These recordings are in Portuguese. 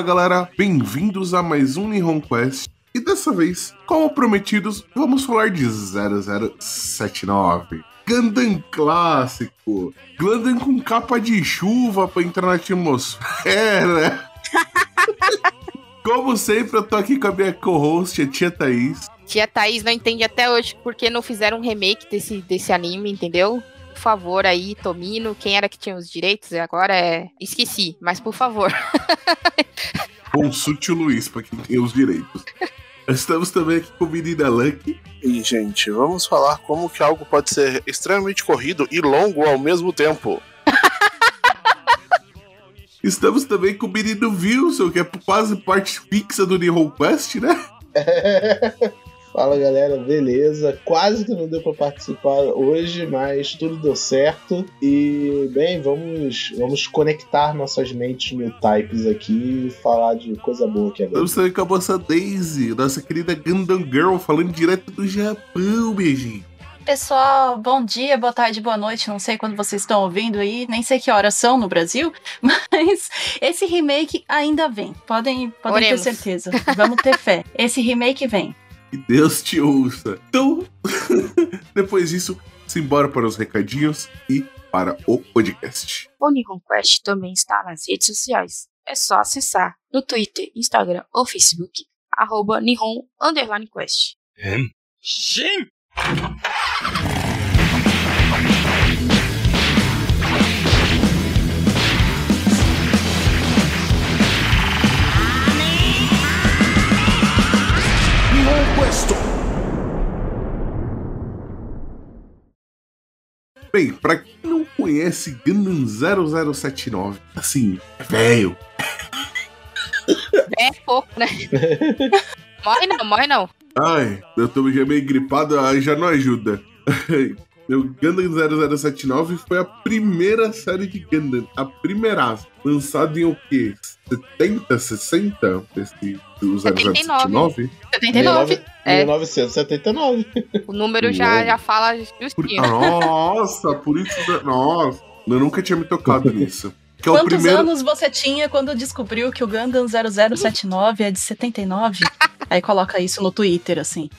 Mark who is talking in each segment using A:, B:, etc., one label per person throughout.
A: Fala galera, bem-vindos a mais um Nihon Quest. E dessa vez, como prometidos, vamos falar de 0079. Gundam clássico. Gundam com capa de chuva pra entrar na atmosfera. Como sempre, eu tô aqui com a minha co-host, a tia Thaís.
B: Tia Thaís não entende até hoje porque não fizeram um remake desse, desse anime, entendeu? Por favor, aí, Tomino, quem era que tinha os direitos? Agora é. Esqueci, mas por favor.
A: Consulte o Luiz pra quem tem os direitos. Estamos também aqui com o menina Lucky.
C: E, gente, vamos falar como que algo pode ser extremamente corrido e longo ao mesmo tempo.
A: Estamos também com o menino Wilson, que é quase parte fixa do Nihon Quest, né?
D: Fala galera, beleza? Quase que não deu para participar hoje, mas tudo deu certo. E bem, vamos, vamos conectar nossas mentes mil types aqui e falar de coisa boa aqui agora.
A: Estamos também com a moça Daisy, nossa querida Gundam Girl, falando direto do Japão, beijinho.
E: Pessoal, bom dia, boa tarde, boa noite. Não sei quando vocês estão ouvindo aí, nem sei que horas são no Brasil, mas esse remake ainda vem. Podem, podem ter certeza. Vamos ter fé. Esse remake vem.
A: Que Deus te ouça. Então, depois disso, simbora para os recadinhos e para o podcast.
B: O Nihon Quest também está nas redes sociais. É só acessar no Twitter, Instagram ou Facebook, arroba Nihon Underline Quest.
A: Bem, pra quem não conhece Gundam 0079, assim, é velho.
B: É pouco, né? morre não, morre não.
A: Ai, eu tô já meio gripado, aí já não ajuda. O Gundam 0079 foi a primeira série de Gundam, a primeira, lançada em o quê? 70, 60? Esse, o 0079?
E: 79.
B: É.
D: 1979.
B: O número já, já fala
A: Por-
B: justinho.
A: Nossa, por isso. Nossa, eu nunca tinha me tocado nisso. Que é o
E: Quantos
A: primeiro.
E: anos você tinha quando descobriu que o Gundam 0079 é de 79? Aí coloca isso no Twitter, assim.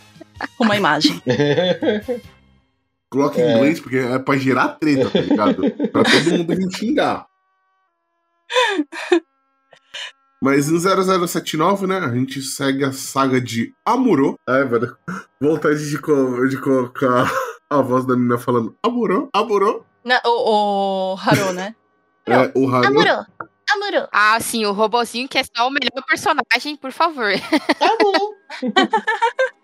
E: com Uma imagem.
A: Coloca em
D: É.
A: inglês, porque é pra gerar treta, tá ligado? pra todo mundo vir xingar. Mas em 0079, né, a gente segue a saga de Amuro. É, velho. Vontade de, co- de colocar a voz da menina falando Amuro, Amuro.
E: Na- o, o Haru, né?
A: É, o Haru.
E: Amuro! Amuro!
B: Ah, sim, o robozinho que é só o melhor personagem, por favor.
D: Tá bom.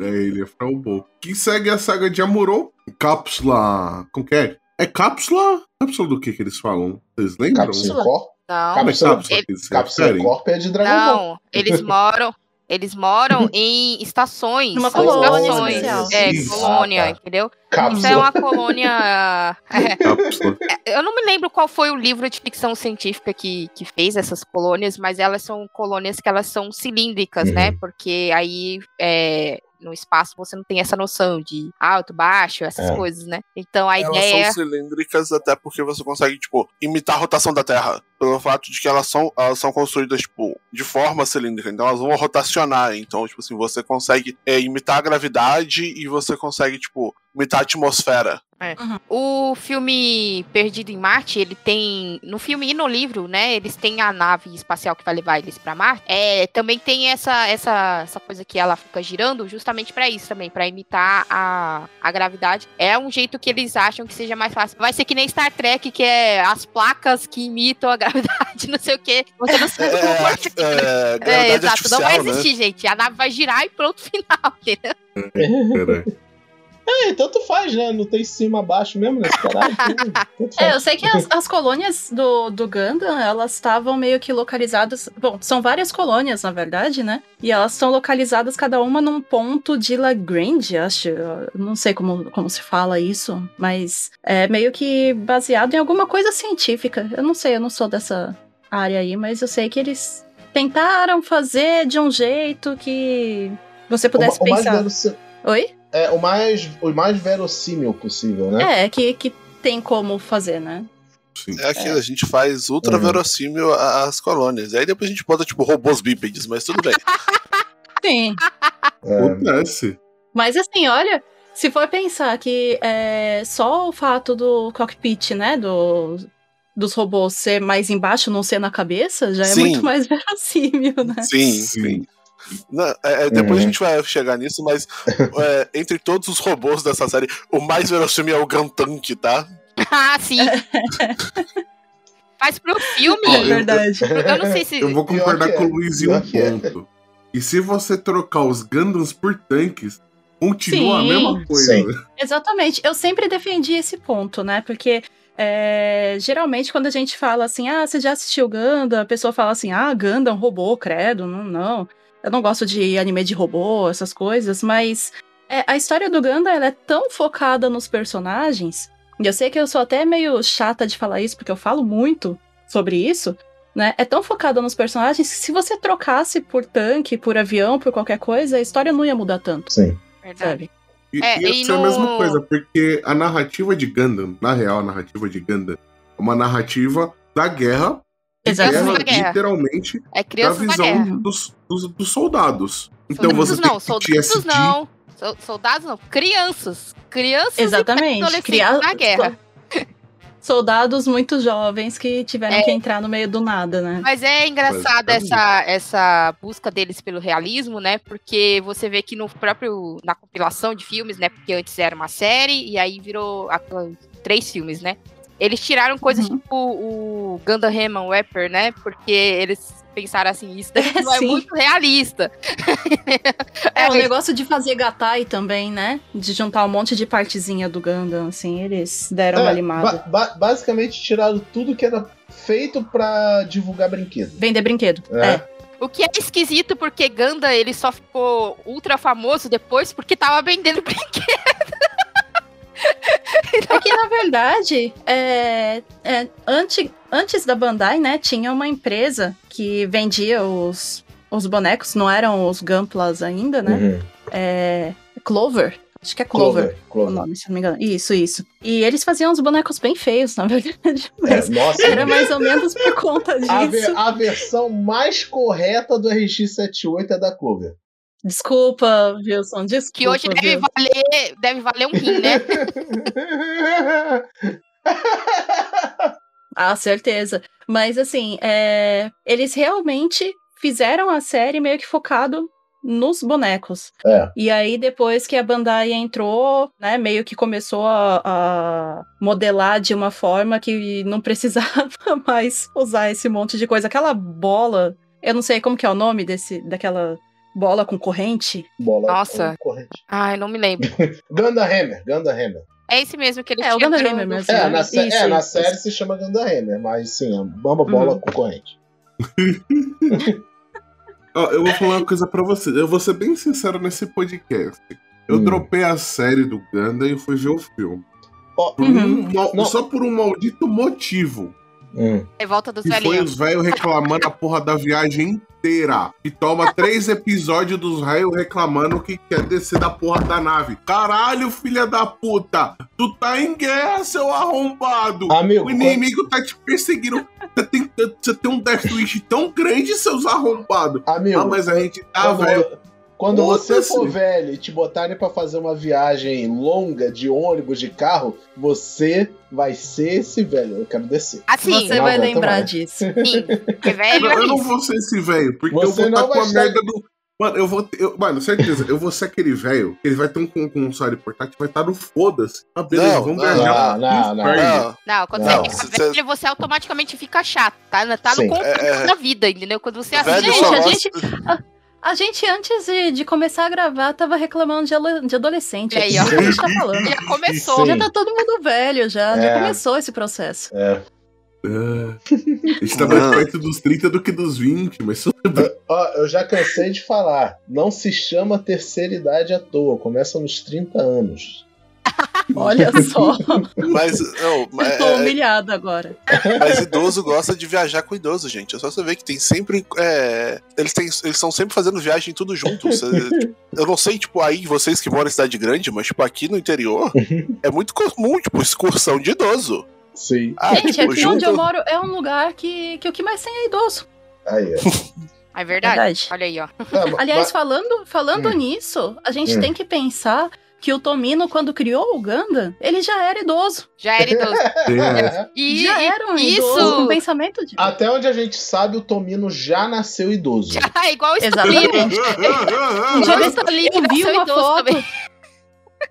A: É, ele é Fraubo. Que segue a saga de Amuro. Cápsula. Como que é? É cápsula? Cápsula do que que eles falam? Vocês lembram?
D: Cápsula Corp?
B: Não,
A: é
D: Cápsula-
A: cápsula que eles
D: Cápsula? Corp é de Dragon Ball.
B: não, eles moram. Eles moram em estações.
E: Numa
B: são
D: colônia
B: estações.
E: especial.
B: É,
A: Isso.
B: colônia,
D: Ah, tá.
B: entendeu? Isso é
D: Cápsula.
B: uma colônia. é,
A: Cápsula.
B: Eu não me lembro qual foi o livro de ficção científica que, que fez essas colônias, mas elas são colônias que elas são cilíndricas,
D: Uhum.
B: né? Porque aí é, no espaço você não tem essa noção de alto, baixo, essas
D: É.
B: coisas, né? Então a
C: Elas
B: ideia.
C: são cilíndricas até porque você consegue, tipo, imitar a rotação da Terra. Pelo fato de que elas são, elas são construídas, tipo, de forma cilíndrica. Então elas vão rotacionar. Então, tipo assim, você consegue é, imitar a gravidade e você consegue, tipo, imitar a atmosfera.
B: O filme Perdido em Marte, ele tem. No filme e no livro, né? Eles têm a nave espacial que vai levar eles pra Marte. É, também tem essa, essa, essa coisa que ela fica girando justamente pra isso também, pra imitar a, a gravidade. É um jeito que eles acham que seja mais fácil. Vai ser que nem Star Trek, que é as placas que imitam a gravidade, não sei o quê. Você não sabe como pode ser.
C: É, é,
B: É, exato, não vai
C: né?
B: existir, gente. A nave vai girar e pronto, final?
D: É, tanto faz, né? Não tem cima abaixo mesmo nesse caralho. Tanto
E: É, eu sei que as, as colônias do, do Gundam, elas estavam meio que localizadas. Bom, são várias colônias, na verdade, né? E elas são localizadas cada uma num ponto de Lagrange, acho. Eu Não sei como, como se fala isso, mas é meio que baseado em alguma coisa científica. Eu não sei, eu não sou dessa área aí, mas eu sei que eles tentaram fazer de um jeito que você pudesse
D: o, ma- o mais
E: pensar. Oi?
D: É, o mais, o mais verossímil possível, né?
E: É, que, que tem como fazer, né?
A: Sim.
C: É aquilo, a gente faz ultra
D: Uhum.
C: verossímil a- as colônias. Aí depois a gente bota, tipo, robôs bípedes, mas tudo bem.
E: Sim.
D: É,
A: Acontece.
E: Mas assim, olha, se for pensar que é, só o fato do cockpit, né, do, dos robôs ser mais embaixo, não ser na cabeça, já é
C: Sim.
E: muito mais verossímil, né?
C: Sim,
A: Sim.
C: Não, é, é, depois
D: Uhum.
C: a gente vai chegar nisso, mas é, entre todos os robôs dessa série, o mais verossímil é o Gantank, tá?
B: ah, sim. Mas pro filme,
A: Ó,
E: É verdade.
B: eu não sei se.
A: Eu vou concordar
D: é.
A: com o Luiz em um
D: é.
A: ponto. E se você trocar os Gundams por tanques, continua
E: Sim.
A: a mesma coisa.
D: Sim.
E: Exatamente. Eu sempre defendi esse ponto, né? Porque é, geralmente quando a gente fala assim, ah, você já assistiu Gundam? A pessoa fala assim, ah, Gundam, robô, credo, não, não. Eu não gosto de anime de robô, essas coisas, mas é, a história do Gundam ela é tão focada nos personagens. E eu sei que eu sou até meio chata de falar isso, porque eu falo muito sobre isso. Né? É tão focada nos personagens que se você trocasse por tanque, por avião, por qualquer coisa, a história não ia mudar tanto,
D: Sim.
B: Verdade.
E: sabe?
A: E,
B: É,
A: ia
B: e
A: ser a
B: no-
A: mesma coisa, porque a narrativa de Gundam, na real, a narrativa de Gundam, é uma narrativa da guerra, de
E: Exatamente.
B: Da guerra.
A: literalmente,
B: É
A: da
B: crianças da
A: visão
B: guerra.
A: dos, dos, dos soldados. Então
B: soldados
A: você tem
B: não, soldados
A: PTSD.
B: não. So- Soldados não, crianças. Crianças
E: Exatamente.
B: e
E: Criar-
B: na guerra.
E: Soldados muito jovens que tiveram
B: É.
E: que entrar no meio do nada, né?
B: Mas é engraçado
A: Basicamente.
B: essa, essa busca deles pelo realismo, né? Porque você vê que no próprio. na compilação de filmes, né? Porque antes era uma série e aí virou três filmes, né? Eles tiraram coisas
E: Uhum.
B: tipo o Gundam Hammond Wepper, né? Porque eles pensaram assim, isso daqui não é
E: Sim.
B: muito realista.
E: É, o negócio de fazer gatai também, né? De juntar um monte de partezinha do Gundam, assim, eles deram uma
D: É,
E: limada.
D: ba- ba- basicamente tiraram tudo que era feito pra divulgar brinquedo.
E: Vender brinquedo.
D: É.
E: É.
B: O que é esquisito porque Gundam ele só ficou ultra famoso depois porque tava vendendo brinquedo.
E: É que, na verdade, é, é, antes, antes da Bandai, né, tinha uma empresa que vendia os, os bonecos, não eram os Gunplas ainda, né?
D: Uhum.
E: É, Clover. Acho que é Clover.
D: Clover.
E: O
D: Clover.
E: nome, se não me engano. Isso, isso. E eles faziam uns bonecos bem feios, na verdade.
D: É,
E: Mas
D: nossa,
E: era mais ou menos por conta
D: a, ve-
E: disso.
D: a versão mais correta do RX78 é da Clover.
E: Desculpa, Wilson, desculpa.
B: Que hoje deve
E: Wilson.
B: valer, deve valer um rim, né?
E: Ah, certeza. Mas assim, é, eles realmente fizeram a série meio que focado nos bonecos.
D: É.
E: E aí, depois que a Bandai entrou, né, meio que começou a, a modelar de uma forma que não precisava mais usar esse monte de coisa. Aquela bola, eu não sei como que é o nome desse, daquela bola com corrente.
D: Bola
B: Nossa.
D: corrente.
B: Ai, não me lembro.
D: Gundam Hammer.
B: É esse mesmo que ele
E: É, o
B: tinha no
E: mesmo.
D: É,
B: filme.
D: na, sé-
E: Isso,
D: é, na
E: isso,
D: série se chama Gundam Hammer, mas sim, é uma bola
E: Uhum.
D: com corrente.
A: Ó, eu vou falar uma coisa pra vocês. Eu vou ser bem sincero nesse podcast. Eu
D: Hum.
A: dropei a série do Gundam e fui ver o filme.
D: Ó,
A: Por
E: Uhum.
A: um. Só por um maldito motivo.
D: Hum.
B: Revolta dos
A: Que foi os velhos reclamando a porra da viagem inteira. E toma três episódios dos velhos reclamando que quer descer da porra da nave. Caralho, filha da puta! Tu tá em guerra, seu arrombado!
D: Amigo,
A: O inimigo tá te perseguindo. Você tem, você tem um Death Wish tão grande, seus arrombados.
D: quando- amigo,
A: Ah, mas a gente tá,
D: quando,
A: velho.
D: Quando você
A: Foda-se.
D: for velho e te botarem pra fazer uma viagem longa de ônibus, de carro, você vai ser esse velho. Eu quero descer.
B: Assim,
E: Você
D: não
E: vai lembrar
D: mais.
E: disso.
B: sim. Porque velho
A: Eu,
B: é
A: eu não vou ser esse velho, porque
D: Você
A: eu vou
D: não
A: estar com
D: vai
A: a merda do. Mano, eu vou ter. eu- mano, certeza, eu vou ser aquele velho. Ele vai ter um com- console portátil, vai estar no foda-se. Ah, beleza,
C: Não,
A: vamos
C: não,
A: viajar.
D: não, não,
A: inferno.
C: Não,
B: Não, quando
D: Não,
B: você fica
C: você-
B: velho, você automaticamente fica chato, tá? Tá no controle
C: É, é.
B: da vida, entendeu? Quando você assiste.
E: Gente, a gente- A gente, antes de, de começar a gravar, tava reclamando de, de adolescente.
B: E aí,
E: É
B: ó.
E: isso que a gente tá falando.
B: Já começou.
D: Sim.
E: Já tá todo mundo velho, já,
D: É.
E: já começou esse processo.
D: É.
A: Ah, a gente tá mais perto dos 30 do que dos 20, mas
D: Ó, eu já cansei de falar. Não se chama terceira idade à toa. Começa nos 30 anos.
E: Olha só,
C: mas, não, mas,
E: eu tô
C: é-
E: humilhada agora.
C: mas idoso gosta de viajar com idoso, gente. É só você ver que tem sempre. é, eles têm, eles estão sempre fazendo viagem tudo junto. Você- eu não sei, tipo, aí vocês que moram em cidade grande, mas tipo, aqui no interior é muito comum, tipo, excursão de idoso.
D: Sim.
C: Ah,
E: Gente,
C: tipo,
E: aqui onde
C: junto-
E: eu moro é um lugar que, que o que mais tem é idoso.
D: Aí, ó.
B: É verdade?
E: Verdade.
B: Olha aí, ó.
D: Não, ma-
E: Aliás,
D: ma-
E: falando, falando
D: Hum.
E: nisso, a gente
D: Hum.
E: tem que pensar que o Tomino, quando criou o Gundam, ele já era idoso.
B: Já era idoso.
A: É,
B: E,
E: já era um
B: isso-
E: idoso com pensamento de.
D: Até onde a gente sabe, o Tomino já nasceu idoso.
B: já é igual o.
E: Exatamente. Eu vi uma foto.
B: também.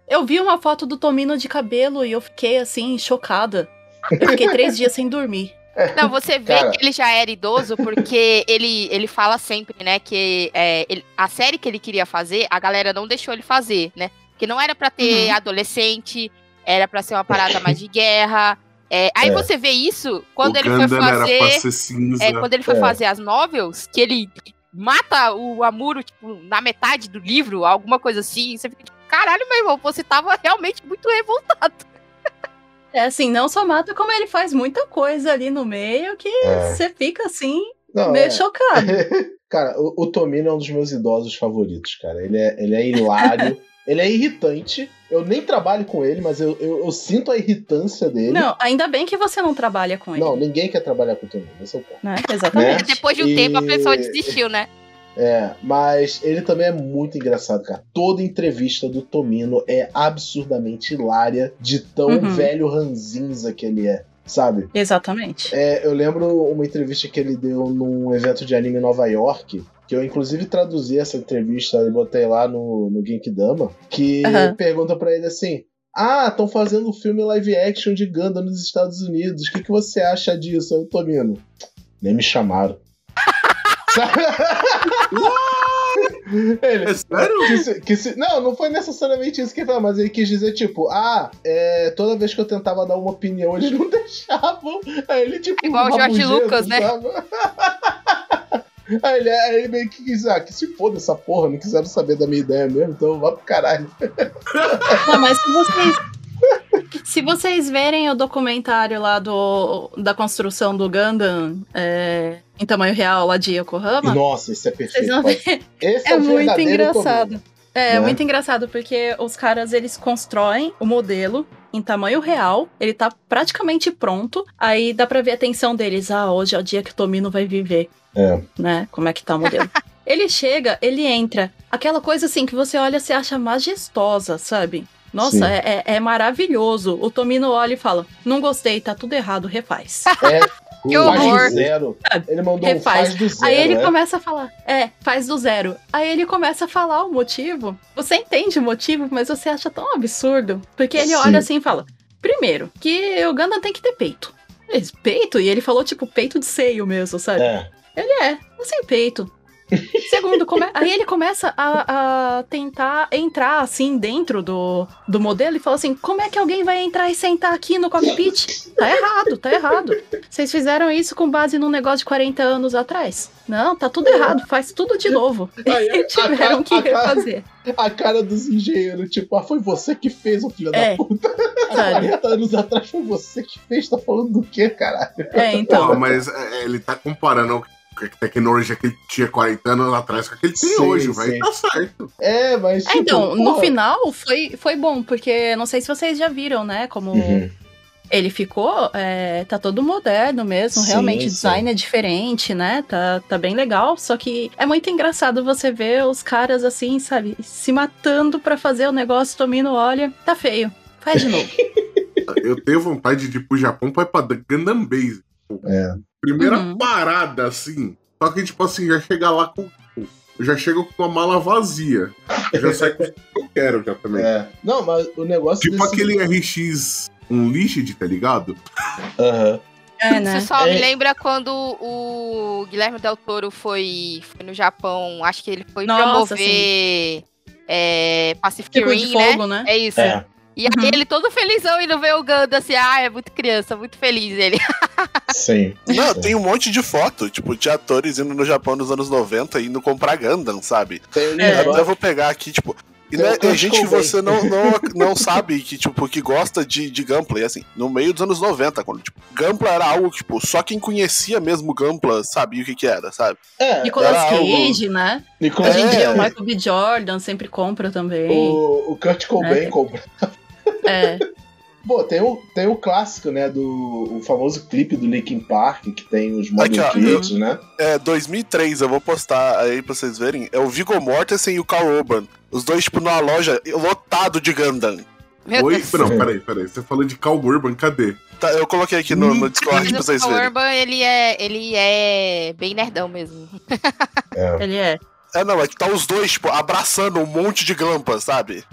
E: Eu vi uma foto do Tomino de cabelo e eu fiquei assim, chocada. Eu fiquei três dias sem dormir.
B: Não, você vê
D: Cara.
B: que ele já era idoso porque ele, ele fala sempre, né, que é, ele- a série que ele queria fazer, a galera não deixou ele fazer, né? Que não era pra ter
E: Uhum.
B: adolescente, era pra ser uma parada mais de guerra. É, aí
D: É.
B: você vê isso quando
A: o
B: ele foi
A: Gundam era pra
B: fazer.
A: ser cinza.
B: É, quando ele foi
D: É.
B: fazer as novels, que ele mata o Amuro, tipo, na metade do livro, alguma coisa assim. Você fica tipo, caralho, meu irmão, você tava realmente muito revoltado.
E: É assim, não só mata, como ele faz muita coisa ali no meio que
D: É.
E: você fica assim,
D: Não,
E: meio
D: é.
E: chocado.
D: Cara, o, o Tomino é um dos meus idosos favoritos, cara. Ele é, ele é hilário, ele é irritante. Eu nem trabalho com ele, mas eu, eu, eu sinto a irritância dele.
E: Não, ainda bem que você não trabalha com ele.
D: Não, ninguém quer trabalhar com o Tomino, esse é o ponto.
E: Né? Exatamente.
B: Depois de um
D: E-
B: tempo a pessoa desistiu, né?
D: É, mas ele também é muito engraçado, cara. Toda entrevista do Tomino é absurdamente hilária de tão
E: Uhum.
D: velho ranzinza que ele é, sabe?
E: Exatamente.
D: É, eu lembro uma entrevista que ele deu num evento de anime em Nova York, que eu inclusive traduzi essa entrevista e botei lá no, no Genkidama, que
E: Aham.
D: pergunta pra ele assim: Ah, estão fazendo um filme live action de Gundam nos Estados Unidos. O que, que você acha disso? Aí o Tomino. Nem me chamaram. Sabe? ele,
A: É sério?
D: que se- que se- não, não foi necessariamente isso que ele falou, mas ele quis dizer, tipo, ah, é, toda vez que eu tentava dar uma opinião, eles não deixavam. Aí ele, tipo,
B: Igual o Jorge
D: rabugento,
B: Lucas, né?
D: Aí ele, aí ele meio que quis, ah, que se foda essa porra, não quiseram saber da minha ideia mesmo, então vá pro caralho.
E: Não, mas se vocês. Se vocês verem o documentário lá do, da construção do Gundam é, em tamanho real lá de Yokohama,
D: Nossa, isso é
E: vocês
D: perfeito.
E: vão
D: pai.
E: ver.
D: Esse é,
E: É muito engraçado. É,
D: Né?
E: muito engraçado, porque os caras, eles constroem o modelo em tamanho real, ele tá praticamente pronto, aí dá pra ver a tensão deles. Ah, hoje é o dia que o Tomino vai viver,
D: É.
E: né? Como é que tá o modelo. ele chega, ele entra, aquela coisa assim que você olha e você acha majestosa, sabe? Nossa, é, é- é maravilhoso. O Tomino olha e fala: Não gostei, tá tudo errado, refaz.
D: É,
B: Que
D: faz do
B: horror.
D: zero. Ele mandou um faz do zero.
E: Aí ele
D: é.
E: começa a falar, é, faz do zero. Aí ele começa a falar o motivo. Você entende o motivo, mas você acha tão absurdo. Porque ele
D: Sim.
E: olha assim e fala: primeiro, que o Gundam tem que ter peito. Ele, peito? E ele falou, tipo, peito de seio mesmo, sabe?
D: É.
E: Ele é, sem peito. Segundo, come- aí ele começa a, a tentar entrar assim dentro do, do modelo e fala assim: como é que alguém vai entrar e sentar aqui no cockpit? Tá errado, tá errado. Vocês fizeram isso com base num negócio de 40 anos atrás? Não, tá tudo errado, faz tudo de novo.
D: Aí,
E: E tiveram
D: cara-
E: que
D: a cara-
E: refazer.
D: A cara dos engenheiros, tipo, ah, foi você que fez, o filho
E: É.
D: da puta.
E: Sabe?
D: 40 anos atrás foi você que fez, tá falando do quê, caralho?
E: É, então.
A: Pô, mas é, ele tá comparando tecnologia que ele tinha 40 anos atrás com a que ele tem
D: Sim,
A: hoje, vai tá certo.
D: É, mas.
E: É,
D: Tipo,
E: então, no
D: porra.
E: final foi, foi bom, porque não sei se vocês já viram, né? Como
D: Uhum.
E: ele ficou, é, tá todo moderno mesmo,
D: Sim,
E: realmente
D: sim.
E: o design é diferente, né? Tá, tá bem legal, só que é muito engraçado você ver os caras assim, sabe, se matando pra fazer o negócio, Tomino olha, tá feio, faz de novo.
A: Eu tenho vontade de ir pro Japão pra ir pra Gundam Base.
D: É.
A: Primeira
E: Uhum.
A: parada, assim. Só que, tipo assim, já chega lá com. Eu já chego com uma mala vazia. Eu já saio com o que eu quero já também.
D: É. Não, mas o negócio.
A: Tipo
D: desse...
A: aquele RX Unleashed, tá ligado?
D: Aham.
E: É, né?
B: Isso só
D: É.
B: me lembra quando o Guilherme Del Toro foi, foi no Japão. Acho que ele foi
E: Nossa,
B: promover é, Pacific
E: Tipo de
B: Rim, né?
E: fogo, né?
B: É isso.
D: É.
B: E aí
E: Uhum.
B: ele todo felizão indo ver o Ganda assim, ah, é muito criança, muito feliz ele.
D: Sim.
C: Não,
D: Sim.
C: tem um monte de foto, tipo, de atores indo no Japão nos anos 90 indo comprar Gundam, sabe?
D: Tem
E: É.
C: Eu até vou pegar aqui, tipo. E
D: Tem
C: não é,
D: o Kurt
C: é gente que você não, não, não sabe que, tipo, que gosta de, de Gunpla. E assim, no meio dos anos 90, quando, tipo, Gunpla era algo, tipo, só quem conhecia mesmo Gunpla sabia o que que era, sabe?
D: É,
E: Nicolas
C: era algo-
E: Cage, né?
D: Nicolas
E: Hoje em
C: É.
E: dia o Michael B. Jordan sempre compra também.
D: O, o Kurt Cobain
E: É.
D: compra.
E: É.
D: Pô, tem o, tem o clássico, né? Do o famoso clipe do Linkin Park, que tem os modelos, né?
C: É, 2003, eu vou postar aí pra vocês verem. É o Viggo Mortensen e o Carl Urban. Os dois, tipo, numa loja lotado de Gundam.
B: Meu
A: Oi?
B: Deus.
A: Não, peraí, peraí. Você falou de Cal Urban, cadê?
C: Tá, eu coloquei aqui no, no Discord pra vocês
B: o
C: verem.
B: Urban, ele é, ele é bem nerdão mesmo.
D: É,
E: Ele é.
C: É, não, é que tá os dois, tipo, abraçando um monte de glampas, sabe?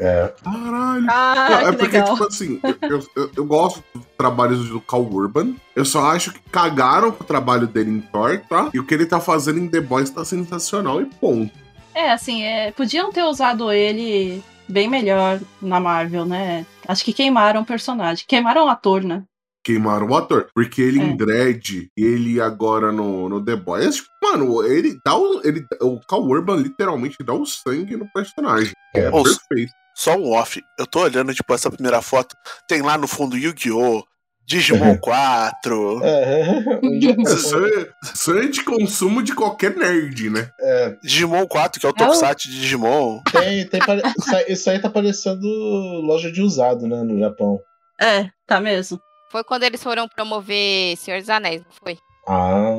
D: É.
A: Caralho.
E: Ah,
A: Não, é
E: que
A: porque,
E: legal.
A: tipo assim, eu, eu, eu- gosto dos trabalhos do Cal Urban. Eu só acho que cagaram com o trabalho dele em Thor, tá? E o que ele tá fazendo em The Boys tá sensacional e ponto.
E: É, assim, é, podiam ter usado ele bem melhor na Marvel, né? Acho que queimaram o personagem. Queimaram o ator, né?
A: Queimaram o ator. Porque ele
E: É.
A: em Dread, ele agora no, no The Boys, tipo, mano, ele dá o. Ele, o Cal Urban literalmente dá o sangue no personagem.
D: É.
A: É perfeito.
C: Só um off. Eu tô olhando, tipo, essa primeira foto. Tem lá no fundo Yu-Gi-Oh! Digimon 4.
D: É, um dia-
A: Isso é, isso é de consumo de qualquer nerd, né?
D: é,
C: Digimon 4, que é o
E: É o-
C: Tokusatsu de Digimon.
D: tem, tem pare- isso, aí, tá parecendo loja de usado, né? No Japão.
E: É, tá mesmo.
B: Foi quando eles foram promover Senhor dos Anéis, não foi?
D: Ah,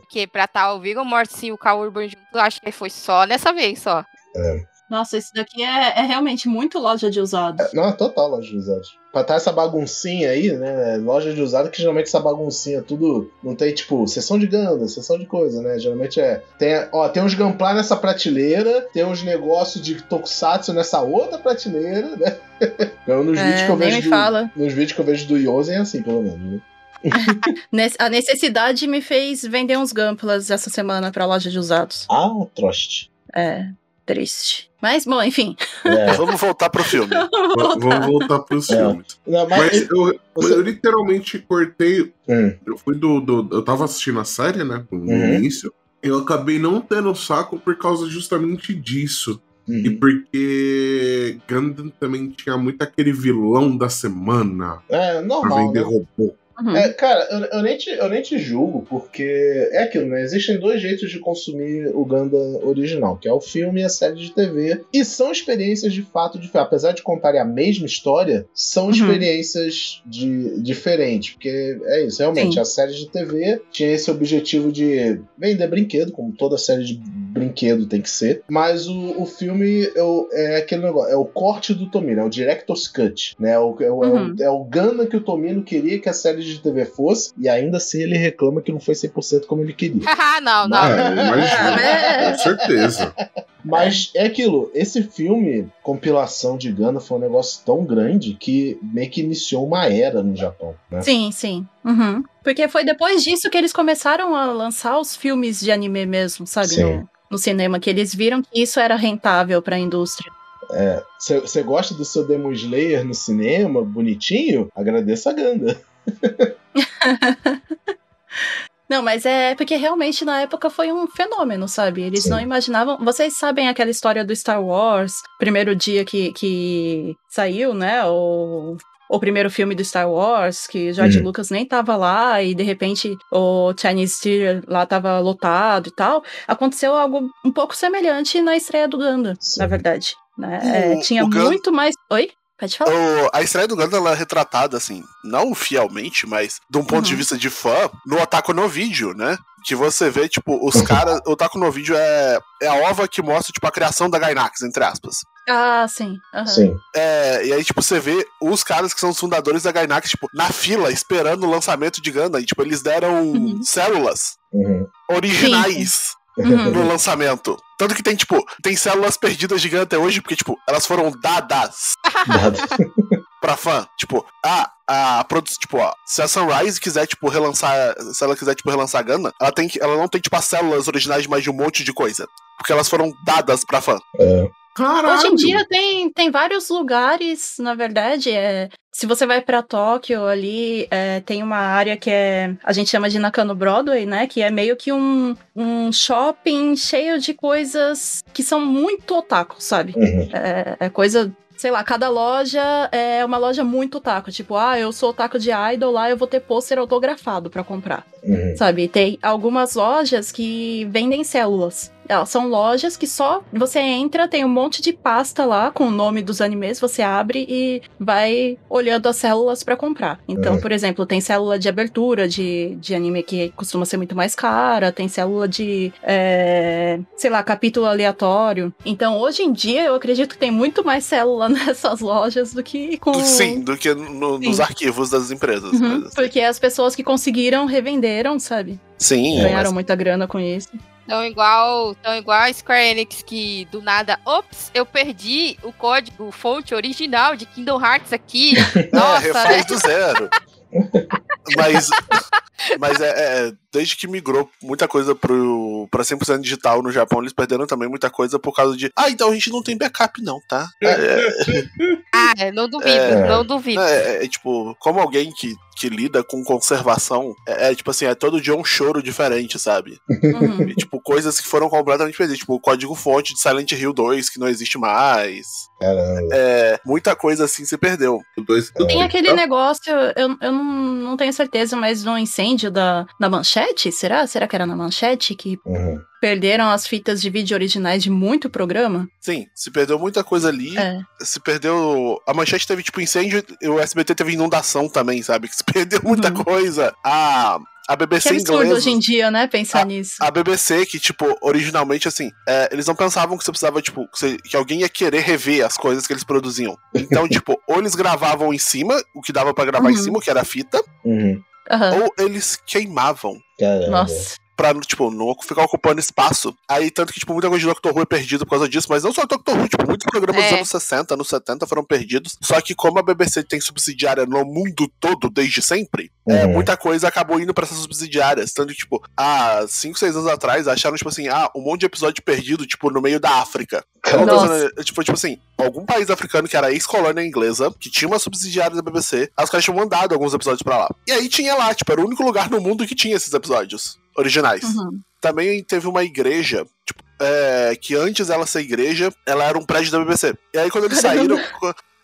B: Porque pra tal o Viggo Mortensen e o Cal Urban junto, eu acho que foi só dessa vez, só.
E: Nossa, esse daqui é, é realmente muito loja de usados.
D: não, é total loja de usados. Pra estar essa baguncinha aí, né? Loja de usado, que geralmente essa baguncinha tudo. Não tem, tipo, sessão de ganda, sessão de coisa, né? Geralmente é. Tem, ó, tem uns Gunpla nessa prateleira, tem uns negócios de Tokusatsu nessa outra prateleira, né? Então, nos vídeos
E: É,
D: que eu vejo. do-
E: fala.
D: Nos vídeos que eu vejo do Yosen é assim, pelo menos, né?
E: A necessidade me fez vender uns Gamplas essa semana pra loja de usados.
D: Ah, troste.
E: É, triste. Mas, bom, enfim.
D: É.
C: Vamos voltar pro filme.
A: Vamos voltar pros
D: É.
A: filmes.
D: Não, mas,
A: Mas eu,
D: você-
A: eu literalmente cortei.
D: Hum,
A: Eu fui do, do- Eu tava assistindo a série, né? No
D: Uhum.
A: início. Eu acabei não tendo saco por causa justamente disso.
D: uhum.
A: E porque Gundam também tinha muito aquele vilão da semana
D: É
A: pra
D: normal.
A: vender
D: Né?
A: robô.
E: Uhum.
D: É, cara, eu, eu nem te, eu nem te julgo, porque é aquilo, né? Existem dois jeitos de consumir o Gundam original, que é o filme e a série de TV. E são experiências de fato diferentes. Apesar de contarem a mesma história, são
E: Uhum.
D: experiências de, diferentes. Porque é isso, realmente,
E: Sim.
D: a série de TV tinha esse objetivo de vender brinquedo, como toda série de brinquedo tem que ser. Mas o, o filme eu- é aquele negócio, é o corte do Tomino, é o Director's Cut, né? É o, é o, é o-
E: Uhum.
D: é o Gundam que o Tomino queria que a série de TV fosse, e ainda assim ele reclama que não foi 100% como ele queria.
B: Haha, não, não.
A: Ah, imagina,
E: É.
A: com certeza.
D: Mas é aquilo, esse filme, compilação de Gundam, foi um negócio tão grande que meio que iniciou uma era no Japão, né?
E: Sim, sim. Uhum. Porque foi depois disso que eles começaram a lançar os filmes de anime mesmo, sabe?
D: Sim.
E: No, no cinema, que eles viram que isso era rentável pra indústria.
D: Você gosta do seu Demon Slayer no cinema, bonitinho? Agradeça a Gundam.
E: Não, mas é porque realmente na época foi um fenômeno, sabe? Eles
D: Sim.
E: não imaginavam. Vocês sabem aquela história do Star Wars, primeiro dia que, que saiu, né? O, o primeiro filme do Star Wars, que George
D: Hum.
E: Lucas nem tava lá e de repente o Chinese Theater lá tava lotado e tal. Aconteceu algo um pouco semelhante na estreia do
D: Sim.
E: na verdade. Né? É, tinha muito mais. Oi? Pode falar?
C: O- a estreia do Gundam ela é retratada, assim, não fielmente, mas de um ponto de
E: Uhum.
C: vista de fã, no Otaku no Vídeo, né? Que você vê, tipo, os
D: Uhum.
C: caras. O Otaku no Vídeo é, é a ova que mostra, tipo, a criação da Gainax, entre aspas.
E: Ah, sim. aham.
D: Sim.
C: É, e aí, tipo, você vê os caras que são os fundadores da Gainax, tipo, na fila, esperando o lançamento de Gundam. E, tipo, eles deram
E: Uhum.
C: células
D: Uhum.
C: originais
E: Uhum.
C: no lançamento. Tanto que tem, tipo, tem células perdidas de Gundam até hoje, porque, tipo, elas foram dadas
D: Nada.
C: pra fã. Tipo, ah, a produção, tipo, ó, se a Sunrise quiser, tipo, relançar, se ela quiser, tipo, relançar Gundam, ela tem que, ela não tem, tipo, as células originais mais de um monte de coisa. Porque elas foram dadas pra fã.
D: É.
A: Caralho!
E: Hoje em dia tem, tem vários lugares, na verdade. É, se você vai pra Tóquio ali, é, tem uma área que é. A gente chama de Nakano Broadway, né? Que é meio que um, um shopping cheio de coisas que são muito otaku, sabe?
D: Uhum.
E: É, é coisa. Sei lá, cada loja é uma loja muito otaku. Tipo, ah, eu sou otaku de idol, lá eu vou ter pôster autografado pra comprar
D: Uhum.
E: sabe? Tem algumas lojas que vendem células. Elas são lojas que só você entra, tem um monte de pasta lá com o nome dos animes, você abre e vai olhando as células para comprar. Então,
D: Uhum.
E: por exemplo, tem célula de abertura de, de anime que costuma ser muito mais cara, tem célula de, é, sei lá, capítulo aleatório. Então, hoje em dia, eu acredito que tem muito mais célula nessas lojas do que com.
C: Sim, do que no- nos
E: Sim.
C: arquivos das empresas.
E: Uhum,
C: mas-
E: porque as pessoas que conseguiram revenderam, sabe?
C: Sim,
E: Ganharam
C: mas-
E: muita grana com isso.
B: Tão igual, tão igual a Square Enix que do nada, ops, eu perdi o código fonte original de Kingdom Hearts aqui.
C: é,
B: Nossa,
C: refaz
B: né?
C: do zero. mas mas é, é, desde que migrou muita coisa pro, pra 100% digital no Japão, eles perderam também muita coisa por causa de. Ah, então a gente não tem backup, não, tá? É,
B: Ah, não duvido,
D: É.
B: não duvido.
C: é, é, tipo, como alguém que, que lida com conservação, é, é, tipo assim, é todo dia um choro diferente, sabe?
E: Uhum.
C: E, tipo, coisas que foram completamente perdidas. Tipo, o código fonte de Silent Hill 2, que não existe mais.
D: Caramba.
C: É, muita coisa assim se perdeu.
A: Dois-
D: É.
E: Tem aquele
A: Tá?
E: negócio, eu, eu não, não tenho certeza, mas no incêndio da, da manchete, será? Será que era na manchete que
D: Uhum.
E: perderam as fitas de vídeo originais de muito programa?
C: Sim, se perdeu muita coisa ali.
E: É.
C: Se perdeu. A manchete teve, tipo, incêndio e o SBT teve inundação também, sabe? Que se perdeu muita
E: Uhum.
C: coisa. A, a
E: Que
C: BBC
E: absurdo
C: inglesa.
E: hoje em dia, né? Pensar nisso.
C: A BBC, que, tipo, originalmente, assim, é, eles não pensavam que você precisava, tipo, que, você- que alguém ia querer rever as coisas que eles produziam. Então, tipo, ou eles gravavam em cima, o que dava pra gravar em
E: Uhum.
C: cima, o que era a fita,
D: Uhum.
E: Aham.
C: ou eles queimavam.
D: Caramba.
E: Nossa.
C: Pra, tipo, não ficar ocupando espaço. Aí, tanto que, tipo, muita coisa de Doctor Who é perdido por causa disso, mas não só Doctor Who, tipo, muitos programas dos
B: É.
C: anos 60, anos 70 foram perdidos. Só que como a BBC tem subsidiária no mundo todo desde sempre, é,
D: Uhum.
C: muita coisa acabou indo pra essas subsidiárias. Tanto que, tipo, há 5, 6 anos atrás, acharam, tipo assim, ah, um monte de episódio perdido, tipo, no meio da África.
E: Nossa.
C: dizendo- tipo, tipo assim, algum país africano que era ex-colônia inglesa, que tinha uma subsidiária da BBC, as caras tinham mandado alguns episódios pra lá. E aí tinha lá, tipo, era o único lugar no mundo que tinha esses episódios originais.
E: Uhum.
C: Também teve uma igreja, tipo, é, que antes ela ser igreja, ela era um prédio da BBC. E aí quando eles saíram,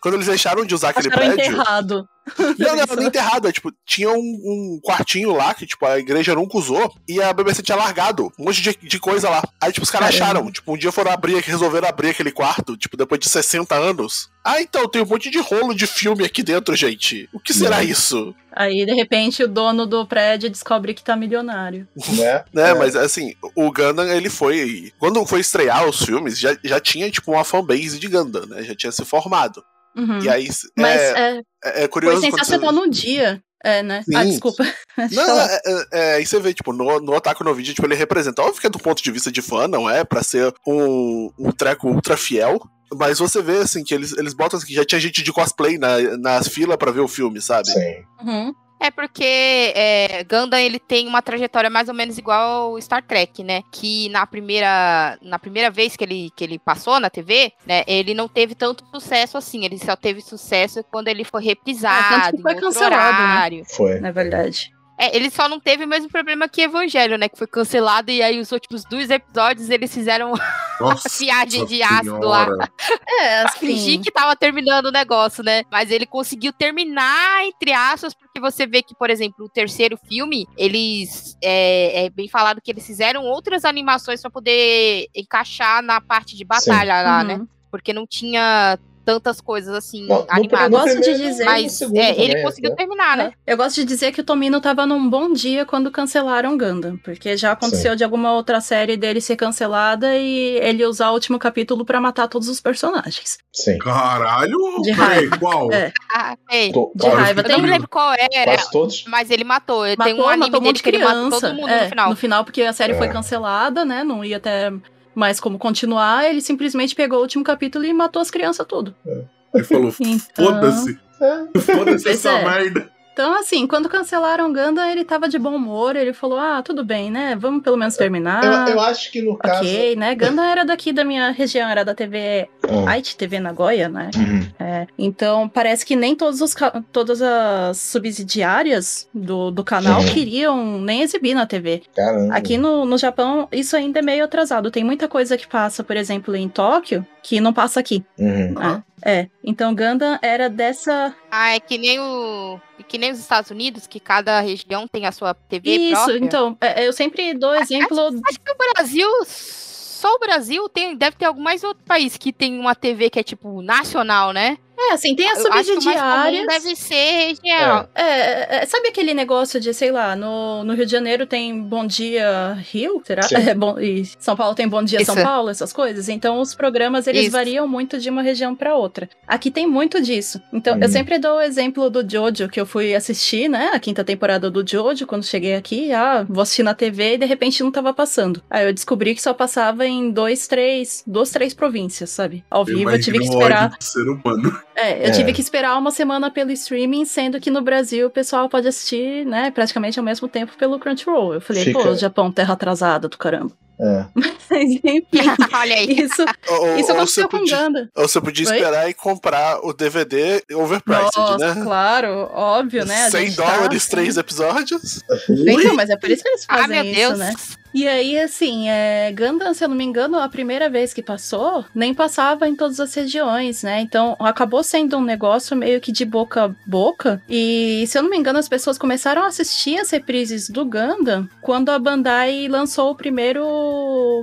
C: quando eles deixaram de usar aquele
E: Acharam
C: prédio.
E: enterrado.
C: Não, não, não enterrado. Tipo, tinha um, um quartinho lá que, tipo, a igreja nunca usou e a BBC tinha largado um monte de, de coisa lá. Aí, tipo, os caras acharam. Tipo, um dia foram abrir, resolveram abrir aquele quarto, tipo, depois de 60 anos. Ah, então, tem um monte de rolo de filme aqui dentro, gente. O que será isso?
E: Aí, de repente, o dono do prédio descobre que tá milionário.
D: Né?
C: Né,
D: É.
C: mas assim, o Gundam, ele foi. Quando foi estrear os filmes, já, já tinha, tipo, uma fanbase de Gundam, né? Já tinha se formado.
E: Uhum.
C: E aí.
E: Mas
C: é,
E: é,
C: é, é
E: foi
C: curioso. quando
E: sensacional no dia. É, né? Ah,
C: Sim.
E: desculpa. Deixa eu
C: Não, é, é, é, aí você vê, tipo, no, no Otaku no vídeo, tipo, ele representa. Óbvio que é do ponto de vista de fã, não é? Pra ser um, um treco ultra fiel. Mas você vê, assim, que eles, eles botam assim, que já tinha gente de cosplay na, nas filas pra ver o filme, sabe?
D: Sim.
E: Uhum.
B: É porque é, Gundam ele tem uma trajetória mais ou menos igual ao Star Trek, né? Que na primeira, na primeira vez que ele, que ele passou na TV, né? Ele não teve tanto sucesso assim. Ele só teve sucesso quando ele foi reprisado,
E: que foi
B: em outro
E: cancelado, né?
B: horário.
D: Foi.
E: Na verdade.
B: É, ele só não teve o mesmo problema que Evangelho, né? Que foi cancelado e aí os últimos dois episódios eles fizeram
A: Nossa
B: viagem de ácido lá.
E: É,
B: pra fingir
E: assim.
B: que tava terminando o negócio, né? Mas ele conseguiu terminar, entre aspas, porque você vê que, por exemplo, o terceiro filme, eles. É, é bem falado que eles fizeram outras animações pra poder encaixar na parte de batalha lá, né?
E: Uhum.
B: Porque não tinha tantas coisas assim
D: No, no,
B: animadas.
E: Eu gosto de dizer-
B: Mas
D: segundo
B: é, ele conseguiu
D: né?
B: terminar, né?
E: Eu gosto de dizer que o Tomino tava num bom dia quando cancelaram Gundam, porque já aconteceu de alguma outra série dele ser cancelada e ele usar o último capítulo pra matar todos os personagens.
D: Sim.
A: Caralho?
E: De
A: Peraí,
E: raiva.
A: qual?
E: É.
B: Ah, sei.
D: To-
E: De
D: quase-
E: raiva.
B: Eu não me
E: Tem-
B: lembro qual era,
D: Quase todos.
B: mas ele matou. Tem
E: Matou,
B: um anime
E: matou
B: dele
E: de
B: que ele matou
E: criança.
B: todo mundo
E: É,
B: no final.
E: No final, porque a série foi
D: É.
E: cancelada, né? Não ia ter mais como continuar. Ele simplesmente pegou o último capítulo e matou as crianças tudo.
A: Ele falou,
E: Então-
A: foda-se.
D: É.
A: Foda-se essa
E: é.
A: merda.
E: Então, assim, quando cancelaram Gundam, ele tava de bom humor. Ele falou: Ah, tudo bem, né? Vamos pelo menos terminar.
D: Eu, eu acho que no caso.
E: Ok, né? Gundam era daqui da minha região, era da TV
D: Ah.
E: Aichi TV Nagoya, né?
D: Uhum.
E: É, então, parece que nem todos os, todas as subsidiárias do, do canal
D: Uhum.
E: queriam nem exibir na TV.
D: Caramba.
E: Aqui no, no Japão, isso ainda é meio atrasado. Tem muita coisa que passa, por exemplo, em Tóquio, que não passa aqui.
D: Uhum.
E: né? É. Então, Gundam era dessa.
B: Ah, é que nem o. Que nem os Estados Unidos, que cada região tem a sua TV
E: Isso,
B: própria.
E: então, é, eu sempre dou exemplo.
B: Acho que o Brasil só o Brasil tem, deve ter algum mais outro país que tem uma TV que é tipo nacional, né?
E: É, assim, tem as
B: Eu acho que o mais comum
E: subsidiárias.
B: deve ser regional.
E: É, é, sabe aquele negócio de, sei lá, no, no Rio de Janeiro tem Bom Dia Rio, será? É, bom, e São Paulo tem Bom Dia São
B: Isso.
E: Paulo, essas coisas. Então os programas eles
B: Isso.
E: variam muito de uma região pra outra. Aqui tem muito disso. Então eu
D: Hum.
E: sempre dou o exemplo do Jojo que eu fui assistir, né? A quinta temporada do Jojo quando cheguei aqui, ah, vou assistir na TV e de repente não tava passando. Aí eu descobri que só passava em dois, três, duas, três províncias, sabe? Ao vivo eu tive que esperar.
A: ser humano.
E: É, eu
D: É.
E: tive que esperar uma semana pelo streaming, sendo que no Brasil o pessoal pode assistir, né, praticamente ao mesmo tempo pelo Crunchyroll. Eu falei,
D: Fica-
E: pô, Japão, terra atrasada do caramba.
D: É.
E: Enfim,
B: Olha aí.
E: isso,
C: Ou,
E: isso
C: ou
E: aconteceu
C: você
E: com
C: podia,
E: Ganda.
C: ou você podia
E: Oi?
C: esperar e comprar o DVD overpriced,
E: Nossa,
C: né?
E: claro, óbvio, né? a
C: 100
E: gente tá-
C: dólares, três episódios.
E: Então, mas é por isso que eles
B: Ah,
E: fazem
B: meu
E: isso,
B: Deus.
E: né? E aí, assim, é, Gundam, se eu não me engano, a primeira vez que passou, nem passava em todas as regiões, né? Então, acabou sendo um negócio meio que de boca a boca. E, se eu não me engano, as pessoas começaram a assistir as reprises do Gundam quando a Bandai lançou o primeiro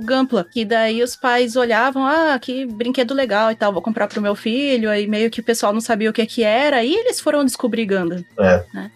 E: Gunpla. Que daí os pais olhavam, ah, que brinquedo legal e tal, vou comprar pro meu filho. Aí meio que o pessoal não sabia o que que era. E eles foram descobrir Gundam.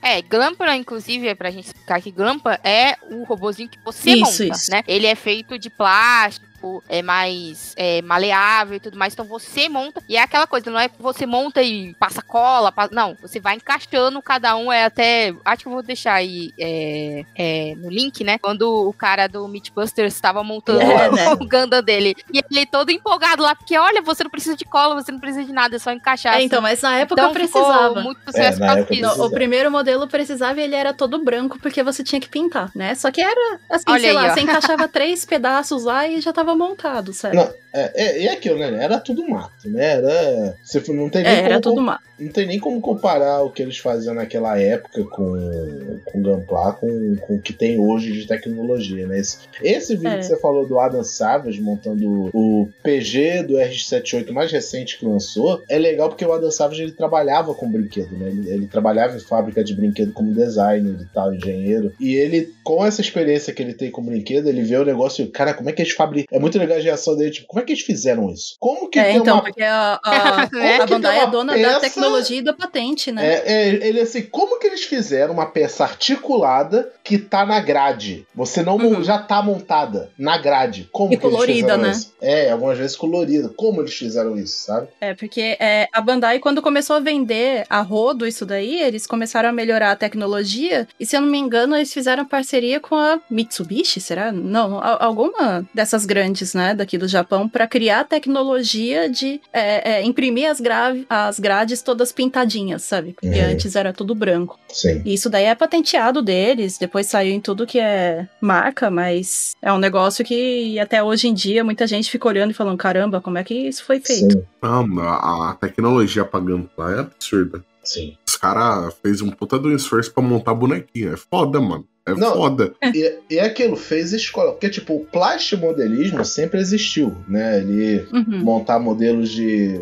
B: É, Glampa, inclusive, pra gente explicar que Glampa é o robozinho que você
E: Isso,
B: monta,
E: isso.
B: né? Ele é feito de plástico, é mais é, maleável e tudo mais, então você monta, e é aquela coisa, não é que você monta e passa cola, passa- não, você vai encaixando cada um, é até, acho que eu vou deixar aí é, é, no link, né? Quando o cara do Mythbusters estava montando
E: É, né?
B: o Gundam dele, e ele todo empolgado lá, porque olha, você não precisa de cola, você não precisa de nada, é só encaixar.
E: É,
B: assim.
E: então, mas na época
B: Então ficou
E: precisava.
B: muito sucesso
D: É, na
B: por causa
D: época
B: disso.
E: Não, o
D: Precisava.
E: primeiro modelo precisava e ele era todo branco porque você tinha que pintar, né? Só que era assim,
B: Olha
E: sei
B: aí,
E: lá,
B: ó.
E: você encaixava três pedaços lá e já tava montado, sabe?
D: Não, É, é, e aquilo, né? Era tudo mato, né? Era. Você não tem nem
E: É, era
D: como
E: tudo má.
D: não tem nem como comparar o que eles faziam naquela época com, com Gunpla com, com o que tem hoje de tecnologia, né? Esse, esse vídeo
E: É.
D: que você falou do Adam Savage montando o PG do R78 mais recente que lançou, é legal porque o Adam Savage ele trabalhava com brinquedo, né? Ele, ele trabalhava em fábrica de brinquedo como designer e tal, engenheiro. E ele, com essa experiência que ele tem com brinquedo, ele vê o negócio e, cara, como é que eles fabricam? É muito legal a reação dele, tipo, como é que eles fizeram isso? Como que
E: É,
D: tem
E: então,
D: uma
E: porque a, a,
B: Né?
E: a Bandai é dona
D: peça-
E: da tecnologia e da patente, né?
D: É, é, ele assim, como que eles fizeram uma peça articulada que tá na grade? Você não
E: Uhum.
D: já tá montada na grade. Como
E: E
D: que eles
E: colorida,
D: fizeram
E: né?
D: isso? É, algumas vezes colorida. Como eles fizeram isso, sabe?
E: É, porque é, a Bandai, quando começou a vender a rodo isso daí, eles começaram a melhorar a tecnologia. E se eu não me engano, eles fizeram parceria com a Mitsubishi, será? Não, a- alguma dessas grandes, né, daqui do Japão, para criar a tecnologia de é, é, imprimir as, gra- as grades todas pintadinhas, sabe? Porque
D: Uhum.
E: antes era tudo branco.
D: Sim.
E: E isso daí é patenteado deles, depois saiu em tudo que é marca, mas é um negócio que até hoje em dia muita gente fica olhando e falando: caramba, como é que isso foi feito?
D: Sim.
A: Não, a, tecnologia pra Gunpla é absurda.
D: Sim.
A: Os caras fez um puta do esforço pra montar bonequinho. É foda, mano. É
D: Não.
A: foda.
D: E, e aquilo fez escola. Porque, tipo, o plastimodelismo sempre existiu, né? Ele
E: Uhum.
D: montar modelos de.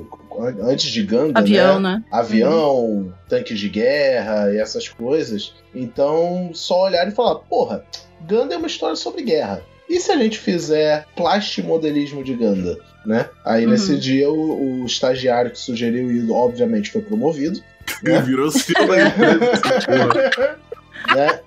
D: Antes de Gundam,
E: Avião,
D: né?
E: né?
D: avião, tanques de guerra e essas coisas. Então, só olhar e falar, porra, Gundam é uma história sobre guerra. E se a gente fizer plastimodelismo de Gundam, né? Aí
E: Uhum.
D: nesse dia o, o estagiário que sugeriu isso, obviamente, foi promovido.
A: Virou CEO da empresa.
D: né?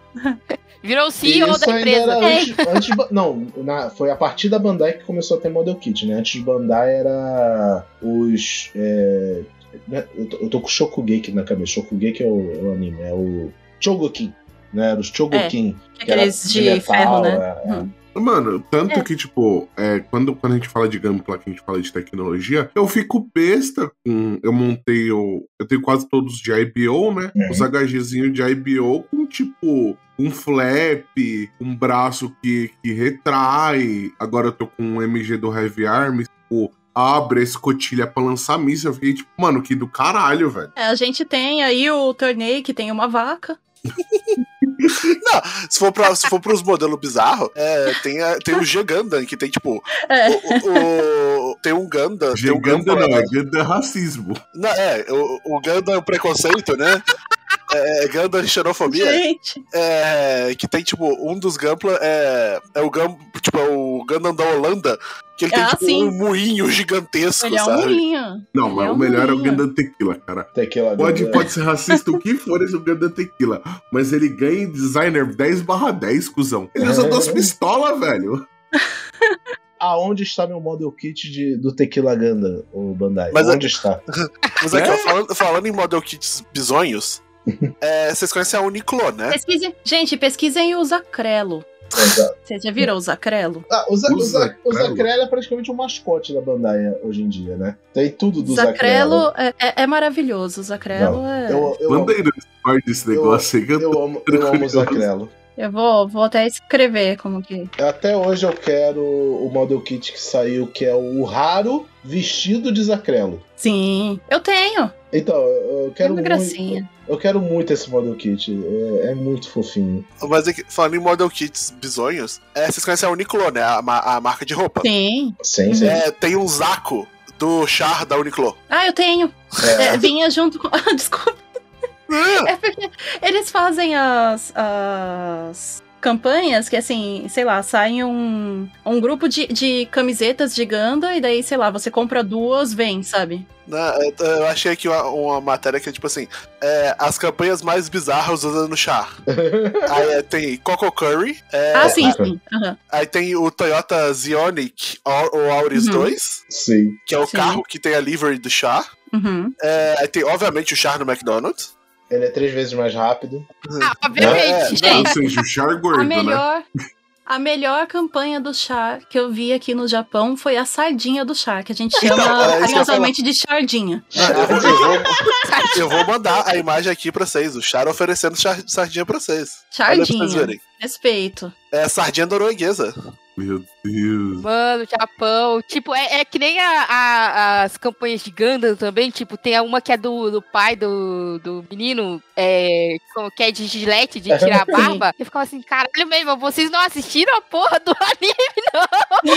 B: Virou o CEO
D: isso
B: da empresa.
D: era antes, antes não, na- foi a partir da Bandai que começou a ter model kit, né? Antes de Bandai era os é, né? eu, tô, eu tô com o Shokugeki na cabeça. Shokugeki é o, é o anime, é o Chogokin, né? Era os Chogokin. que era
E: Aqueles de,
D: metal,
E: ferro, né?
D: é, é.
E: Hum.
A: Mano, tanto
E: É.
A: que, tipo, é, quando, quando a gente fala de Gunpla, que a gente fala de tecnologia, eu fico besta com. Eu montei o. Eu tenho quase todos de IBO, né?
D: Uhum.
A: Os HGzinhos de IBO com, tipo, um flap, um braço que, que retrai. Agora eu tô com um MG do Heavy Arms, tipo, abre a escotilha pra lançar míssil. Eu fiquei, tipo, mano, que do caralho, velho.
E: É, a gente tem aí o torneio que tem uma vaca.
C: Não, se for, pra, se for pros modelos bizarros, é, tem, a- tem o G Gundam, que tem tipo.
E: É.
C: O, o- o- tem um Gundam. Tem um
A: Ganda
C: Gundam.
A: não, é Ganda racismo.
C: Não, é, o, o Gundam preconceito, né? É, Gundam xenofobia.
E: Gente,
C: É, que tem, tipo, um dos Gampla é, é o Gam. Tipo, é o Gundam da Holanda, que ele tem
E: Ah,
C: tipo
E: sim.
C: um moinho gigantesco,
E: Ele é um
C: sabe?
E: murinho.
A: Não, mas
E: é
A: o melhor é o. Gundam Tequila, cara.
D: Tequila
A: Pode,
D: Gundam.
A: pode ser racista o que for esse Gundam Tequila, mas ele ganha em designer 10 barra 10, cuzão. Ele usa
D: É.
A: duas pistolas, velho.
D: Aonde está meu model kit de, do Tequila Gundam, o Bandai?
C: Mas
D: Onde está?
C: Mas aqui,
A: É?
C: ó, falando, falando em model kits bizonhos, é, vocês conhecem a Uniqlo, né?
E: Pesquisem. Gente, pesquisem o Zacrelo.
D: Exato.
E: Vocês já viram o Zacrelo?
D: Ah, o, Za-
A: O
D: o, Za- o
A: Zacrelo.
D: É praticamente um mascote da Bandai hoje em dia, né? Tem tudo do Zacrelo.
E: Zacrelo é, é- é maravilhoso. O Zacrelo é.
D: Eu, eu,
A: Manda aí no Discord esse negócio aí. que eu
D: eu, amo, eu amo o Zacrelo.
E: Eu vou, vou até escrever como que.
D: Até hoje eu quero o model kit que saiu, que é o raro vestido de Zacrelo.
E: Sim, eu tenho.
D: Então, eu eu
E: É
D: quero
E: uma
D: muito,
E: gracinha.
D: eu quero muito esse model kit. É, é muito fofinho.
C: Mas aqui, falando em model kits bizonhos, é, vocês conhecem a Uniqlo, né? A, a marca de roupa.
E: Sim.
D: Sim, sim.
C: É, tem um Zaco do Char da Uniqlo.
E: Ah, eu tenho.
D: É.
E: É, vinha junto com. Desculpa. É porque eles fazem as, as campanhas que, assim, sei lá, sai um, um grupo de, de camisetas de Ganda e daí, sei lá, você compra duas, vem, sabe?
C: Né, eu- Eu achei aqui uma, uma matéria que é tipo assim: é, as campanhas mais bizarras usando Char. Aí é, tem Coco Curry, é,
E: ah, sim,
D: ah,
E: sim. aham.
C: aí tem o Toyota Zionic Au- o Auris
E: Uhum.
C: 2,
D: Sim.
C: que é o
E: Sim.
C: carro que tem a livery do Char.
E: Uhum.
C: É, aí tem, obviamente, o Char no McDonald's.
D: Ele é três vezes mais rápido.
B: Ah, obviamente,
C: É,
A: Ou
B: gente.
A: seja, o char gordo,
E: A
A: né?
E: melhor. A melhor campanha do chá que eu vi aqui no Japão foi a sardinha do chá, que a gente chama
C: é
E: carinhosamente de chardinha.
C: Ah, eu, vou, eu vou- mandar a imagem aqui pra vocês. O Char oferecendo char- sardinha pra vocês. Olha pra vocês verem.
E: Respeito.
C: É sardinha norueguesa.
A: Meu Deus.
B: Mano, Japão. Tipo, é, é que nem a- a- as campanhas de Gundam também. Tipo, tem uma que é do, do pai do, do menino, é, que é de gilete, de tirar a barba. Eu ficava assim, caralho mesmo, vocês não assistiram a porra do anime?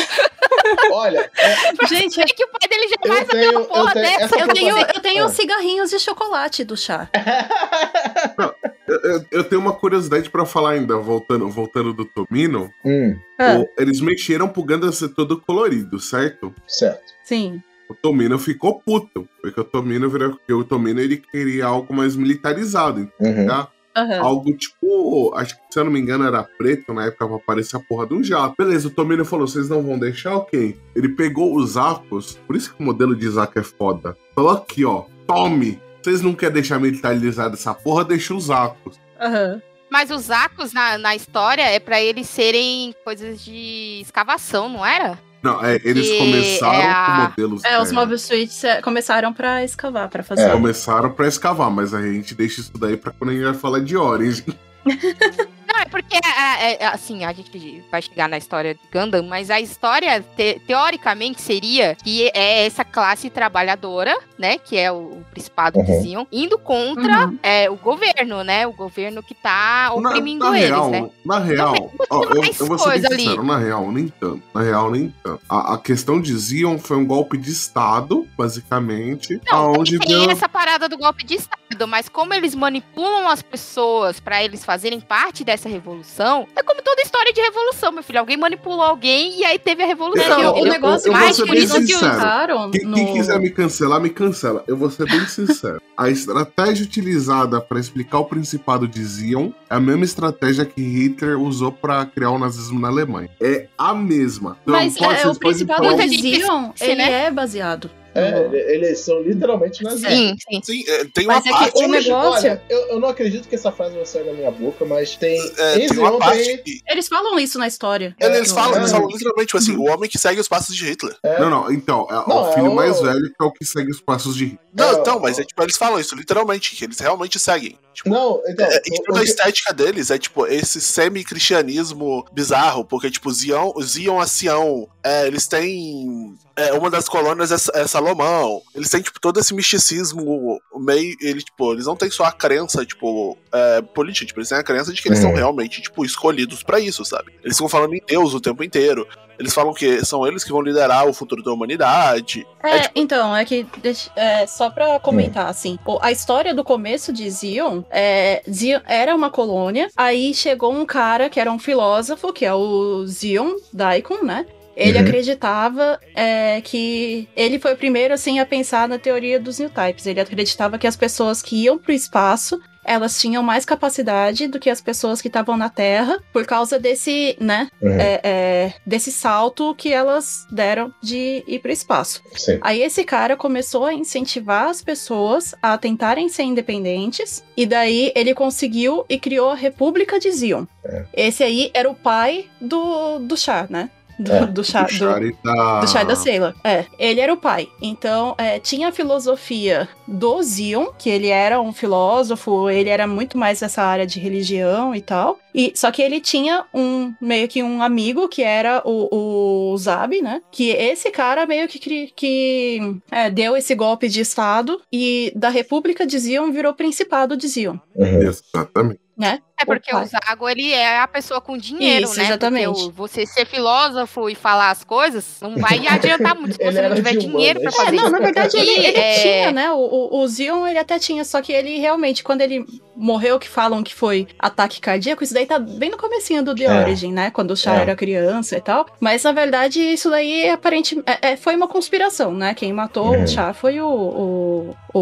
D: Olha, é,
E: Gente,
B: É que o pai dele jamais vai
D: tenho,
B: uma
D: eu
B: porra
D: tenho
B: dessa.
D: essa
E: eu tenho, eu tenho
D: Ah.
E: cigarrinhos de chocolate do chá.
A: Eu, eu- eu tenho uma curiosidade pra falar ainda, voltando, voltando do Tomino.
D: Hum,
E: Ah,
A: O- eles mexeram pro Gundam ser todo colorido, certo?
D: certo.
E: sim.
A: O Tomino ficou puto. Porque o Tomino virou. Porque o Tomino ele queria algo mais militarizado.
D: Uhum.
A: Tá?
E: Aham.
A: Algo tipo. Acho que se eu não me engano era preto na época pra aparecer a porra de um jato. Beleza, o Tomino falou: vocês não vão deixar? Ok. Ele pegou os arcos. Por isso que o modelo de Zaco é foda. Falou aqui, ó. Tome! Vocês não querem deixar militarizada essa porra? Deixa os arcos.
E: Aham.
B: Mas os arcos na, na história é pra eles serem coisas de escavação, não era?
A: Não, é, eles
B: Que
A: começaram
B: é a-
A: com modelos.
E: É, os
A: é,
E: Mobile Suits é, começaram pra escavar, pra fazer.
D: É.
A: Começaram pra escavar, mas a gente deixa isso daí pra quando a gente vai falar de Orange.
B: Não, é porque, é, é, assim, a gente vai chegar na história de Gundam, mas a história, te- teoricamente, seria que é essa classe trabalhadora, né, que é o, o Principado
D: Uhum.
B: de Zion, indo contra
E: Uhum.
B: é, o governo, né, o governo que tá
A: Na,
B: oprimindo
A: na
B: eles,
A: real,
B: né.
A: na real, ó, eu, eu vou ser bem
B: coisa ali.
A: sincero, na real, nem tanto. Na real, nem tanto. A, a questão de Zion foi um golpe de Estado, basicamente,
B: Não,
A: aonde
B: tem
A: deu...
B: essa parada do golpe de Estado, mas como eles manipulam as pessoas pra eles fazerem parte dessa revolução, é como toda história de revolução, meu filho. Alguém manipulou alguém e aí teve a revolução.
E: É o- negócio
A: eu vou
E: mais que usaram
A: Quem,
E: no...
A: quem quiser me cancelar, me cancela. Eu vou ser bem sincero. A estratégia utilizada pra explicar o Principado de Zion é a mesma estratégia que Hitler usou pra criar o nazismo na Alemanha. É a mesma. Então,
E: Mas é, o Principado de Zion, ele
B: né?
E: é baseado.
D: É, eles são literalmente nazistas.
B: Sim, sim.
C: Sim, é, tem uma
E: Mas é que
C: parte.
E: o negócio-
D: Olha, eu, eu não acredito que essa frase vai sair da minha boca, mas tem.
C: é,
D: em
C: tem uma parte que.
E: Eles falam isso na história.
C: Eles, eles
D: É,
C: falam, eles
D: é.
C: falam literalmente, tipo assim, o homem que segue os passos de Hitler.
D: é,
A: Não, não, então, é
D: Não,
A: o
D: é
A: filho
D: o-
A: mais velho que é o que segue os passos de Hitler.
C: Não,
D: É,
C: então, mas é, tipo, eles falam isso, literalmente, que eles realmente seguem. Tipo,
D: Não, então.
C: é, e toda
D: o
C: a estética deles é, tipo, esse semi-cristianismo bizarro, porque, tipo, Zion, Zion a Sião, é, eles têm... é, uma das colônias é, é Salomão. Eles têm, tipo, todo esse misticismo meio... Ele, tipo, eles não têm só a crença, tipo, é, política, tipo, eles têm a crença de que eles
D: Uhum.
C: são realmente, tipo, escolhidos pra isso, sabe? Eles ficam falando em Deus o tempo inteiro. eles falam que são eles que vão liderar o futuro da humanidade.
E: É,
C: tipo-
E: então, é que deixa- é, só pra comentar, assim, o- a história do começo de Zion, é, Zion era uma colônia, aí chegou um cara que era um filósofo, que é o Zion Daikon, né? Ele
D: Uhum.
E: acreditava é, que ele foi o primeiro assim a pensar na teoria dos new types. Ele acreditava que as pessoas que iam pro espaço elas tinham mais capacidade do que as pessoas que estavam na Terra por causa desse, né,
D: Uhum.
E: é, é, desse salto que elas deram de ir pro espaço.
D: Sim.
E: Aí esse cara começou a incentivar as pessoas a tentarem ser independentes, e daí ele conseguiu e criou a República de Zion.
D: É.
E: Esse aí era o pai do, do chá, né? Do,
D: É,
E: do chá.
A: Do Shari da...
E: Do Shai da Sailor. É, ele era o pai. Então, é, tinha a filosofia do Zion, que ele era um filósofo, ele era muito mais nessa área de religião e tal. E, só que ele tinha um meio que um amigo que era o, o Zabi, né? Que esse cara meio que, cri- que é, deu esse golpe de Estado e da República de Zion virou Principado de Zion,
D: Uhum.
A: Exatamente.
E: Né?
B: É porque
E: Opa.
B: o Zago, ele é a pessoa com dinheiro,
E: Isso,
B: né?
E: exatamente.
B: Porque o- você ser filósofo e falar as coisas não vai adiantar muito se você não tiver dinheiro pra
D: humanas.
B: fazer
E: É, não,
B: isso.
E: na verdade ele, ele
B: É.
E: tinha, né? O, o, o Zion ele até tinha, só que ele realmente, quando ele morreu, que falam que foi ataque cardíaco, isso daí tá bem no comecinho do The
D: É.
E: Origin, né? Quando o Chá
D: É.
E: era criança e tal. Mas na verdade, isso daí aparentemente é, é, foi uma conspiração, né? Quem matou
D: Uhum.
E: o Chá foi o, o,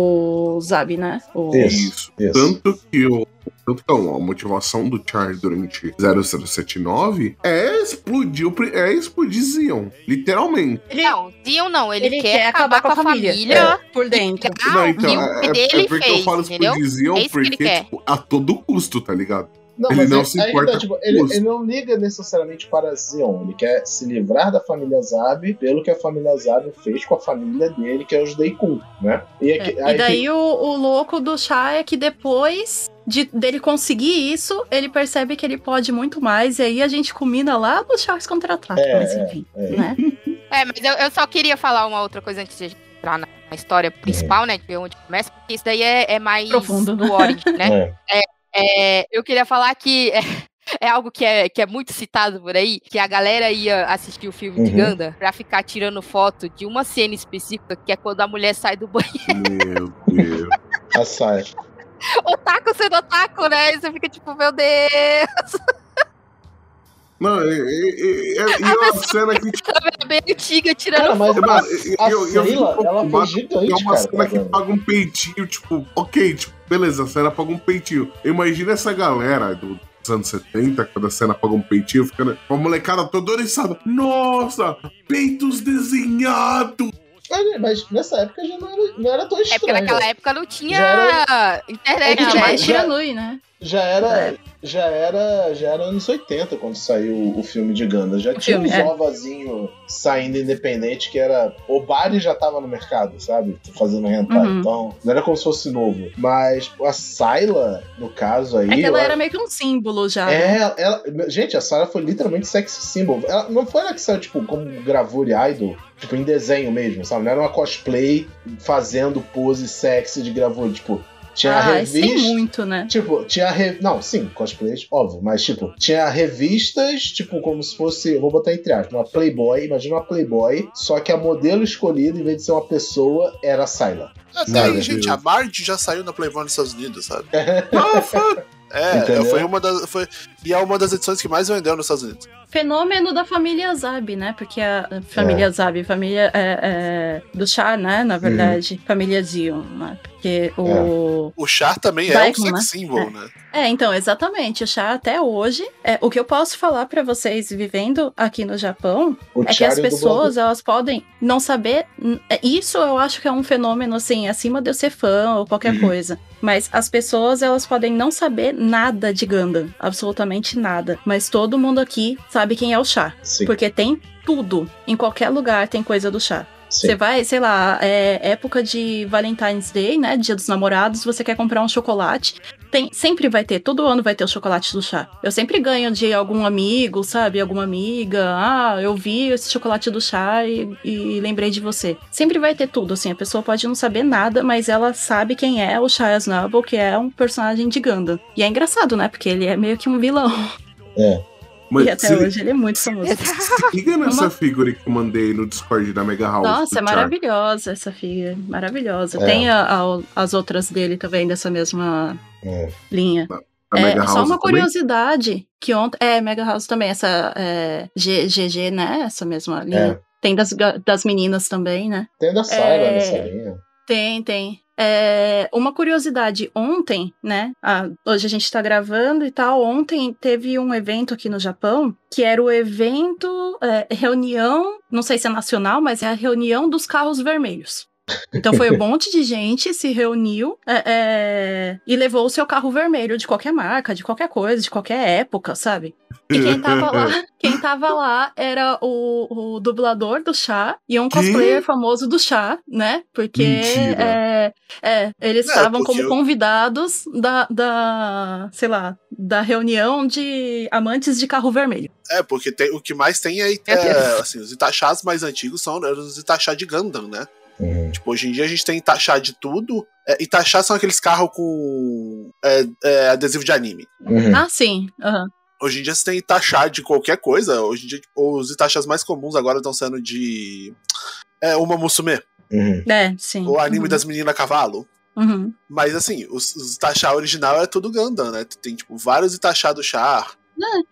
E: o Zabi, né? O...
D: Isso. Isso.
A: Tanto que o. Tanto que a motivação do Char durante 0079 é explodir, é explodir Zion. Literalmente.
E: Ele,
B: Não, Zion não, ele,
E: ele
B: quer, acabar, com a família.
E: é, por dentro.
A: Não, então, é,
B: dele
A: é porque
B: fez,
A: eu falo
B: entendeu?
A: explodir Zion
B: É isso que ele
A: porque,
B: quer.
A: tipo, a todo custo, tá ligado?
D: Não,
A: Ele
D: mas
A: não
D: aí-
A: se
D: aí que
A: importa
D: tá, tipo, ele, ele não liga necessariamente para Zion. Ele quer se livrar da família Zab pelo que a família Zab fez com a família dele, que é os Daikun, né? E,
E: É,
D: aqui- aí
E: e daí
D: que-
E: o, o louco do chá é que depois de, dele conseguir isso, ele percebe que ele pode muito mais, e aí a gente culmina lá no Sharks contra-ataque,
D: É,
E: mas
D: é,
E: enfim,
D: é.
E: né?
B: É, mas eu, eu só queria falar uma outra coisa antes de a gente entrar na, na história principal, né? De onde começa, porque isso daí é, é mais
E: Profundo, né?
B: do Origin, né?
D: É.
B: É, eu queria falar que é, é algo que é, que é muito citado por aí, que a galera ia assistir o filme de
D: Uhum.
B: Ganda pra ficar tirando foto de uma cena específica, que é quando a mulher sai do banheiro.
A: Meu Deus.
D: A saia.
B: Otaku sendo otaku, né? E você fica tipo, meu Deus,
A: Não, é, é, é, é, e é uma cena que, tipo,
B: câmera bem antiga tirando
D: Cara, mas
A: mano,
D: a,
A: eu-
D: ela foi
A: preocupado
D: gigante,
A: é uma
D: cara.
A: cena que
D: fazendo.
A: paga um peitinho, tipo, ok, tipo, beleza, a cena paga um peitinho. Imagina essa galera do dos anos 70, quando a cena paga um peitinho, ficando com a molecada toda oriçada. Nossa, peitos desenhados!
D: Mas, nessa época já não era, não era tão
B: É porque
D: estranho.
B: naquela época não tinha
D: Já
B: internet,
D: É
E: Não,
B: né?
E: mas
D: já-
E: tira Nui, né?
D: Já era,
E: É.
D: já era, já era anos 80 quando saiu o filme de Ganda. Já
E: O
D: tinha
E: filme,
D: uns
E: é.
D: ovazinho saindo independente que era. O Bari já tava no mercado, sabe? Fazendo hentai.
E: Uhum.
D: Então, não era como se fosse novo. Mas a Sayla, no caso aí.
E: É que ela
D: eu
E: era meio que um símbolo já. né?
D: É, ela, gente, a Sarah foi literalmente sex symbol. Ela não foi ela que saiu, tipo, como gravura idol, tipo, em desenho mesmo, sabe? Não era uma cosplay fazendo pose sexy de gravura, tipo, tinha a
E: Ah, tem
D: revista.
E: muito, né?
D: Tipo, tinha. Re... Não, sim, cosplays, óbvio, mas tipo, tinha revistas, tipo, como se fosse. Vou botar entre aspas, uma Playboy, imagina uma Playboy, só que a modelo escolhida, em vez de ser uma pessoa, era a Sayla.
C: Até aí, gente, a Marge já saiu na Playboy nos Estados Unidos, sabe?
A: Ah.
C: É,
D: Entendeu?
C: foi uma das. Foi, e é uma das edições que mais vendeu nos Estados Unidos.
E: Fenômeno da família Zab, né? Porque a família Zab, família é, é, do Char, né? Na verdade, família Zion, né? Porque o.
C: O Char também é um sex
E: né?
C: symbol, né?
E: É, então, exatamente. O Char até hoje. É, o que eu posso falar pra vocês vivendo aqui no Japão
D: O
E: é que as pessoas, elas podem não saber. é, Isso eu acho que é um fenômeno, assim, acima de eu ser fã ou qualquer
D: Uhum.
E: coisa. Mas as pessoas, elas podem não saber nada de Gundam. Absolutamente nada. Mas todo mundo aqui sabe quem é o Char.
D: Sim,
E: Porque tem tudo. Em qualquer lugar tem coisa do chá. Você vai, sei lá, é época de Valentine's Day, né? Dia dos namorados, você quer comprar um chocolate. Tem, sempre vai ter, todo ano vai ter o chocolate do chá. Eu sempre ganho de algum amigo, sabe? Alguma amiga. Ah, eu vi esse chocolate do chá e, e lembrei de você. Sempre vai ter tudo, assim. A pessoa pode não saber nada, mas ela sabe quem é o Shia Snubble, que é um personagem de Gundam. E é engraçado, né? Porque ele é meio que um vilão.
A: Mas
E: e até
A: se,
E: hoje ele é muito famoso.
A: se liga nessa
E: Uma-
A: figura que eu mandei no Discord da Mega House.
E: Nossa, é
A: Char.
E: maravilhosa essa figura. Maravilhosa.
D: É.
E: Tem a- a- as outras dele também, dessa mesma
D: É.
E: linha.
A: A
E: É,
A: Mega House
E: só uma
A: também?
E: curiosidade, que ontem... É, Mega House também, essa é, G- GG, né? Essa mesma linha.
D: É.
E: Tem das, das meninas também, né?
D: Tem da Saga
E: É.
D: nessa linha.
E: Tem, tem. É, uma curiosidade, ontem, né? hoje a gente tá gravando e tal. Ontem teve um evento aqui no Japão que era o evento, é, reunião, não sei se é nacional, mas é a reunião dos carros vermelhos. Então foi um monte de gente se reuniu é, é, e levou o seu carro vermelho de qualquer marca, de qualquer coisa, de qualquer época, sabe? E quem tava lá, quem tava lá era o, o dublador do chá e um
A: Que?
E: cosplayer famoso do chá, né? Porque é, é, eles estavam como
C: eu-
E: convidados da, da, sei lá, da reunião de amantes de carro vermelho.
C: É, porque tem- o que mais tem é, é, assim, os Itachás mais antigos são os Itachá de Gundam, né?
D: Uhum.
C: Tipo, hoje em dia a gente tem Itachá de tudo. É, Itachá são aqueles carros com é, é, adesivo de anime.
D: Uhum.
E: Ah, sim. aham.
C: Hoje em dia você tem Itachá de qualquer coisa. Hoje em dia tipo, os Itachás mais comuns agora estão sendo de é, Uma Musume,
D: Uhum.
E: É, sim.
C: o anime
E: Uhum.
C: das meninas cavalo.
E: Uhum.
C: Mas assim, os, os Itachá original é tudo Gundam, né? Tem, tipo, vários Itachá do Char.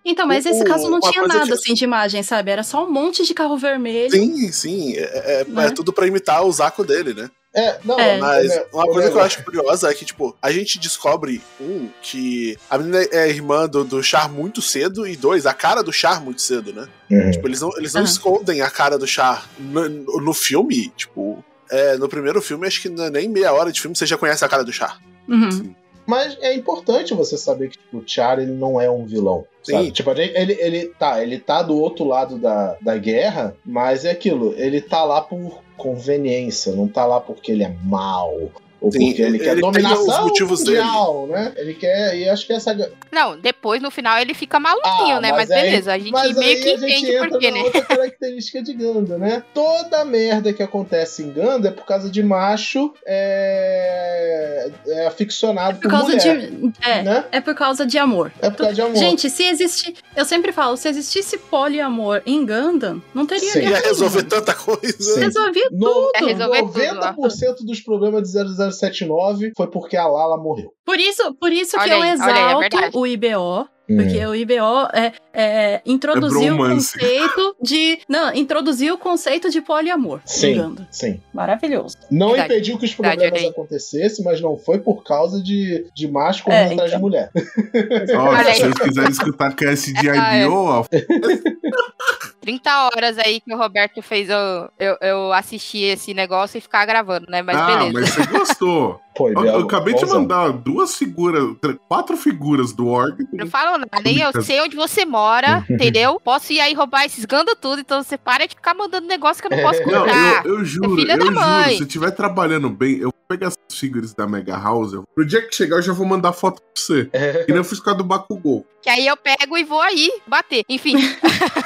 E: Então, mas
C: O-
E: esse caso não tinha nada
C: que-
E: assim de imagem, sabe? Era só um monte de carro vermelho.
C: Sim, sim. É, é-
E: Né?
C: é tudo pra imitar o Zaco dele, né?
D: É, não,
E: É.
C: Mas
D: ne-
C: uma coisa que eu acho curiosa é que, tipo, a gente descobre, um, que a menina é irmã do, do Char muito cedo, e dois, a cara do Char muito cedo, né?
D: Uhum.
C: Tipo, eles não, eles não
E: Aham.
C: escondem a cara do Char no, no- filme, tipo. é, no primeiro filme, acho que não é nem meia hora de filme você já conhece a cara do Char.
E: Uhum.
D: Mas é importante você saber que tipo, o Char ele não é um vilão.
C: Sim.
D: Tipo, ele, ele tá, ele tá do outro lado da, da guerra, mas é aquilo, ele tá lá por conveniência, não tá lá porque ele é mal. Ou
C: Sim,
D: porque ele,
C: ele
D: quer
C: tem
D: dominação
C: os motivos
D: mundial, né? Ele quer, e acho que essa
B: Não, depois no final ele fica maluquinho,
D: Ah,
B: né? Mas,
D: aí-
B: beleza, a gente
D: mas
B: meio
D: aí
B: que
D: a gente
B: entende
D: entra
B: por quê,
D: na
B: né?
D: outra característica de Ganda, né? Toda merda que acontece em Ganda é por causa de macho é, é aficionado
E: Por
D: por,
E: causa
D: mulher,
E: de. É,
D: né?
E: é por causa de amor.
D: É por causa de amor.
E: Gente, se existir. Eu sempre falo, se existisse poliamor em Gundam, não teria
D: Sim.
C: Ia resolver tanta coisa.
D: Sim.
E: Resolvia
D: No,
E: tudo.
B: É resolver tudo,
D: 90% dos problemas de 0079 foi porque a Lala morreu.
E: Por isso, por isso que
B: Olha
E: eu
B: aí, olha aí, é
E: exalto o IBO. Porque o IBO é, é, introduziu o
A: bromance.
E: conceito de. Não, introduziu o conceito de poliamor
D: Sim,
E: Gundam.
D: sim.
E: Maravilhoso.
D: Não
B: Verdade.
D: impediu que os
B: Verdade,
D: problemas
B: aí.
D: acontecessem, mas não foi por causa de, de macho correndo
E: É,
D: atrás de
E: então.
D: mulher.
A: Ó,
B: Olha
A: se vocês quiserem escutar Cast de
B: é.
A: IBO, ó,
B: 30 horas aí que o Roberto fez eu, eu, eu assistir esse negócio e ficar gravando, né? Mas
A: ah,
B: beleza.
A: mas você gostou.
D: Pô,
A: Eu,
D: Biel,
A: eu acabei de mandar duas figuras, quatro figuras do Orc.
B: Não falo nada, nem eu sei onde você mora, entendeu? Posso ir aí roubar esses ganda tudo, então você para de ficar mandando negócio que eu não posso
A: Não,
B: comprar.
A: eu, eu juro,
B: filha
A: eu
B: da
A: juro.
B: mãe.
A: Se eu estiver trabalhando bem, eu vou pegar essas figuras da Mega House. eu- No dia que chegar, eu já vou mandar foto pra você.
D: É.
A: E nem eu fiz com a do Bakugou.
B: Que aí eu pego e vou aí bater. Enfim.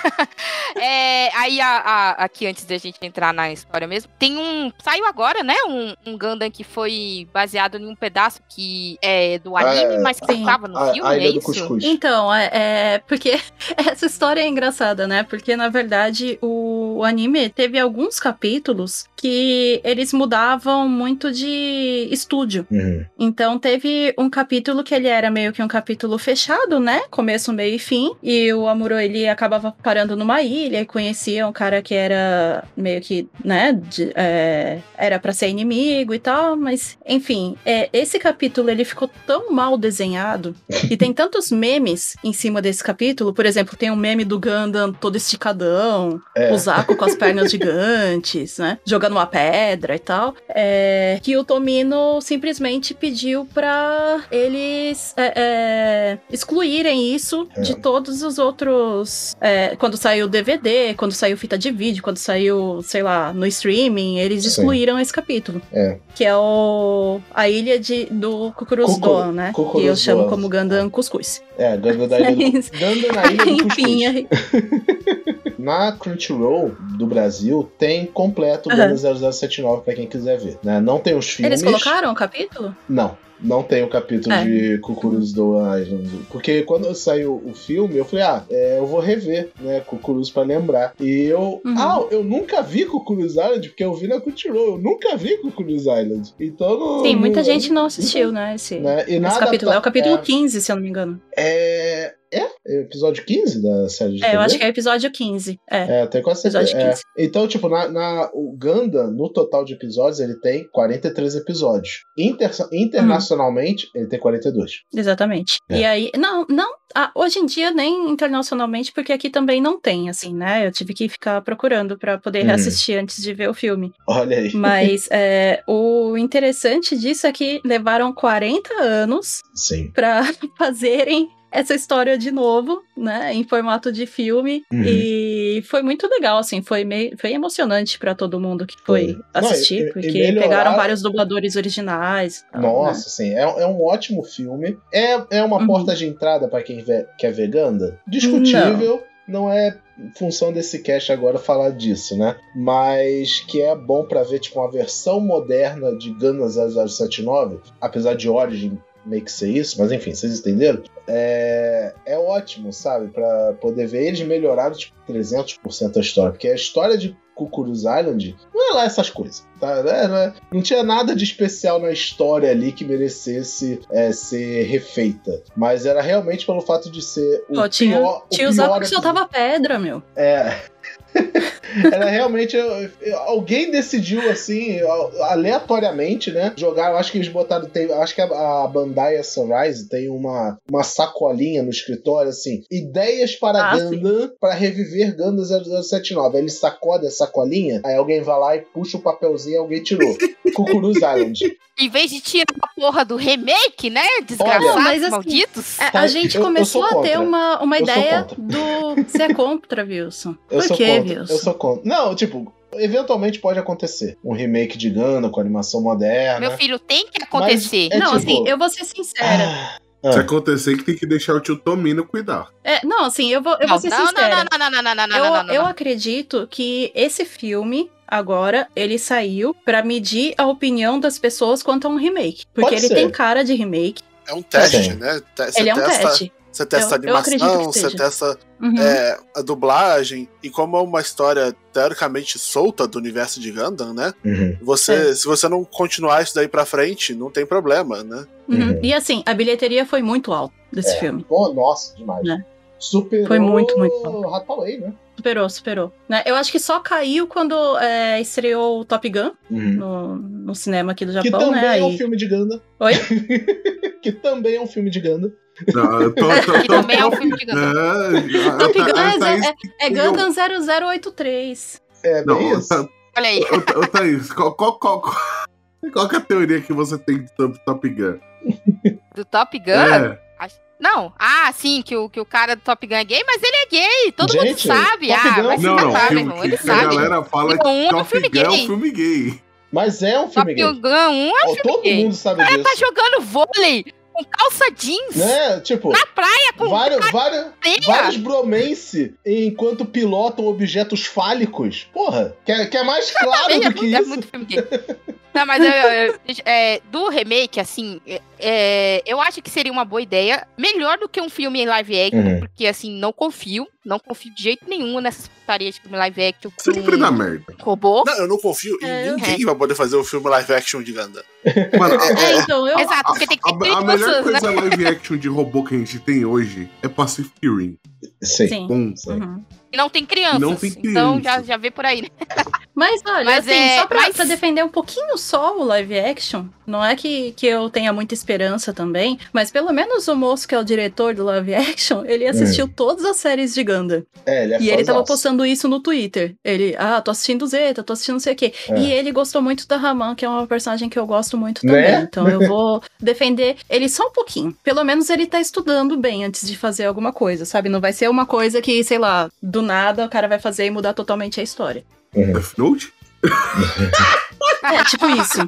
B: É, aí, a, a- aqui, antes da gente entrar na história mesmo, tem um. Saiu agora, né? Um, um Gundam que foi baseado em um pedaço que é do anime,
D: É,
B: mas que estava no
D: A,
B: filme,
D: a
B: é isso?
D: Cuscuz.
E: Então, é, é porque essa história é engraçada, né? Porque na verdade o, o anime teve alguns capítulos que eles mudavam muito de estúdio.
D: Uhum.
E: Então teve um capítulo que ele era meio que um capítulo fechado, né? Começo, meio e fim. E o Amuro ele acabava parando numa ilha e conhecia um cara que era meio que, né? de- é, era para ser inimigo e tal. Mas, enfim, é, esse capítulo ele ficou tão mal desenhado e tem tantos memes em cima desse capítulo. Por exemplo, tem um meme do Gundam todo esticadão,
D: É.
E: o Zaco com as pernas gigantes, né? Jogando uma pedra e tal. É, que o Tomino simplesmente pediu pra eles é, é, excluírem isso
D: É.
E: de todos os outros. é, quando saiu o DVD, quando saiu fita de vídeo, quando saiu, sei lá, no streaming, eles
D: Sim.
E: excluíram esse capítulo.
D: É.
E: Que é o a ilha de, do Kukuruzdo,
D: Kuku-
E: né? Que eu chamo como Gundam Cuscuz.
D: É, Ganda da Ilha do, Ganda na Ilha do
E: Enfim, é-
D: Na Crunchyroll do Brasil tem completo o
E: Aham.
D: Ganda 0079 pra quem quiser ver. Né? Não tem os filmes.
E: eles colocaram o capítulo?
D: Não. Não tem o capítulo
E: É.
D: de Cucuruz do Island. Porque quando saiu o filme, eu falei, ah, é, eu vou rever, né, Cucuruz pra lembrar. E eu.
E: Uhum.
D: Ah, eu nunca vi Cucuruz Island, porque eu vi na Crunchyroll. Eu nunca vi Cucuruz Island. Então não.
E: Sim, muita
D: não-
E: gente não assistiu, né? Esse,
D: Né?
E: Esse
D: nada
E: capítulo. É o capítulo
D: é,
E: 15, se eu não me engano.
D: é, é? É episódio 15 da série de
E: É, eu
D: TV?
E: acho que é episódio 15. É.
D: É, tem quase certeza.
E: Episódio
D: É.
E: 15.
D: Então, tipo, na, na- o Gundam, no total de episódios, ele tem 43 episódios. Inter- internacionalmente, ele tem 42.
E: Exatamente.
D: É.
E: E aí, não, não, ah, hoje em dia nem internacionalmente, porque aqui também não tem, assim, né? Eu tive que ficar procurando pra poder
D: Hum.
E: reassistir antes de ver o filme.
D: Olha aí.
E: Mas é, o interessante disso é que levaram 40 anos
D: Sim.
E: pra fazerem essa história de novo, né, em formato de filme
D: Uhum.
E: e foi muito legal, assim, foi meio, foi emocionante pra todo mundo que foi
D: Foi. Não,
E: assistir,
D: e- e
E: porque
D: melhoraram-
E: pegaram vários dubladores originais. e né?
D: Nossa, sim, é, é um ótimo filme. É, é uma
E: Uhum.
D: porta de entrada pra quem ve- quer ver Gundam? Discutível. Não. é função desse cast agora falar disso, né? Mas que é bom pra ver, tipo, uma versão moderna de Gundam 0079, apesar de Origin meio que ser isso, mas enfim, vocês entenderam? É, é ótimo, sabe? Pra poder ver. Eles melhoraram, tipo, 300% a história. Porque a história de Cucuruz Island não é lá essas coisas, tá? É, não, é- não tinha nada de especial na história ali que merecesse é, ser refeita. Mas era realmente pelo fato de ser o
E: Pô, tinha,
D: pior.
E: tinha
D: o
E: os que soltava pedra, meu.
D: é. Era realmente. eu- eu- Alguém decidiu, assim, aleatoriamente, né? Jogar. Eu acho que eles botaram. Tem, acho que a, a Bandai a Sunrise tem uma, uma sacolinha no escritório, assim. Ideias para
E: Ah,
D: Gundam para reviver Gundam 0079. Aí ele sacode a sacolinha, aí alguém vai lá e puxa o papelzinho e alguém tirou. Cucuruz Island.
B: Em vez de tirar a porra do remake, né? Desgraçados,
D: Olha,
E: mas assim,
B: malditos.
E: É,
D: Tá,
E: a gente
D: eu- eu
E: começou
D: sou
E: a ter uma, uma
D: Eu
E: ideia do. Você é contra, Wilson?
D: Eu
E: Por
D: sou
E: quê,
D: contra.
E: Wilson?
D: Eu sou contra. Não, tipo. Eventualmente pode acontecer. Um remake de Gundam com animação moderna.
B: Meu filho, tem que acontecer.
D: É
E: não,
D: tipo-
E: assim, eu vou ser sincera.
D: Ah,
A: Se
D: ah.
A: acontecer, que tem que deixar o tio Tomino cuidar.
E: É, não, assim, eu vou, eu
B: não,
E: vou ser
B: não, não,
E: sincera.
B: não, não, não, não, não, não,
E: eu,
B: não, não,
E: eu
B: não.
E: acredito que esse filme, agora, ele saiu pra medir a opinião das pessoas quanto a um remake. Porque
D: Pode
E: ele
D: ser.
E: tem cara de remake.
C: É um teste,
D: Sim.
C: né? Te- Você
E: ele é um
C: testa,
E: teste.
C: Você testa
E: Eu-
C: animação, você testa
E: Uhum.
C: é, a dublagem. E como é uma história teoricamente solta do universo de Gundam, né?
D: Uhum.
C: Você,
E: É.
C: se você não continuar isso daí pra frente, não tem problema, né?
E: Uhum.
D: Uhum.
E: E assim, a bilheteria foi muito alta desse
D: É.
E: filme.
D: Pô, nossa, demais.
E: Né?
D: Superou
E: Foi muito, muito bom.
D: Hathaway, né?
E: Superou, superou. Né? Eu acho que só caiu quando é, estreou o Top Gun no, no cinema aqui do
D: Que
E: Japão,
D: também
E: né?
D: é um
E: Aí-
D: filme de Gundam.
E: Oi?
D: que também é um filme de Gundam.
A: Não, tô, tô,
B: também é um filme de Gundam.
A: É,
E: Top
A: a-
E: Gun
A: a
E: é, é, é Gundam 0083.
D: É,
A: Não,
D: bem isso.
A: tá-
B: Olha aí.
A: ô, ô, Thaís, qual, qual, qual, qual, qual que é a teoria que você tem sobre Top Gun?
B: Do Top Gun?
A: É,
B: Não. Ah, sim, que o, que o cara do Top Gun é gay, mas ele é gay. Todo
D: Gente,
B: mundo sabe.
D: Top
B: ah,
D: Gun-
B: vai se
A: não, não,
B: catar, meu
A: filme,
B: irmão.
A: que,
B: Ele
A: que a
B: sabe.
A: galera fala que
B: um é um
A: Top
B: filme
A: Gun é um
B: gay.
A: filme gay.
D: Mas é um filme
B: Top
D: gay.
B: Gun 1 é
D: Ó, Todo
B: gay.
D: mundo sabe
B: Tá
D: disso.
B: jogando vôlei com calça jeans
D: Né? Tipo,
B: na praia com
D: vários, vários, vários bromance enquanto pilotam objetos fálicos. Porra, quer, quer mais claro
B: é,
D: do que
B: é
D: isso?
B: muito filme gay. Não, mas eu- eu- eu- é, do remake, assim, é, é, eu acho que seria uma boa ideia. Melhor do que um filme em live action,
D: Uhum.
B: porque, assim, não confio. Não confio de jeito nenhum nessas putarias de filme live action
A: Sempre dá merda.
B: robô.
C: Não, eu não confio
E: É,
C: em
E: eu-
C: ninguém que vai poder fazer o filme live action de Gundam.
A: Mano, a,
E: É, então, eu.
B: Exato, porque tem que ter
A: a- a melhor
B: pessoas, né?
A: coisa live action de robô que a gente tem hoje é Pacific Rim.
E: Sim.
A: Bom,
D: sei.
E: Uhum.
B: E não tem crianças.
A: Não tem
B: Então já,
A: criança.
B: já vê por aí, né?
E: Mas olha,
B: Mas
E: assim,
B: é-
E: só pra,
B: mas-
E: pra defender um pouquinho só o live action, não é que, que eu tenha muita esperança também, mas pelo menos o moço que é o diretor do live action, ele assistiu todas as séries de Gundam.
D: É, ele é
E: e ele tava postando isso no Twitter. Ele, ah, tô assistindo Zeta, tô assistindo não sei o quê.
D: É.
E: E ele gostou muito da Raman, que é uma personagem que eu gosto muito
D: Né?
E: também. Então eu vou defender ele só um pouquinho. Pelo menos ele tá estudando bem antes de fazer alguma coisa, sabe? Não vai ser uma coisa que, sei lá, do nada o cara vai fazer e mudar totalmente a história.
A: Death Note?
E: É, tipo isso,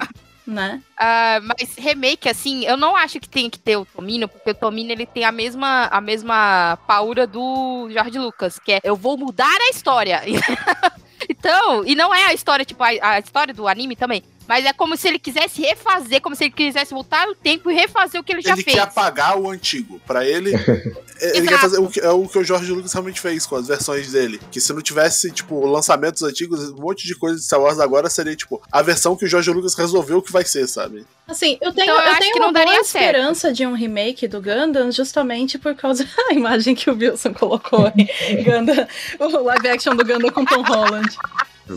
E: né?
B: Ah, mas remake, assim, eu não acho que tem que ter o Tomino, porque o Tomino ele tem a mesma, a mesma paura do George Lucas, que é eu vou mudar a história. então, e não é a história, tipo, a, a história do anime também. Mas é como se ele quisesse refazer, como se ele quisesse voltar no tempo e refazer o que ele já
C: Ele
B: fez.
C: quer apagar o antigo. Pra ele, ele
B: Exato.
C: quer fazer o que, é o que o George Lucas realmente fez com as versões dele. Que se não tivesse, tipo, lançamentos antigos, um monte de coisa de Star Wars agora seria, tipo, a versão que o George Lucas resolveu que vai ser, sabe?
E: Assim, eu tenho,
B: Então, eu
E: eu
B: acho
E: tenho
B: que
E: uma
B: não
E: boa
B: daria certo.
E: esperança de um remake do Gundam justamente por causa da imagem que o Wilson colocou em Gundam, o live action do Gundam com Tom Holland.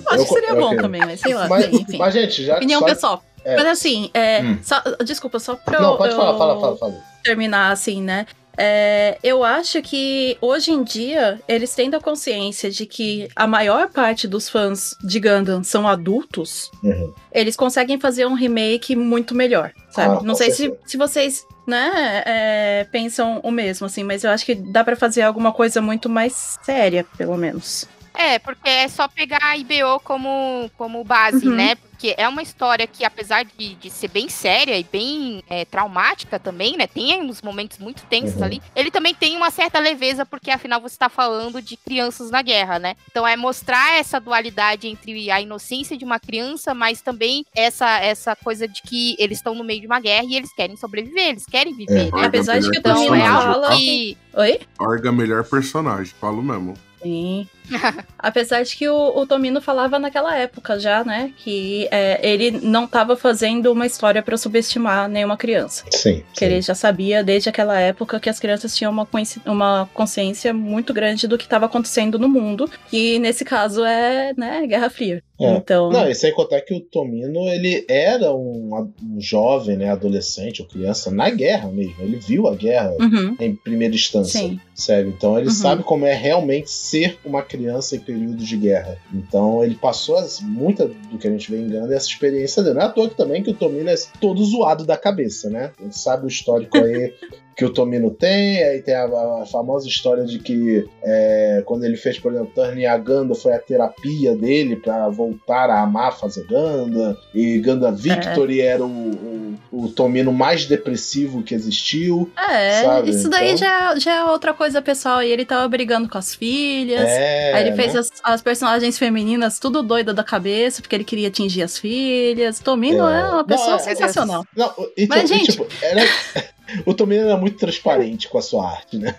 E: Acho que seria bom
D: ok.
E: também, mas sei lá,
D: Mas,
E: enfim.
D: mas, gente, já.
E: Opinião
D: só-
E: pessoal.
D: é.
E: Mas assim, é,
D: Hum.
E: só- desculpa, só pra
D: Não,
E: eu-
D: pode falar,
E: eu
D: fala, fala, fala.
E: terminar assim, né? É, eu acho que hoje em dia eles tendo a consciência de que a maior parte dos fãs de Gundam são adultos,
D: Uhum.
E: eles conseguem fazer um remake muito melhor, sabe?
D: Ah,
E: Não sei se, se vocês, né, é, pensam o mesmo, assim, mas eu acho que dá pra fazer alguma coisa muito mais séria, pelo menos.
B: É, porque é só pegar a IBO como, como base,
E: Uhum.
B: né? Porque é uma história que, apesar de, de ser bem séria e bem é, traumática também, né? Tem uns momentos muito tensos
D: Uhum.
B: ali. Ele também tem uma certa leveza, porque afinal você tá falando de crianças na guerra, né? Então é mostrar essa dualidade entre a inocência de uma criança, mas também essa, essa coisa de que eles estão no meio de uma guerra e eles querem sobreviver, eles querem viver,
D: É.
B: né?
E: Apesar de que o
B: Então
E: Toninho
B: é
E: fala...
B: que.
E: Oi?
A: Orga melhor personagem, falo mesmo.
E: Sim. Apesar de que o, o Tomino falava naquela época já, né? Que é, ele não estava fazendo uma história pra subestimar nenhuma criança.
D: Sim.
E: Que ele já sabia desde aquela época que as crianças tinham uma, uma consciência muito grande do que estava acontecendo no mundo. Que nesse caso é, né, Guerra Fria.
D: É.
E: Então.
D: Não, e sem contar que o Tomino, ele era um, um jovem, né, adolescente ou criança na guerra mesmo. Ele viu a guerra
E: Uhum,
D: em primeira instância,
E: sim.
D: sabe? Então ele
E: Uhum.
D: sabe como é realmente ser uma criança em período de guerra. Então ele passou as, muita do que a gente vem engano essa experiência dele. Não é à toa que também que o Tomino é todo zoado da cabeça, né? Gente sabe o histórico aí que o Tomino tem, aí tem a, a famosa história de que é, quando ele fez, por exemplo, Turn a Ganda foi a terapia dele pra voltar a amar fazer Ganda, e Ganda Victory era o, o, o Tomino mais depressivo que existiu.
E: É,
D: Sabe,
E: isso daí
D: então-
E: já, já é outra coisa pessoal. E ele tava brigando com as filhas.
D: É,
E: Aí ele fez
D: né?
E: as, as personagens femininas tudo doida da cabeça, porque ele queria atingir as filhas. Tomino
D: É.
E: é, uma pessoa
D: Não, é-
E: sensacional.
D: Não, então,
E: Mas, gente-
D: tipo, era... o Tomino era muito transparente com a sua arte, né?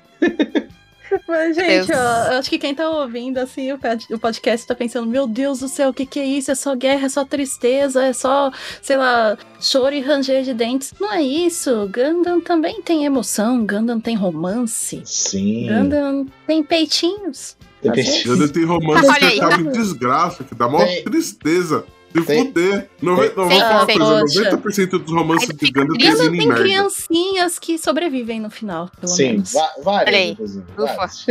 E: Mas, gente, ó, eu acho que quem tá ouvindo assim, o pod- o podcast tá pensando: Meu Deus do céu, o que, que é isso? É só guerra, é só tristeza, é só, sei lá, choro e ranger de dentes. Não é isso. Gundam também tem emoção, Gundam tem romance,
D: Sim.
E: Gundam tem peitinhos.
D: Depende-
A: Ganda tem romance
B: Olha
A: que
B: aí.
A: acaba em desgraça, que dá maior
D: Tem-
A: tristeza. Se
D: Tem-
A: fuder. Nove-
D: tem-
A: Não, vou
B: Sim,
A: falar uma
B: sim.
A: coisa:
E: Poxa.
A: 90% dos romances de
B: triste.
A: terminam
E: Gundam
A: em
E: tem
A: merda.
E: criancinhas que sobrevivem no final, pelo
D: Sim,
E: menos.
D: va- várias, várias.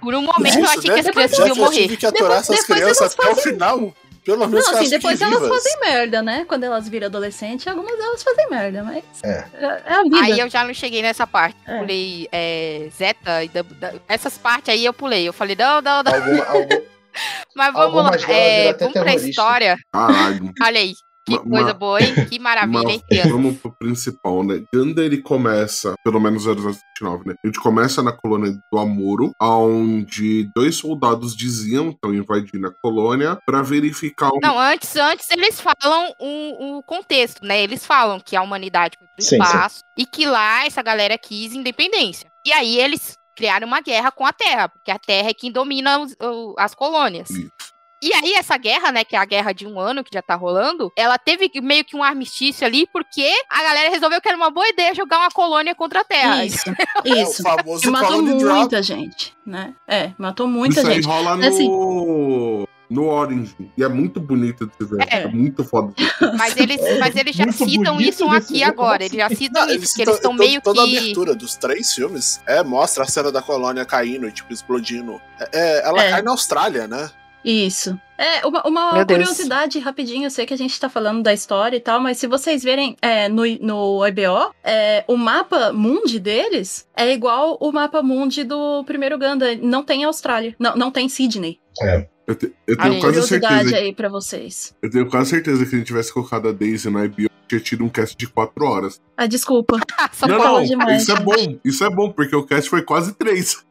B: Por um momento eu achei
C: né?
B: que as crianças iam
C: que eu
B: morrer.
C: tive que aturar
E: Depois-
C: essas
E: depois
C: crianças
E: elas
C: até o
E: fazem-
C: final. Pelo menos
E: Não, assim, depois elas
C: vivas.
E: fazem merda, né? Quando elas viram adolescente, algumas delas fazem merda, mas.
D: É.
E: É a vida.
B: Aí eu já não cheguei nessa parte.
E: É.
B: Pulei é, Zeta e da- da- essas partes aí eu pulei. Eu falei, não, não, não.
D: Alguma, algum-
B: Mas vamos lá.
D: Algumas delas
B: É, vamos pra história.
A: Caralho.
B: Olha aí. Que
A: Ma-
B: coisa boa, hein? Que maravilha, hein?
A: Mas
B: criança?
A: vamos pro principal, né? Ganda ele começa, pelo menos 029, né? A gente começa na colônia do Amuro, onde dois soldados diziam estão invadindo a colônia pra verificar um.
B: Não, antes, antes eles falam o, o contexto, né? Eles falam que a humanidade foi pro
D: Sim, sim.
B: espaço e que lá essa galera quis independência. E aí eles criaram uma guerra com a Terra, porque a Terra é quem domina os- as colônias.
A: Isso.
B: E aí, essa guerra, né, que é a guerra de um ano que já tá rolando, ela teve meio que um armistício ali, porque a galera resolveu que era uma boa ideia jogar uma colônia contra a Terra.
E: Isso,
C: É
E: isso.
C: o famoso
E: E matou muita gente, né? É, matou muita
A: Isso
E: gente.
A: rola
E: Assim-
A: no. Orange. E é muito bonito de se ver.
B: É.
A: É, muito foda.
B: Mas eles, mas eles já
D: Muito
B: citam isso aqui agora. Eles já citam
C: Não,
B: isso,
C: eles
B: que eles estão meio
C: toda a
B: que.
C: abertura dos três filmes é mostra a cena da colônia caindo e tipo explodindo. É, é, ela
E: É.
C: cai na Austrália, né?
E: Isso. É, uma, uma curiosidade rapidinho, eu sei que a gente tá falando da história e tal, mas se vocês verem é, no, no EBO, é, o mapa mundi deles é igual o mapa mundi do primeiro Ganda. Não tem Austrália. Não, não tem Sydney.
A: Eu, te- eu tenho quase certeza.
E: aí pra vocês.
A: Eu tenho quase certeza que a gente tivesse colocado a Daisy na IBO, tinha tido um cast de 4 horas.
E: Ah, desculpa.
B: Só
A: não,
E: fala
A: não,
E: demais,
A: isso é bom. Isso é bom, porque o cast foi quase 3.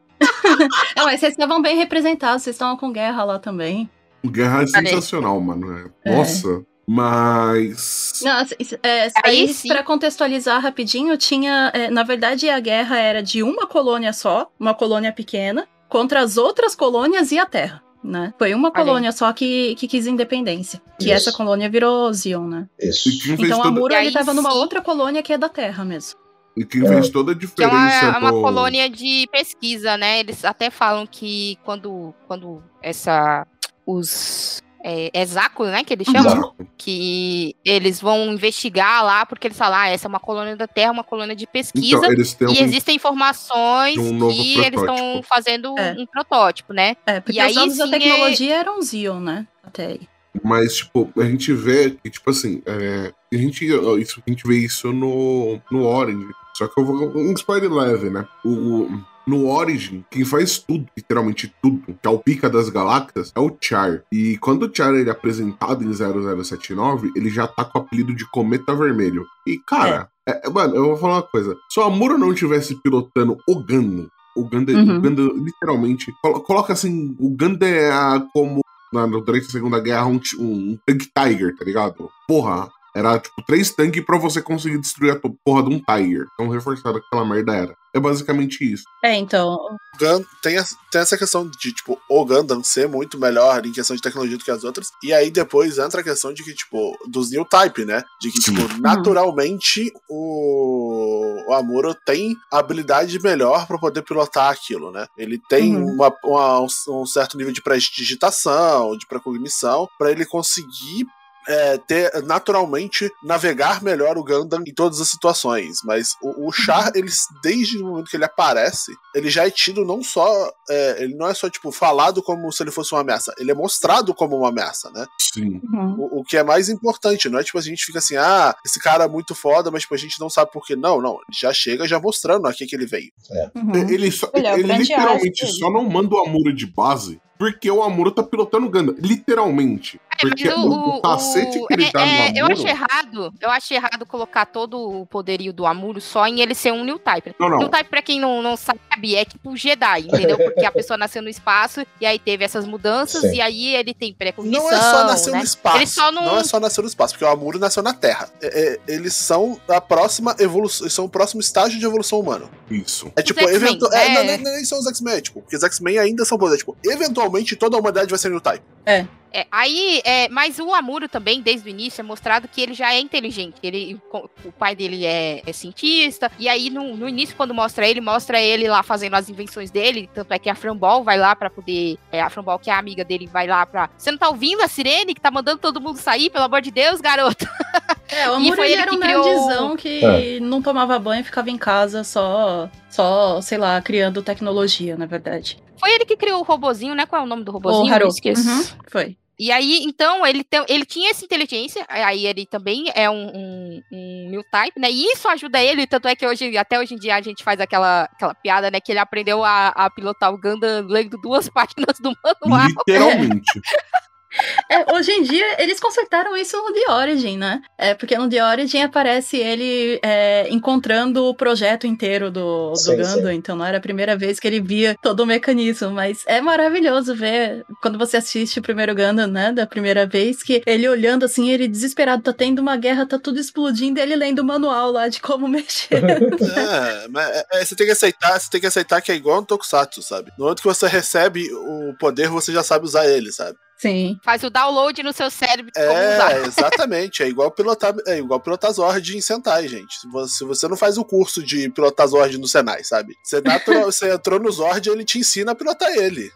E: É, mas vocês estavam bem representados, vocês estavam com guerra lá também.
A: O Guerra é sensacional, mano. É-
E: É.
A: Nossa. Mas.
E: Não, assim, é,
B: Aí
E: aí,
B: sim.
E: pra contextualizar rapidinho, tinha. é, na verdade, a guerra era de uma colônia só, uma colônia pequena, contra as outras colônias e a Terra. Né? Foi uma
B: Olha aí.
E: colônia só que, que quis independência. Que
D: Isso.
E: essa colônia virou Zion, né?
D: Isso.
E: Então
A: toda,
E: Amuro ele tava numa outra colônia que é da Terra mesmo.
A: e quem fez toda a
B: Que é
A: diferença.
B: uma, uma
A: no-
B: colônia de pesquisa, né? Eles até falam que quando, quando essa. Os. É, Exaco, né? Que eles chamam.
D: Exato.
B: Que eles vão investigar lá, porque eles falam, ah, essa é uma colônia da Terra, uma colônia de pesquisa.
A: Então, eles têm
B: E
A: um-
B: existem informações
A: um
B: que eles estão
A: protótipo.
B: fazendo
E: É.
B: um protótipo, né?
E: É, porque
B: E aí sim é-
E: tecnologia eram Zion, né? Até aí.
A: Mas, tipo, a gente vê que, tipo assim, é, a, gente, isso, a gente vê isso no, no Orange. Só que eu vou. Um spoiler leve, né? O, o- no Origin, quem faz tudo, literalmente tudo, que é o pica das galáxias, é o Char. E quando o Char ele é apresentado em 0079, ele já tá com o apelido de Cometa Vermelho. E, cara, é- mano, eu vou falar uma coisa. Se o Amuro não tivesse pilotando o Gundam, o Gundam,
E: Uhum.
A: o Gundam literalmente, colo- coloca assim, o Gundam é como na, durante a Segunda Guerra um, ti- um tank Tiger, tá ligado? Porra, era tipo três tanques pra você conseguir destruir a porra de um Tiger. Tão reforçado que aquela merda era. É basicamente isso.
E: É, então.
C: Gun- tem, essa- tem essa questão de, tipo, o Gundam ser muito melhor em questão de tecnologia do que as outras. E aí depois entra a questão de que, tipo, dos new type, né? De que,
A: Sim.
C: tipo, naturalmente o, o Amuro tem habilidade melhor pra poder pilotar aquilo, né? Ele tem
E: Uhum.
C: uma, uma- um, um certo nível de prestidigitação, de precognição, pra ele conseguir é, ter naturalmente navegar melhor o Gundam em todas as situações. Mas o, o Char, ele, desde o momento que ele aparece, ele já é tido não só. é, ele não é só, tipo, falado como se ele fosse uma ameaça, ele é mostrado como uma ameaça, né?
A: Sim.
E: uhum.
C: O, o que é mais importante, não é tipo a gente fica assim, ah, esse cara é muito foda, mas tipo, a gente não sabe por quê. Não, não. Ele já chega já mostrando aqui que ele veio.
E: Uhum.
A: Ele, só,
E: Ele é
A: ele literalmente só não manda o Amuro de base porque o Amuro tá pilotando o Gundam. Literalmente.
B: É, mas
A: Porque
B: o,
A: o, o cacete que ele
B: é,
A: dá no
B: é, eu
A: Amuro...
B: acho errado, eu acho errado colocar todo o poderio do Amuro só em ele ser um new type.
A: Não, não.
B: New type, pra quem não, não sabe, é tipo Jedi, entendeu? Porque a pessoa nasceu no espaço e aí teve essas mudanças
D: Sim.
B: e aí ele tem precognição,
C: Não é só nascer
B: né?
C: no espaço.
B: Ele só não...
C: não... é só nascer no espaço, porque o Amuro nasceu na Terra. É, é, eles são a próxima evolução. Eles são o próximo estágio de evolução humana.
A: Isso.
C: É tipo,
B: X-Men,
C: eventu... é,
B: é.
C: não, nem, nem são os X-Men, tipo, porque os X-Men ainda são. É, tipo, eventualmente toda a humanidade vai ser new type.
B: É, aí, é, mas o Amuro também, desde o início, é mostrado que ele já é inteligente. Ele, o pai dele é, é cientista. E aí, no, no início, quando mostra ele, mostra ele lá fazendo as invenções dele. Tanto é que a Frambol vai lá pra poder. É, a Frambol, que é a amiga dele, vai lá pra. Você não tá ouvindo a sirene que tá mandando todo mundo sair? Pelo amor de Deus, garoto.
E: É, o
B: E
E: Amuro
B: foi
E: ele
B: ele
E: era
B: que
E: um
B: criou-
E: nerdzão que
D: É.
E: não tomava banho e ficava em casa só, só, sei lá, criando tecnologia, na verdade.
B: Foi ele que criou o robozinho, né? Qual é o nome do robozinho?
E: o Haru.
B: Eu esqueço.
E: Uhum, foi.
B: E aí, então, ele, tem, ele tinha essa inteligência, aí ele também é um, um, um new type, né? E isso ajuda ele, tanto é que hoje, até hoje em dia a gente faz aquela, aquela piada, né? Que ele aprendeu a, a pilotar o Gundam lendo duas páginas do manual.
A: Literalmente.
E: É, hoje em dia, eles consertaram isso no The Origin, né? É, porque no The Origin aparece ele é, encontrando o projeto inteiro do, do
D: Sim,
E: Gundam,
D: sim.
E: então não era a primeira vez que ele via todo o mecanismo, mas é maravilhoso ver quando você assiste o primeiro Gundam, né? Da primeira vez, que ele olhando assim, ele desesperado, tá tendo uma guerra, tá tudo explodindo, e ele lendo o manual lá de como mexer.
C: É, mas é, é, você tem que aceitar, você tem que aceitar que é igual no Tokusatsu, sabe? No momento que você recebe o poder, você já sabe usar ele, sabe?
E: Sim.
B: Faz o download no seu cérebro de como usar.
C: É, exatamente. É igual pilotar, é igual pilotar Zord em Sentai, gente. Se você, você não faz o curso de pilotar Zord no Senai, sabe? Você, natural, você entrou no Zord e ele te ensina a pilotar ele.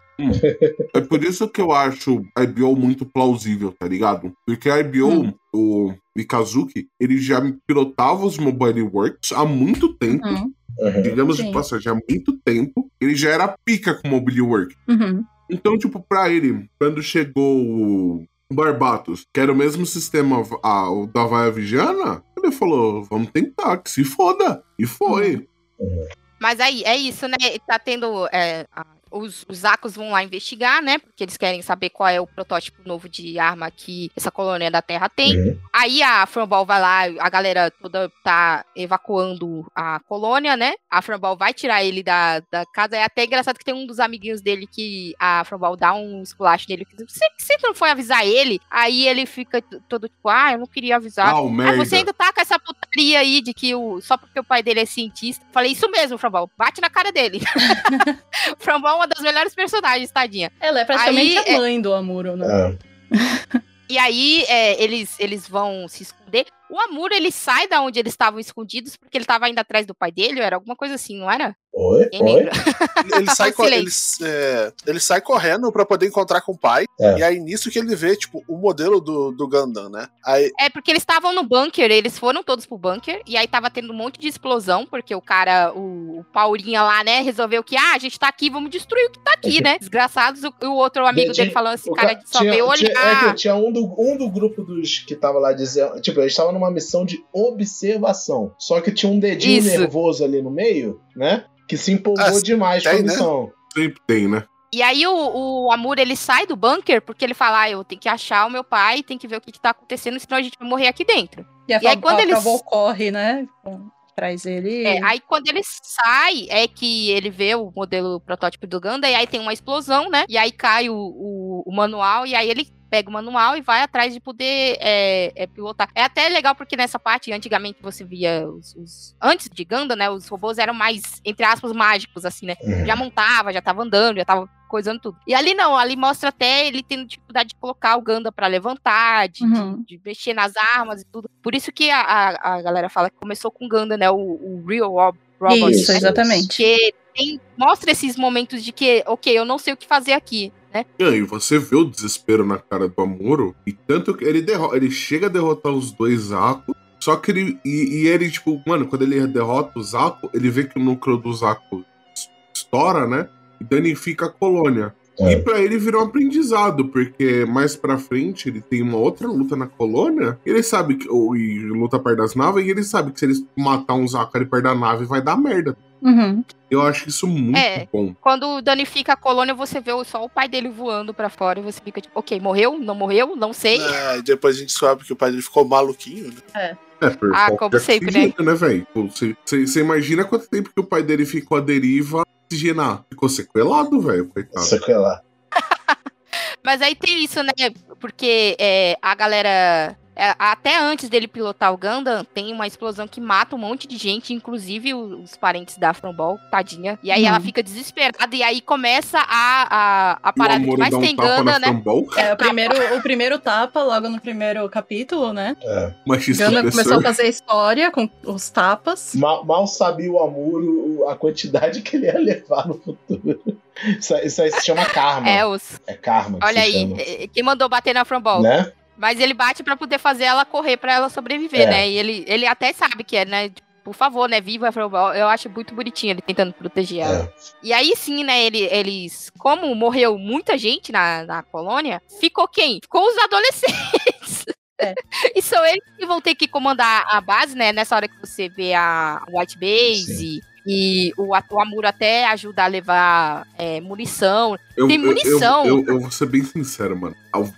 A: É por isso que eu acho a IBO muito plausível, tá ligado? Porque a IBO,
E: Hum.
A: o Mikazuki, ele já pilotava os Mobile Works há muito tempo.
E: Uhum.
D: Uhum.
A: Digamos de
E: Sim.
A: passagem, há muito tempo. Ele já era pica com Mobile Work.
E: Uhum.
A: Então, tipo, pra ele, quando chegou o Barbatos, que era o mesmo sistema ah, o da Vaia Vigiana, ele falou: vamos tentar, que se foda. E foi.
B: Mas aí, é isso, né? Tá tendo. é, a- os, os Akos vão lá investigar, né? Porque eles querem saber qual é o protótipo novo de arma que essa colônia da Terra tem.
D: Uhum.
B: Aí a Framball vai lá, a galera toda tá evacuando a colônia, né? A Framball vai tirar ele da, da casa. É até engraçado que tem um dos amiguinhos dele que a Framball dá um esculacho nele. Você, você não foi avisar ele? Aí ele fica todo tipo, ah, eu não queria avisar.
A: Ah, o
B: Ah,
A: merda.
B: você ainda tá com essa putaria aí de que o, só porque o pai dele é cientista. Falei, isso mesmo, Framball. Bate na cara dele. Framball é uma das melhores personagens, tadinha.
E: Ela é praticamente
B: Aí,
E: a mãe do Amuro, né?
D: É.
B: E aí, é, eles, eles vão se esconder. O Amuro, ele sai da onde eles estavam escondidos, porque ele tava indo atrás do pai dele, era alguma coisa assim, não era?
D: Oi? Oi?
C: Ele sai, ele, é, ele sai correndo pra poder encontrar com o pai.
D: É.
C: E aí, nisso que ele vê, tipo, o modelo do, do Gundam, né? Aí,
B: É porque eles estavam no bunker, eles foram todos pro bunker, e aí tava tendo um monte de explosão, porque o cara, o, o Paulinha lá, né, resolveu que, ah, a gente tá aqui, vamos destruir o que tá aqui, né? Desgraçados, o, o outro amigo
D: Dedinho,
B: dele falando assim,
D: O
B: cara,
D: ca-
B: só
D: tinha-
B: veio
D: tinha-
B: olhar.
D: É que tinha um do, um do grupo dos que tava lá dizendo. Tipo, eles estavam numa missão de observação. Só que tinha um dedinho
B: Isso.
D: nervoso ali no meio, né? Que se empolgou
C: Ah,
D: demais com a
C: tem, né?
D: missão.
A: Sempre tem, né?
B: E aí o, o Amuro, ele sai do bunker, porque ele fala, ah, eu tenho que achar o meu pai, tem que ver o que, que tá acontecendo, senão a gente vai morrer aqui dentro.
E: E,
B: E aí, quando
E: Fravol corre, né? Traz ele.
B: É, aí quando ele sai, é que ele vê o modelo protótipo do Ganda, e aí tem uma explosão, né? E aí cai o, o, o manual, e aí ele pega o manual e vai atrás de poder é, é, pilotar. É até legal porque nessa parte, antigamente você via os, os- Antes de Ganda, né? Os robôs eram mais, entre aspas, mágicos, assim, né?
D: Uhum.
B: Já montava, já tava andando, já tava coisando tudo. E ali não, ali mostra até ele tendo dificuldade de colocar o Ganda pra levantar, de, de-
E: Uhum.
B: de mexer nas armas e tudo. Por isso que a, a, a galera fala que começou com o Ganda, né? O, o Real Rob- Robot.
E: Isso,
B: né?
E: exatamente.
B: Porque tem, mostra esses momentos de que, ok, eu não sei o que fazer aqui, né?
A: E aí você vê o desespero na cara do Amuro, e tanto que ele, derro ele chega a derrotar os dois Zaku, só que ele. E, e ele, tipo, mano, quando ele derrota o Zaku, ele vê que o núcleo do Zaku es- estoura, né? E danifica a colônia.
D: É.
A: E pra ele virou um aprendizado, porque mais pra frente ele tem uma outra luta na colônia. Ele sabe que. Ou, e luta perto das naves, e ele sabe que se eles matar um Zaku ali perto da nave, vai dar merda.
E: Uhum.
A: Eu acho isso muito
B: É.
A: bom.
B: Quando danifica a colônia, você vê só o pai dele voando pra fora e você fica tipo, ok, morreu? Não morreu? Não sei.
C: é, depois a gente sabe que o pai dele ficou maluquinho, né?
A: É, por
B: Ah, como sempre,
A: oxigênio, né, velho? Você, imagina quanto tempo que o pai dele ficou à deriva oxigenar. Ficou sequelado, velho, coitado.
D: Sequelar.
B: Mas aí tem isso, né? Porque é, a galera. É, até antes dele pilotar o Gundam, tem uma explosão que mata um monte de gente, inclusive os parentes da Afronball, tadinha. E aí
E: Uhum.
B: ela fica desesperada, e aí começa a, a, a parada que mais
A: um
B: tem
A: tapa
B: Gundam, né?
A: Frambol.
E: É, o primeiro, o primeiro tapa, logo no primeiro capítulo, né?
D: É.
A: Machista
E: Ganda começou a fazer história com os tapas.
D: Mal, mal sabia o Amuro a quantidade que ele ia levar no futuro. Isso, aí- isso aí se chama karma.
B: É,
D: É,
B: os.
D: karma. que
B: Olha aí,
D: chama.
B: é, quem mandou bater na Afronball?
D: Né?
B: Mas ele bate pra poder fazer ela correr pra ela sobreviver,
D: É.
B: né? E ele, ele até sabe que é, né? Por favor, né? Viva. Eu acho muito bonitinho ele tentando proteger ela.
D: É.
B: E aí sim, né, ele- eles. Como morreu muita gente na, na colônia, ficou quem? Ficou os adolescentes.
E: É.
B: E são eles que vão ter que comandar a base, né? Nessa hora que você vê a White Base. E o, o Amuro até ajuda a levar é, munição.
A: Eu,
B: Tem munição.
A: Eu, eu, eu vou ser bem sincero, mano. Ao-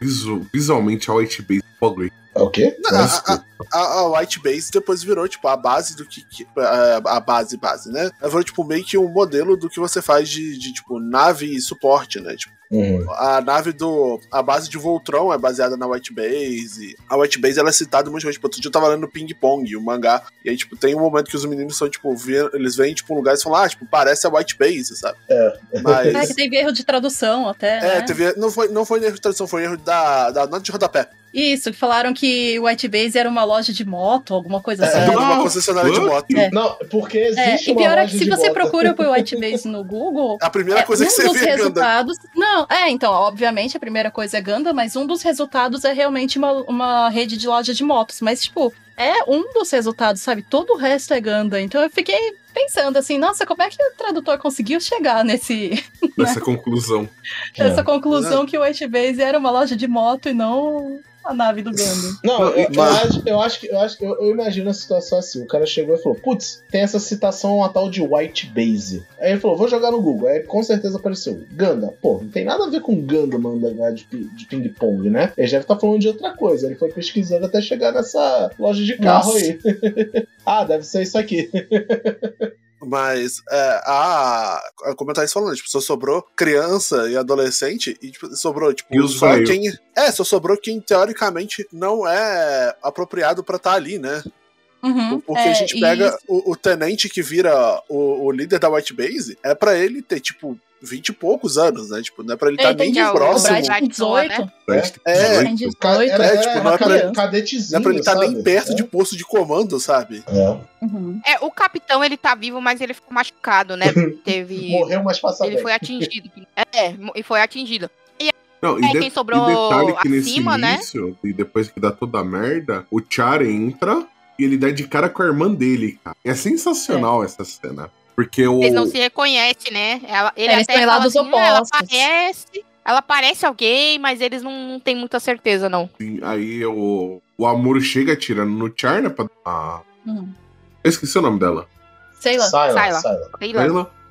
A: visu- visualmente, a White Base é ugly.
D: É o quê?
C: Não,
A: Mas,
C: a, a, a White Base depois virou, tipo, a base do que. que- a, a base, base, né? Ela virou, tipo, meio que um modelo do que você faz de, de, tipo, nave e suporte, né? Tipo,
D: Uhum.
C: a nave do. A base de Voltron é baseada na White Base. A White Base ela é citada muitas vezes. Tipo, outro dia eu tava lendo Ping Pong, o mangá. E aí, tipo, tem um momento que os meninos são, tipo, eles vêm, tipo, um lugar e falam, ah, tipo, parece a White Base, sabe?
D: É.
C: Mas.
E: É, que teve erro de tradução até.
C: É,
E: né?
C: teve, não, foi, não foi erro de tradução, foi erro da, da nota de rodapé.
E: Isso, que falaram que o White Base era uma loja de moto, alguma coisa
C: É,
E: assim.
C: uma
A: Não,
C: concessionária de moto.
E: É.
D: Não, porque
E: É,
D: existe
E: e
D: uma
E: pior é que se você
D: moto.
E: procura por White Base no Google,
C: A primeira
E: é,
C: coisa que
E: um
C: você
E: dos
C: vê é
E: resultados. Não, é, então, obviamente a primeira coisa é Ganda, mas um dos resultados é realmente uma, uma rede de loja de motos. Mas, tipo, é um dos resultados, sabe? Todo o resto é Ganda. Então eu fiquei pensando assim, nossa, como é que o tradutor conseguiu chegar nesse
A: Nessa conclusão.
D: É.
E: essa conclusão que o White Base era uma loja de moto e não a nave do Ganda?
D: Não, eu, eu
C: Mas-
D: acho, eu acho que eu, acho, eu, eu imagino a situação assim. O cara chegou e falou: Putz, tem essa citação a tal de White Base. Aí ele falou: Vou jogar no Google. Aí com certeza apareceu Ganda. Pô, não tem nada a ver com Ganda manda de, de ping-pong, né? Ele deve estar falando de outra coisa. Ele foi pesquisando até chegar nessa loja de carro
E: Nossa.
D: aí. ah, deve ser isso aqui.
C: Mas é, a, a como eu tava falando, tipo, só sobrou criança e adolescente e tipo, sobrou, tipo,
A: E os
C: só quem. É, só sobrou quem teoricamente não é apropriado pra estar ali, né?
E: Uhum,
C: Porque
E: é,
C: a gente
E: e
C: pega o, o tenente que vira o, o líder da White Base, é pra ele ter, tipo, 20 e poucos anos, né? Tipo, não é pra ele estar
E: Ele
C: nem
E: tem
C: de próximo.
E: O tem 18.
C: É,
E: Tem 18.
D: Ca- Era,
C: É,
D: era
C: tipo, não é pra-
D: cadetezinho.
C: Não é pra ele estar nem
D: sabe?
C: perto
D: É.
C: de posto de comando, sabe?
D: É.
E: Uhum.
B: É, o capitão, ele tá vivo, mas ele ficou machucado, né? Teve.
D: Morreu, mas passa
B: Ele
D: bem.
B: foi atingido. É, e foi atingido.
A: Não,
B: É,
A: de-
B: quem sobrou
A: e detalhe que nesse
B: acima, né?
A: início, e depois que dá toda a merda, o Char entra e ele dá de cara com a irmã dele, cara. É sensacional essa cena. Porque o.
B: Eles não se reconhecem, né? Ela, ele
E: Eles
B: até
E: lados
B: assim, "Ah, ela
E: opostos."
B: parece. Ela parece alguém, mas eles não, não têm muita certeza, não.
A: Aí o, o Amuro chega atirando no Char, né? Pra... Ah,
E: Uhum.
A: eu esqueci o nome dela.
E: Sei lá.
D: Sai lá,
B: Sai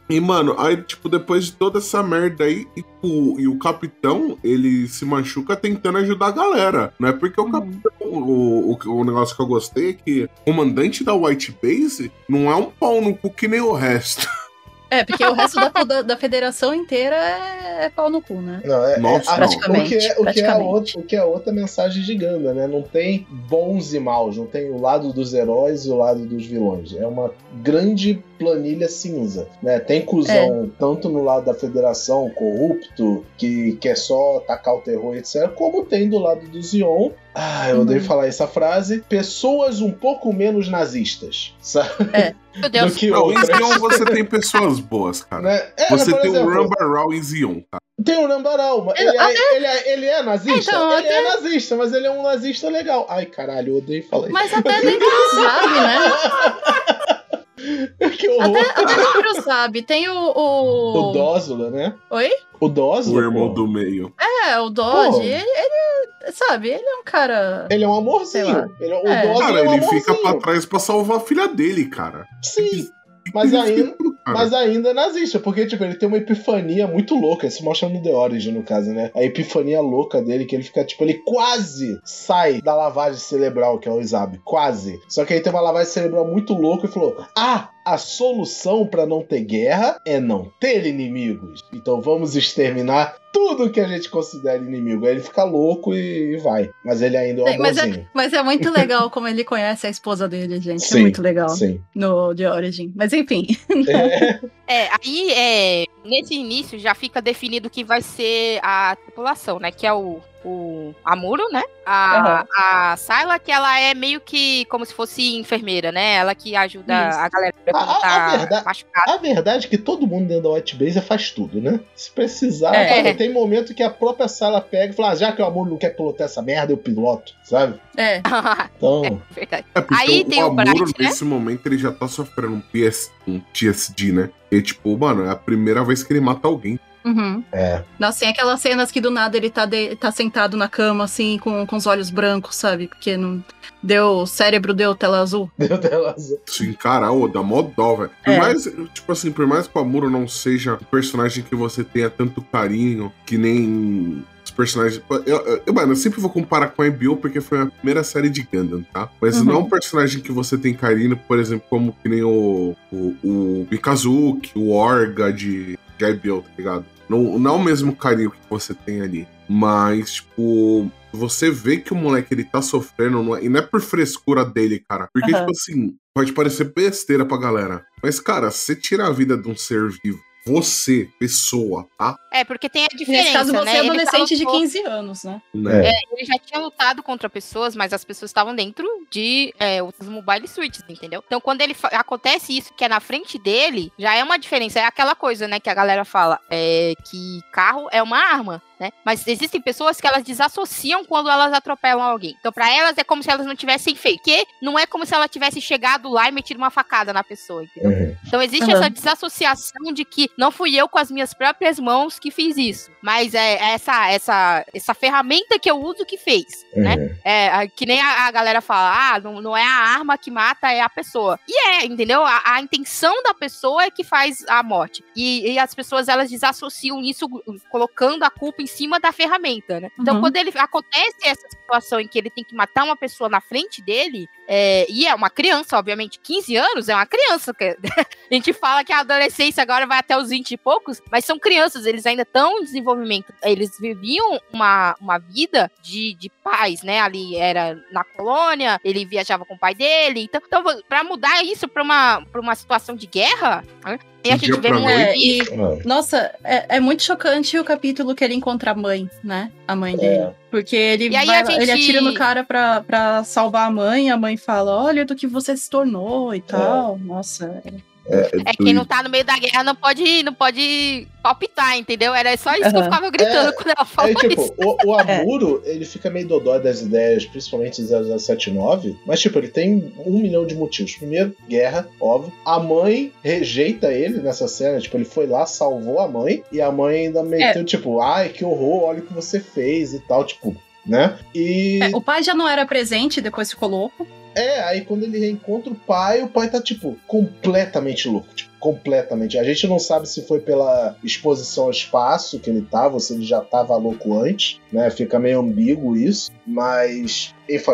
A: E, mano, aí, tipo, depois de toda essa merda aí, e o, e o capitão, ele se machuca tentando ajudar a galera. Não é porque o
E: Uhum.
A: capitão. O, o, o negócio que eu gostei é que o comandante da White Base não é um pau no cu que nem o resto.
E: É, porque o resto da, da, da federação inteira é, é pau no cu, né?
D: Não, é,
A: Nossa,
D: é-
A: não.
D: o que é, o que é,
E: Praticamente.
D: outro, o que é outra mensagem de Ganda, né? Não tem bons e maus, não tem o lado dos heróis e o lado dos vilões. É uma grande planilha cinza, né? Tem cuzão tanto no lado da federação corrupto, que quer só atacar o terror, etc., como tem do lado do Zion. Ah, eu
E: Uhum.
D: odeio falar essa frase. Pessoas um pouco menos nazistas, sabe?
B: Meu Deus.
D: Do que
A: Não, em. Zion você tem pessoas boas, cara.
D: Né? É,
A: Você tem o
D: exemplo,
A: Rambarral em Zion, cara.
D: Tem o Nambaral, mas ele, é, ele, é, ele é nazista?
E: Então,
D: ele é nazista, mas ele é um nazista legal. Ai, caralho, eu odeio falar isso.
E: Mas até do Zab, né?
D: que horror.
E: Até, até dentro do Zab. Tem o. O,
D: O Dózula, né?
E: Oi?
D: O Dózula.
A: O irmão
D: pô,
A: do meio.
E: É, o Dodge. Ele, ele. Sabe, ele é um cara.
D: Ele é um amorzinho. Ele, o
E: É.
D: Dózula
A: Cara,
D: é um
A: ele fica
D: amorzinho.
A: pra trás pra salvar a filha dele, cara.
D: Sim, mas ainda, mas ainda nazista, porque tipo, ele tem uma epifania muito louca. Isso mostra no The Origin, no caso, né? A epifania louca dele, que ele fica, tipo, ele quase sai da lavagem cerebral, que é o Izab. Quase. Só que aí tem uma lavagem cerebral muito louca e falou: Ah, a solução pra não ter guerra é não ter inimigos. Então vamos exterminar tudo que a gente considera inimigo. Aí ele fica louco e vai. Mas ele ainda é um
E: mas, é, mas é muito legal como ele conhece a esposa dele, gente.
D: Sim,
E: é muito legal.
D: Sim.
E: No The Origin. Mas enfim.
D: É,
B: É, aí é, nesse início já fica definido que vai ser a tripulação, né? Que é o, o Amuro, né? A, a Sayla, que ela é meio que como se fosse enfermeira, né? Ela que ajuda
E: Isso.
B: a galera
D: A- a-
B: tá
D: a verdade-
B: machucada.
D: A verdade é que todo mundo dentro da White Base faz tudo, né? Se precisar,
E: É.
D: tem momento que a própria sala pega e fala: ah, já que o amor não quer pilotar essa merda, eu piloto, sabe?
E: É.
D: Então.
B: Verdade.
A: É porque
B: Aí
A: o,
B: tem o
A: Amuro,
B: Bright, né?
A: nesse momento, ele já tá sofrendo um, PS, um TSD, né? E, tipo, mano, é a primeira vez que ele mata alguém.
E: Uhum.
D: É.
E: Nossa, tem aquelas cenas que do nada ele tá, de- tá sentado na cama, assim, com, com os olhos brancos, sabe? Porque não. Deu. O cérebro deu tela azul.
D: Deu tela azul.
A: Se encarar, ô, dá mó dó, velho. Por
E: É.
A: mais, tipo assim, por mais que o Amuro não seja um personagem que você tenha tanto carinho, que nem os personagens. Eu, eu- eu, mano, eu sempre vou comparar com a IBO porque foi a primeira série de Gundam, tá? Mas
E: Uhum.
A: não é um personagem que você tem carinho, por exemplo, como que nem o, o, o Mikazuki, o Orga de, de IBO, tá ligado? Não, não é o mesmo carinho que você tem ali. Mas, tipo, você vê que o moleque ele tá sofrendo, não é- e não é por frescura dele, cara. Porque,
E: Aham.
A: tipo assim, pode parecer besteira pra galera. Mas, cara, você tira a vida de um ser vivo, você, pessoa, tá?
B: É, porque tem a diferença,
E: Nesse caso, você
B: né?
E: é
B: Ele já
E: adolescente de
B: lutou-
E: 15 anos, né?
A: Né?
D: É.
B: Ele já tinha lutado contra pessoas, mas as pessoas estavam dentro de é, outros mobile suites, entendeu? Então, quando ele acontece isso, que é na frente dele, já é uma diferença. É aquela coisa, né, que a galera fala, é que carro é uma arma. Né? Mas existem pessoas que elas desassociam quando elas atropelam alguém. Então, para elas é como se elas não tivessem feito. Que não é como se ela tivesse chegado lá e metido uma facada na pessoa, entendeu?
D: Uhum.
B: Então existe
E: Uhum.
B: essa desassociação de que não fui eu com as minhas próprias mãos que fiz isso, mas é essa essa essa ferramenta que eu uso que fez, né?
D: Uhum.
B: É, a- que nem a, a galera fala, ah, não, não é a arma que mata, é a pessoa. E é, entendeu? A, a intenção da pessoa é que faz a morte. E, e as pessoas, elas desassociam isso colocando a culpa em cima da ferramenta, né? Então,
E: Uhum.
B: quando ele acontece essa situação em que ele tem que matar uma pessoa na frente dele, é, e é uma criança, obviamente, 15 anos é uma criança. que- a gente fala que a adolescência agora vai até os 20 e poucos, mas são crianças, eles ainda estão em desenvolvimento. Eles viviam uma, uma vida de, de paz, né? Ali era na colônia, ele viajava com o pai dele. Então, então para mudar isso para uma, pra uma situação de guerra, né? E a gente vê um.
E: É, e, nossa, é, é muito chocante o capítulo que ele encontra a mãe, né? A mãe dele.
D: É.
E: Porque ele, vai
B: gente-
E: ele atira no cara pra, pra salvar a mãe, a mãe fala: Olha do que você se tornou e tal. Nossa.
B: É quem não tá no meio da guerra não pode, não pode palpitar, entendeu? Era só isso que eu ficava gritando
D: É,
B: quando ela falou
D: Aí, tipo,
B: isso.
D: o, o Amuro, ele fica meio dodói das ideias, principalmente em 0079, mas, tipo, ele tem um milhão de motivos. Primeiro, guerra, óbvio. A mãe rejeita ele nessa cena, tipo, ele foi lá, salvou a mãe, e a mãe ainda meteu, tipo, ai, que horror, olha o que você fez e tal, tipo, né? E.
E: É, o pai já não era presente, depois ficou louco.
D: É, aí quando ele reencontra o pai, o pai tá, tipo, completamente louco. Tipo, completamente. A gente não sabe se foi pela exposição ao espaço que ele tava, ou se ele já tava louco antes, né? Fica meio ambíguo isso. Mas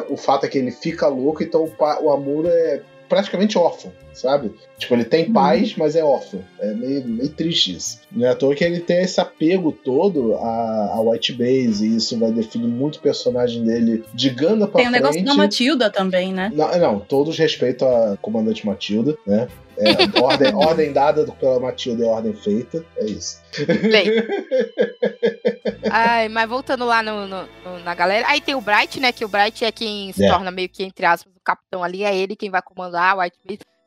D: o fato é que ele fica louco, então o, pa- o é praticamente órfão, sabe? Tipo, ele tem
E: Uhum.
D: pais, mas é órfão. É meio, meio triste isso. Não é à toa que ele tem esse apego todo a, a White Base, e isso vai definir muito o personagem dele de Ganda pra
E: Tem o negócio da Matilda também, né?
D: Não, não, todos respeitam a comandante Matilda, né? É, ordem, ordem dada pela Matilda é ordem feita, é isso.
B: Bem. Ai, mas voltando lá no, no- no- na galera. Aí tem o Bright, né? Que o Bright é quem se
D: É.
B: torna meio que, entre aspas, o capitão ali. É ele quem vai comandar o White.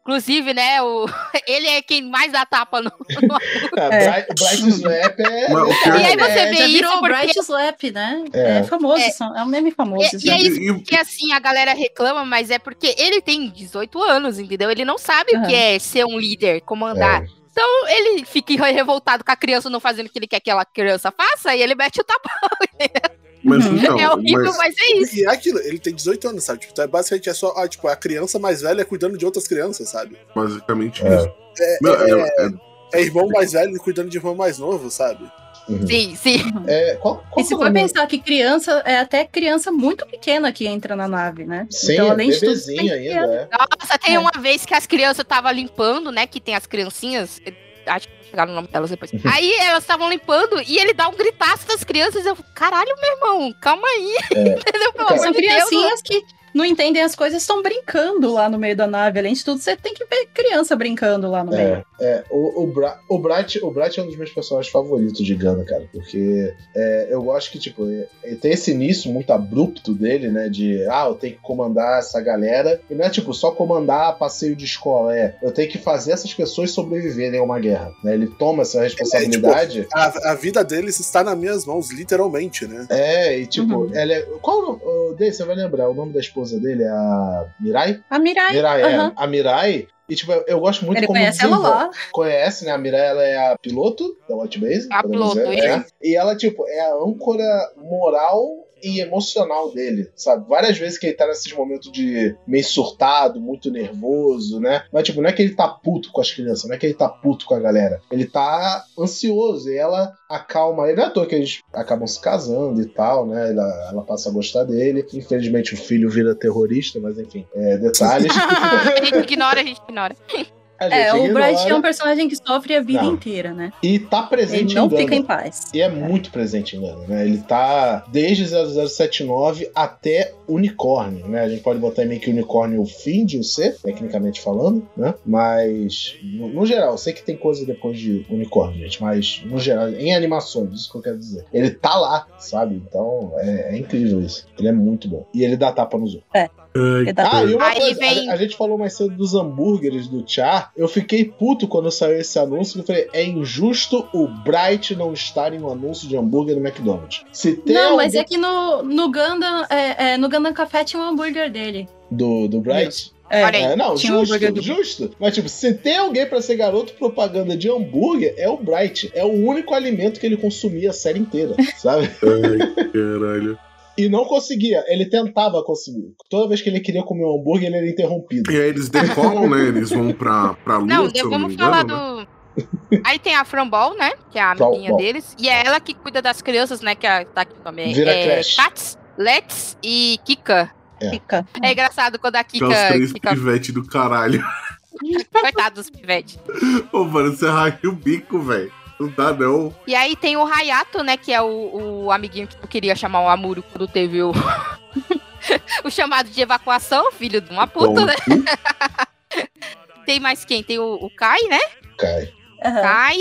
B: Inclusive, né? O, ele é quem mais dá tapa no. no-
D: É, Bright, Slap é.
A: Pior-
B: E aí você
E: É,
B: vê
E: já
B: isso porque-
E: Bright Slap, né?
D: É.
E: É, famoso,
B: É.
E: é um meme famoso.
B: E-
E: isso
B: e é
E: aí.
B: isso
A: E- e-
B: que assim a galera reclama, mas é porque ele tem 18 anos, entendeu? Ele não sabe o que é ser um líder, comandar.
D: É.
B: Então ele fica revoltado com a criança não fazendo o que ele quer que aquela criança faça e ele mete o tapão.
A: Mas
E: Uhum.
A: então,
B: é horrível,
A: mas,
B: mas é isso.
C: E é aquilo, ele tem 18 anos, sabe? Tipo, então é basicamente é só ah, tipo, a criança mais velha cuidando de outras crianças, sabe?
A: basicamente
D: É.
A: isso.
C: É,
A: Não,
C: é,
A: é- é-
C: é irmão mais velho cuidando de irmão mais novo, sabe?
D: Uhum.
B: Sim, sim.
D: É, qual, qual
E: E se for pensar que criança, é até criança muito pequena que entra na nave, né?
D: Sim,
E: então,
D: é
E: além de tudo, tem
D: ainda, é.
B: Nossa, tem
E: É.
B: uma vez que as crianças estavam limpando, né? Que tem as criancinhas. eh, Acho que chegar no nome delas depois. Aí elas estavam limpando e ele dá um gritaço das crianças. Eu, caralho, meu irmão, calma aí.
D: É.
B: Entendeu? Pelo amor
E: São
B: de Deus.
E: criancinhas que não entendem as coisas, estão brincando lá no meio da nave. Além de tudo, você tem que ver criança brincando lá no meio.
D: É, é, o, o, Bra o, Bright, o Bright é um dos meus personagens favoritos de Gana, cara, porque é, eu gosto que, tipo, é- ele tem esse início muito abrupto dele, né, de, ah, eu tenho que comandar essa galera, e não é, tipo, só comandar passeio de escola, é, eu tenho que fazer essas pessoas sobreviverem a uma guerra, né, ele toma essa responsabilidade,
C: A, a vida deles está nas minhas mãos, literalmente, né?
D: é, e, tipo,
E: Uhum.
D: ela é, qual, o nome- o Dave, você vai lembrar, o nome da esposa dele é a Mirai?
E: A Mirai,
D: Mirai, é,
E: aham.
D: a Mirai, e, tipo, eu, gosto muito
E: ele
D: como
E: conhece ela lá.
D: conhece, né? A Mirai, ela é a piloto da Watch Base.
B: A
D: podemos
B: piloto,
D: dizer, é. E ela, tipo, é a âncora moral e emocional dele, sabe? Várias vezes que ele tá nesses momentos de meio surtado, muito nervoso, né? Mas, tipo, não é que ele tá puto com as crianças, não é que ele tá puto com a galera. Ele tá ansioso e ela acalma ele. Não é à toa que eles acabam se casando e tal, né? Ela, ela passa a gostar dele. Infelizmente, o filho vira terrorista, mas enfim, é, detalhes.
B: a gente ignora, a gente ignora.
E: É,
D: gente
E: o Bright é um personagem que sofre a vida
D: Não.
E: inteira, né?
D: E tá presente
E: Ele não
D: em Gundam.
E: fica em paz.
D: E é muito presente em Gundam, né? Ele tá desde 0079 até Unicórnio, né? A gente pode botar meio que Unicórnio o fim de ser, tecnicamente falando, né? Mas, no, no geral, eu sei que tem coisa depois de Unicórnio, gente, mas no geral, em animações, isso que eu quero dizer. Ele tá lá, sabe? Então, é, é incrível isso. Ele é muito bom. E ele dá tapa nos outros.
E: Dá-
D: Ah, e uma
B: Aí
D: coisa,
B: vem-
D: a, a gente falou mais cedo dos hambúrgueres do Char. Eu fiquei puto quando saiu esse anúncio. Eu falei, é injusto o Bright não estar em um anúncio de hambúrguer no McDonald's. Se tem
E: Não, mas é que no, no Gundam, é, é, no Gundam Café tinha um hambúrguer dele.
D: do, do Bright.
E: É,
B: Olha aí.
D: É, não,
E: Tinha um
D: justo,
E: hambúrguer do-
D: justo. Mas, tipo, se tem alguém pra ser garoto propaganda de hambúrguer, é o Bright. É o único alimento que ele consumia a série inteira, sabe?
A: ai, caralho.
D: E não conseguia. Ele tentava conseguir. Toda vez que ele queria comer um hambúrguer, ele era interrompido.
A: E aí eles decolam, né? Eles vão pra, pra lua,
B: Não,
A: se eu não
B: vamos
A: me engano,
B: falar
A: né?
B: do. Aí tem a Frambol, né? Que é a
D: Frambol.
B: amiguinha deles. E é ela que cuida das crianças, né? Que é, tá aqui também.
D: Vira
B: é,
D: creche.
B: Tats, Let's e Kika.
E: Fica.
B: É engraçado quando a
A: é os
B: Kika.
A: três
B: Kika
A: pivete do caralho.
B: coitado dos pivetes.
A: Ô, mano, você racha o bico, velho. Não dá, não.
B: E aí tem o Hayato, né? Que é o, o amiguinho que tu queria chamar o Amuro quando teve o. o chamado de evacuação, filho de uma puta,
A: Bom,
B: né? Tem mais quem? Tem o, o Kai, né?
D: Cai.
E: Aham.
B: Kai,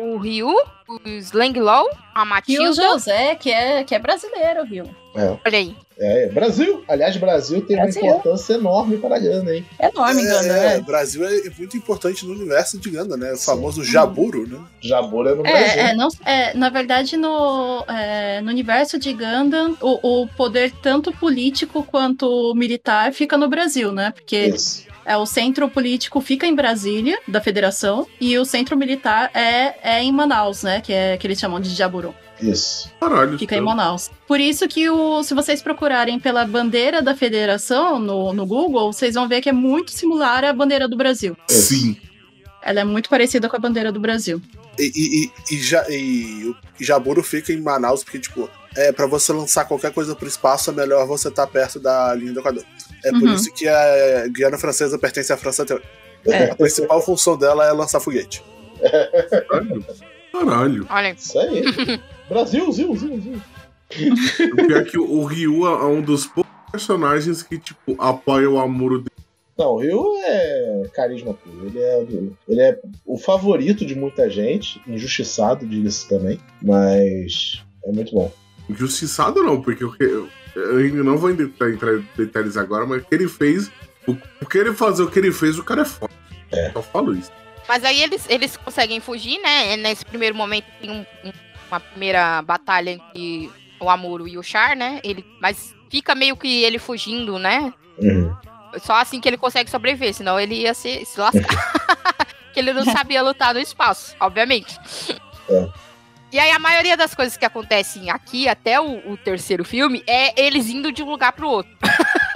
B: o Ryu, o Slanglaw, a
E: E o
B: Matilda.
E: José, que é, que é brasileiro, viu?
B: Olha aí.
D: É, Brasil. Aliás, Brasil tem
E: Brasil.
D: uma importância enorme para a Gana, hein?
E: É enorme, Gundam,
C: É,
E: né?
C: Brasil é muito importante no universo de Ganda, né? O famoso Jaburo, né?
D: Jabura no Brasil.
E: É, é, não, é, na verdade, no, é, no universo de Gundam, o, o poder tanto político quanto militar fica no Brasil, né? Porque
D: Isso.
E: É, o centro político fica em Brasília, da federação, e o centro militar é, é em Manaus, né? Que, é, que eles chamam de Jaburu.
D: Isso.
A: Caralho.
E: Fica em. Manaus. Por isso que o, se vocês procurarem pela bandeira da federação no, no Google, vocês vão ver que é muito similar à bandeira do Brasil.
A: Sim.
E: Ela é muito parecida com a bandeira do Brasil.
C: E, e, e, e, ja, e o Jaburo fica em Manaus, porque, tipo, é, pra você lançar qualquer coisa pro espaço, é melhor você estar perto da linha do Equador. É por
E: Uhum.
C: isso que a Guiana Francesa pertence à França até hoje.
E: É.
C: A principal função dela é lançar foguete.
A: Caralho. Caralho.
B: Olha.
D: Isso aí. Brasil, zil, zil, zil.
A: O pior é que o Ryu é um dos poucos personagens que, tipo, apoia o Amuro dele.
D: Não, o Rio é carisma puro. Ele é, ele é o favorito de muita gente, injustiçado, diga-se também, mas é muito bom.
A: Injustiçado não, porque eu, eu, eu não vou entrar entrar em detalhes agora, mas o que ele fez, o, o que ele fazer, o que ele fez, o cara é foda.
D: É.
A: Eu falo isso.
B: Mas aí eles, eles conseguem fugir, né? Nesse primeiro momento tem um- um- uma primeira batalha entre o Amuro e o Char, né? Ele, mas fica meio que ele fugindo, né?
D: Uhum.
B: Só assim que ele consegue sobreviver, senão ele ia se, se lascar. que ele não sabia lutar no espaço, obviamente.
D: É.
B: E aí a maioria das coisas que acontecem aqui, até o, o terceiro filme, é eles indo de um lugar pro outro.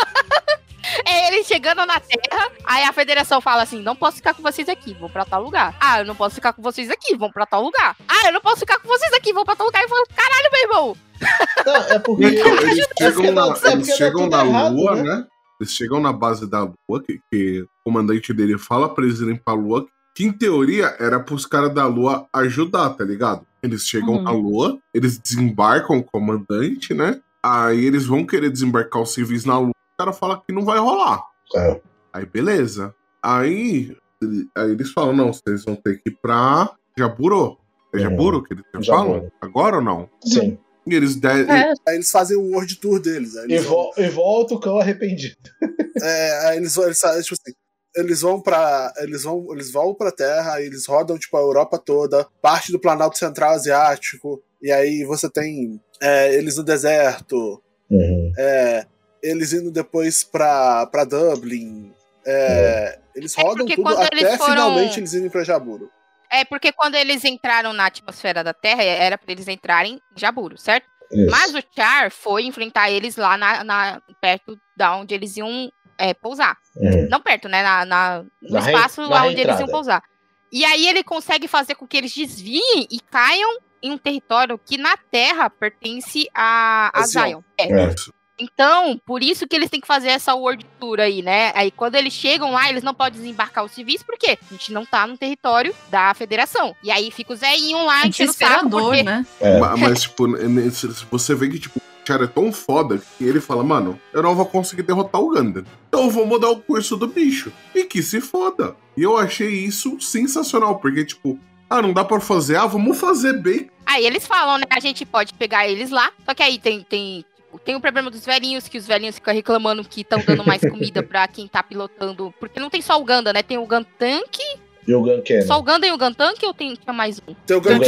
B: É eles chegando na Terra, aí a federação fala assim: não posso ficar com vocês aqui, vou pra tal lugar. Ah, eu não posso ficar com vocês aqui, vão pra tal lugar. Ah, eu não posso ficar com vocês aqui, vão pra tal lugar. E fala: caralho, meu irmão!
D: Não, é porque.
A: Eles chegam na,
D: é porque
A: eles
D: dá
A: chegam na
D: errado,
A: Lua,
D: né?
A: né? Eles chegam na base da Lua, que, que o comandante dele fala pra eles irem pra Lua, que em teoria era pros caras da Lua ajudar, tá ligado? Eles chegam
E: Uhum.
A: na Lua, eles desembarcam o comandante, né? Aí eles vão querer desembarcar os civis na Lua, o cara fala que não vai rolar.
D: É.
A: Aí beleza. Aí, aí eles falam, não, vocês vão ter que ir pra Jaburo. É
D: Uhum.
A: Jaburo que eles falam? Agora ou não?
D: Sim.
A: E eles de-
E: É,
C: Aí eles fazem o World Tour deles. Aí
D: E,
C: eles, vão,
D: vo- e volta o cão arrependido.
C: é, aí eles, vão- eles, fazem, tipo assim, eles vão pra. Eles vão, eles vão pra Terra, eles rodam tipo, a Europa toda, parte do Planalto Central Asiático, e aí você tem é, eles no deserto,
D: Uhum.
C: é, eles indo depois pra, pra Dublin. é, Eles
B: É
C: rodam
B: porque
C: tudo
B: quando
C: até
B: eles foram-
C: finalmente eles irem pra Jaburo.
B: É porque quando eles entraram na atmosfera da Terra, era pra eles entrarem em Jaburo, certo?
D: Isso.
B: Mas o Char foi enfrentar eles lá na, na- perto da onde eles iam é, pousar.
D: Uhum.
B: Não perto, né? Na, na- no
D: Na re-
B: espaço
D: na
B: lá onde eles iam pousar. E aí ele consegue fazer com que eles desviem e caiam em um território que na Terra pertence a, a
C: Zion.
B: É.
D: É.
B: Então, por isso que eles têm que fazer essa World Tour aí, né? Aí quando eles chegam lá, eles não podem desembarcar os civis, por quê? A gente não tá no território da federação. E aí fica o Zéinho lá enchendo o saco, porque...
E: né?
D: É.
A: Ma- Mas, tipo, nesse- você vê que, tipo, Char é tão foda que ele fala, mano, eu não vou conseguir derrotar o Gundam. Então eu vou mudar o curso do bicho. E que se foda. E eu achei isso sensacional, porque, tipo, ah, não dá pra fazer, ah, vamos fazer bem.
B: Aí eles falam, né? A gente pode pegar eles lá. Só que aí tem, tem tipo, tem o problema dos velhinhos, que os velhinhos ficam reclamando que estão dando mais comida pra quem tá pilotando. Porque não tem só o Ganda, né? Tem o Gantank.
D: E o Gun Cannon.
B: Só o Ganda e o Gantank ou tem mais um?
C: Tem o Gun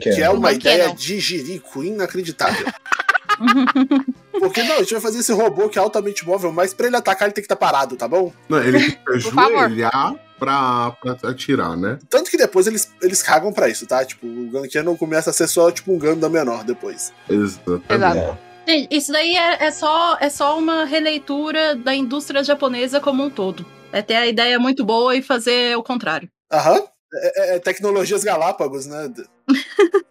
C: que é uma
B: Gun
C: ideia de jirico inacreditável. Porque não, a gente vai fazer esse robô que é altamente móvel, mas pra ele atacar ele tem que estar parado, tá bom?
A: Não, ele tem que ajoelhar pra, pra atirar, né?
C: Tanto que depois eles, eles cagam pra isso, tá? Tipo, o Cannon começa a ser só tipo um Gundam menor depois.
A: Exatamente.
B: Exato.
D: É.
E: Gente, isso daí é, é só, é só uma releitura da indústria japonesa como um todo. É ter a ideia muito boa e fazer o contrário.
C: Aham. É, é- é tecnologias Galápagos, né?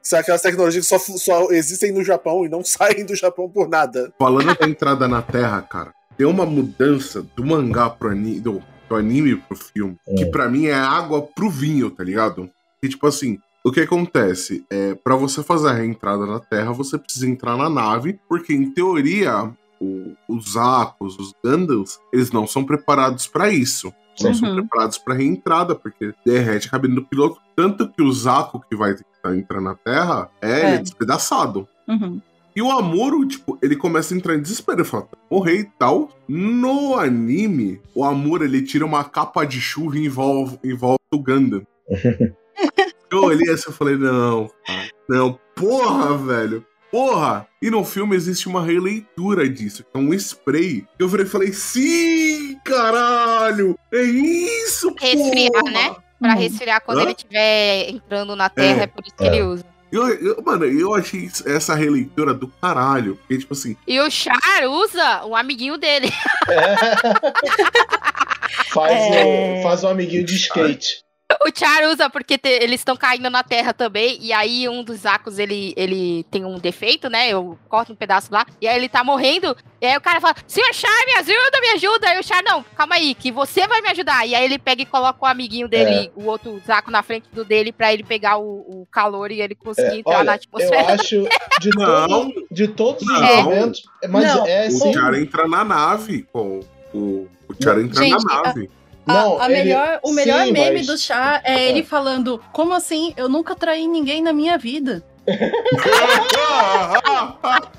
C: São aquelas tecnologias que só, só existem no Japão e não saem do Japão por nada.
A: Falando da entrada na Terra, cara, tem uma mudança do mangá pro anime, do, do anime pro filme, que
D: Hum.
A: pra mim é água pro vinho, tá ligado? Que tipo assim, o que acontece? É, para você fazer a reentrada na Terra, você precisa entrar na nave, porque em teoria o- os Akos, os Gandals, eles não são preparados pra isso. Não são
E: Uhum.
A: preparados pra reentrada, porque derrete a cabine do piloto. Tanto que o Zaku que vai entrar na Terra é, é despedaçado.
E: Uhum.
A: E o Amuro, tipo, ele começa a entrar em desespero. Ele fala, "Tá, morrer e tal. No anime, o Amuro, ele tira uma capa de chuva e envolve, envolve o Gundam. eu olhei assim e falei, não, não, porra, velho. Porra! E no filme existe uma releitura disso, que é um spray. Eu falei, sim, caralho! É isso,
B: Resfriar,
A: porra!
B: né? Pra
E: Uhum.
B: resfriar quando
A: Hã?
B: ele estiver entrando na Terra,
A: É,
B: é, por isso que
D: é.
B: ele usa.
A: Eu, eu- mano, eu achei essa releitura do caralho. Porque, tipo assim,
B: E o Char usa o amiguinho dele.
D: faz,
E: É.
D: o, faz um amiguinho de skate.
B: O Char usa porque te- eles estão caindo na terra também. E aí um dos Acos, ele, ele tem um defeito, né? Eu corto um pedaço lá. E aí ele tá morrendo. E aí o cara fala, senhor Char, me ajuda, me ajuda. Aí o Char, não, calma aí, que você vai me ajudar. E aí ele pega e coloca o amiguinho dele, o outro Zaco na frente do dele, pra ele pegar o, o calor e ele conseguir
D: É,
B: entrar na
D: olha, eu
B: atmosfera.
D: acho de,
A: Não.
D: todo, de todos os
A: Não.
D: momentos. Mas
E: Não,
D: é
A: o
D: sim.
A: Chara entra na nave. Com, o, o Chara entra
E: Gente,
A: na nave.
E: A-
D: Não,
E: a
D: ele-
E: melhor, o melhor
D: sim,
E: meme
D: mas-
E: do chá é ele falando: Como assim? Eu nunca traí ninguém na minha vida.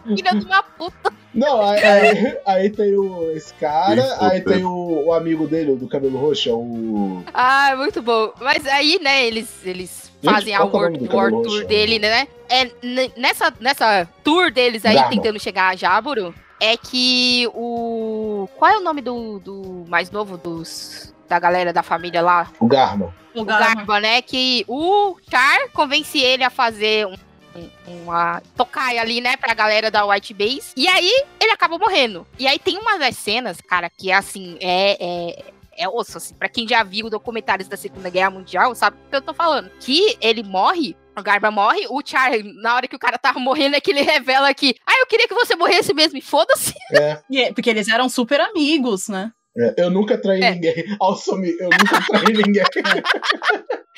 B: Filha de uma puta.
D: Não, aí, aí, aí tem o, esse cara,
A: Isso,
D: aí tem o, o amigo dele, o do cabelo roxo, é o.
B: Ah, muito bom. Mas aí, né, eles, eles
D: Gente,
B: fazem a
D: qual que é o
B: World, World Tour dele, né? É, nessa, nessa tour deles aí, tentando chegar a Jaburo, é que o... Qual é o nome do, do mais novo dos... Da galera da família lá?
D: O Garma.
E: O
B: O
E: Garma.
B: Garba, né? Que o Char convence ele a fazer um, um- uma tocaia ali, né, pra galera da White Base. E aí, ele acaba morrendo. E aí tem uma das cenas, cara, que é assim, é... é é osso, assim, pra quem já viu documentários da Segunda Guerra Mundial, sabe o que eu tô falando. Que ele morre, o Garba morre, o Char, na hora que o cara tava morrendo, é que ele revela que, ah, eu queria que você morresse mesmo, e foda-se.
D: É,
E: é- Porque eles eram super amigos, né?
D: É, eu nunca traí
B: É.
D: ninguém. Alçomi, eu nunca traí ninguém.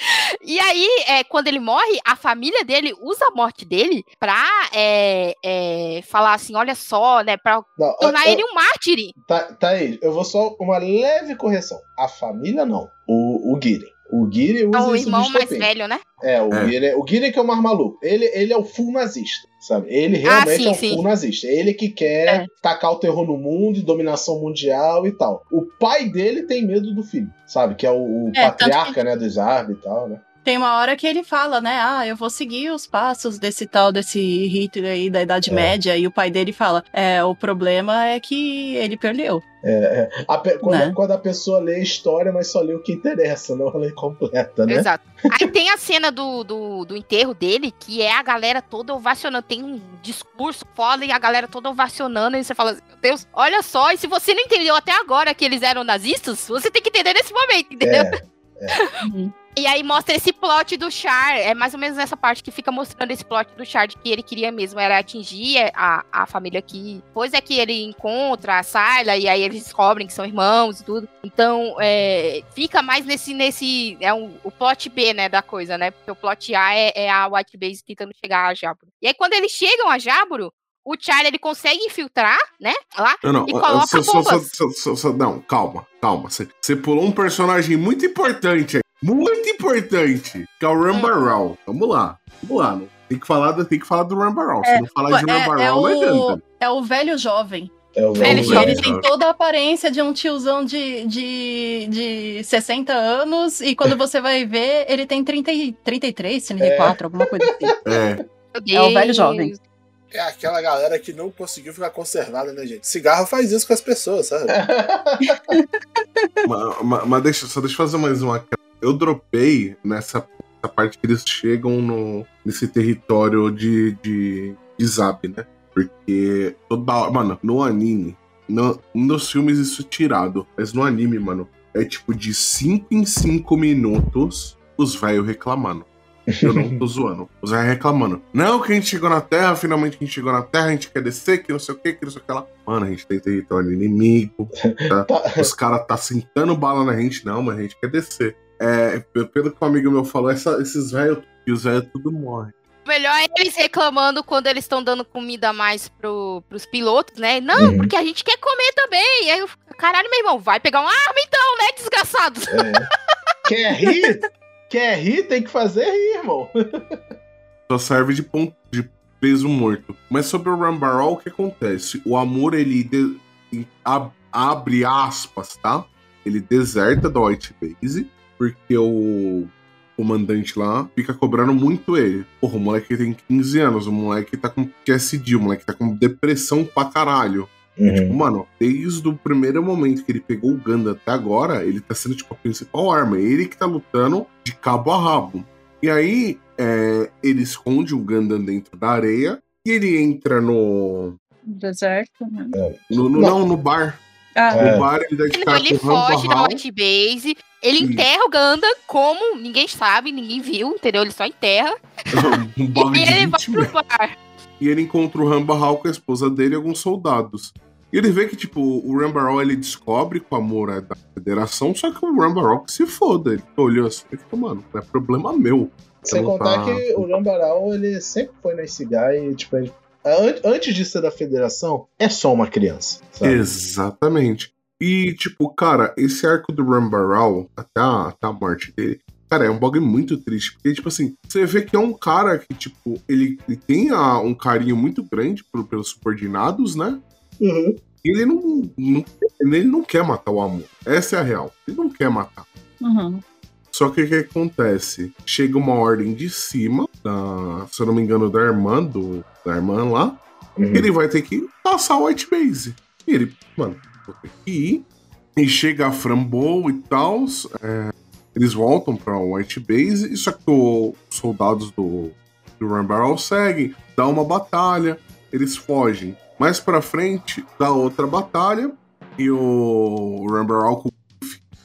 B: E aí, é, quando ele morre, a família dele usa a morte dele pra é, é, falar assim, olha só, né, pra
D: Não,
B: tornar
D: eu-
B: ele um mártir.
D: Tá, tá aí, eu vou só uma leve correção. A família não. O, o Giren. O Giren usa
B: É o irmão mais velho, né?
D: É, o
A: É.
D: Giren, o Giren que é o mais maluco. Ele, ele é o full nazista, sabe? Ele realmente
B: Ah, sim,
D: é o
B: sim.
D: full nazista. Ele que quer
B: É.
D: tacar o terror no mundo, e dominação mundial e tal. O pai dele tem medo do filho, sabe? Que é o, o
E: É,
D: patriarca, né, dos árabes e tal, né?
E: Tem uma hora que ele fala, né? Ah, eu vou seguir os passos desse tal, desse Hitler aí da Idade
D: É.
E: Média. E o pai dele fala: É, o problema é que ele perdeu.
D: É, é. A pe- quando,
E: Né?
D: quando a pessoa lê a história, mas só lê o que interessa, não a lei completa, né?
B: Exato. Aí tem a cena do, do, do enterro dele, que é a galera toda ovacionando. Tem um discurso foda e a galera toda ovacionando. E você fala, meu Deus, olha só. E se você não entendeu até agora que eles eram nazistas, você tem que entender nesse momento, entendeu?
D: É,
E: Uhum.
B: E aí mostra esse plot do Char. É mais ou menos essa parte que fica mostrando esse plot do Char de que ele queria mesmo era atingir a, a família que. Depois é que ele encontra a Sayla e aí eles descobrem que são irmãos e tudo. Então, é, fica mais nesse. nesse é um, o plot B, né, da coisa, né? Porque o plot A é, é a White Base tentando chegar a Jaburo. E aí, quando eles chegam a Jaburo, o Char ele consegue infiltrar, né? Lá.
A: Não, não,
B: E coloca
A: só-
B: bombas.
A: só- só- não, calma, calma. Você você pulou um personagem muito importante aí. Muito importante. Que é o Rambarral. Vamos lá. Vamos lá. Não, Tem que falar, do- tem que falar do Rambarol. Se
E: É,
A: não falar de
E: é,
A: Rambarol,
E: é
A: não é
E: o,
A: Gundam.
E: é o velho jovem.
D: É o
B: Ele
D: velho
E: Ele, tem toda a aparência de um tiozão de, de, de 60 anos, e quando você vai ver, ele tem 30, e- 33, 34, alguma coisa assim.
A: É.
E: É o velho jovem.
C: É aquela galera que não conseguiu ficar conservada, né, gente? Cigarro faz isso com as pessoas, sabe?
A: mas, mas- mas deixa, só deixa eu fazer mais uma. Eu dropei nessa, nessa parte que eles chegam no, nesse território de, de, de Zap, né? Porque toda hora. Mano, no anime. No, nos filmes isso é tirado. Mas no anime, mano, é tipo de 5 em 5 minutos os velhos reclamando. Eu não tô zoando. Os velhos reclamando. Não, que a gente chegou na Terra, finalmente que a gente chegou na Terra, a gente quer descer, que não sei o que, que não sei o que lá. Mano, a gente tem território inimigo. Tá? Os caras tá sentando bala na gente, não, mas a gente quer descer. É, pe- pelo que um amigo meu falou, essa- esses velhos os velhos tudo morrem.
B: O melhor é eles reclamando quando eles estão dando comida a mais pro, pros pilotos, né? Não,
D: Uhum.
B: porque a gente quer comer também. E aí eu fico, caralho, meu irmão, vai pegar uma arma então, né, desgraçado?
D: é. Quer rir? Quer rir? Tem que fazer rir, irmão.
A: Só serve de ponto de peso morto. Mas sobre o Rambarol, o que acontece? O amor, ele de- ab- abre aspas, tá? Ele deserta da White Base, porque o comandante lá fica cobrando muito ele. Porra, o moleque tem 15 anos, o moleque tá com PSD, o moleque tá com depressão pra caralho. Tipo, mano, desde o primeiro momento que ele pegou o Ganda até agora, ele tá sendo, tipo, a principal arma. É ele que tá lutando de cabo a rabo. E aí, é, ele esconde o Gundam dentro da areia e ele entra no.
E: Deserto, né?
A: no, no-
D: Não.
A: não, no bar.
E: Ah,
D: É.
A: Bar ele cara
B: ele
A: o
B: foge da. White Base, ele
A: Isso.
B: enterra o Ganda como ninguém sabe, ninguém viu, entendeu? Ele só enterra.
A: um
B: E
A: de
B: ele vai
A: 20
B: pro bar.
A: E ele encontra o Rambarral com a esposa dele e alguns soldados. E ele vê que, tipo, o Rambarral ele descobre que o amor é da federação, só que o Rambarral que se foda. Ele olhou assim e falou, mano, não é problema meu.
D: Sem contar
A: tá.
D: que o Rambaral, ele sempre foi na Cigar e, tipo, ele- antes de ser da federação, é só uma criança. Sabe?
A: Exatamente. E, tipo, cara, esse arco do Rambarral, até a, até a morte dele, cara, é um bagulho muito triste. Porque, tipo assim, você vê que é um cara que, tipo, ele, ele tem ah, um carinho muito grande por- pelos subordinados, né?
D: Uhum.
A: E ele não, não, ele não quer matar o amor. Essa é a real. Ele não quer matar.
E: uhum.
A: Só que o que acontece? Chega uma ordem de cima, da, se eu não me engano, da irmã, do, da irmã lá,
D: Uhum.
A: ele vai ter que passar o White Base. E ele, mano, vou ter que ir. E chega a Frambow e tal. é, eles voltam pra White Base. E só que os soldados do, do Rambarol seguem. Dá uma batalha. Eles fogem. Mais pra frente, dá outra batalha. E o Rambarol com o Luffy,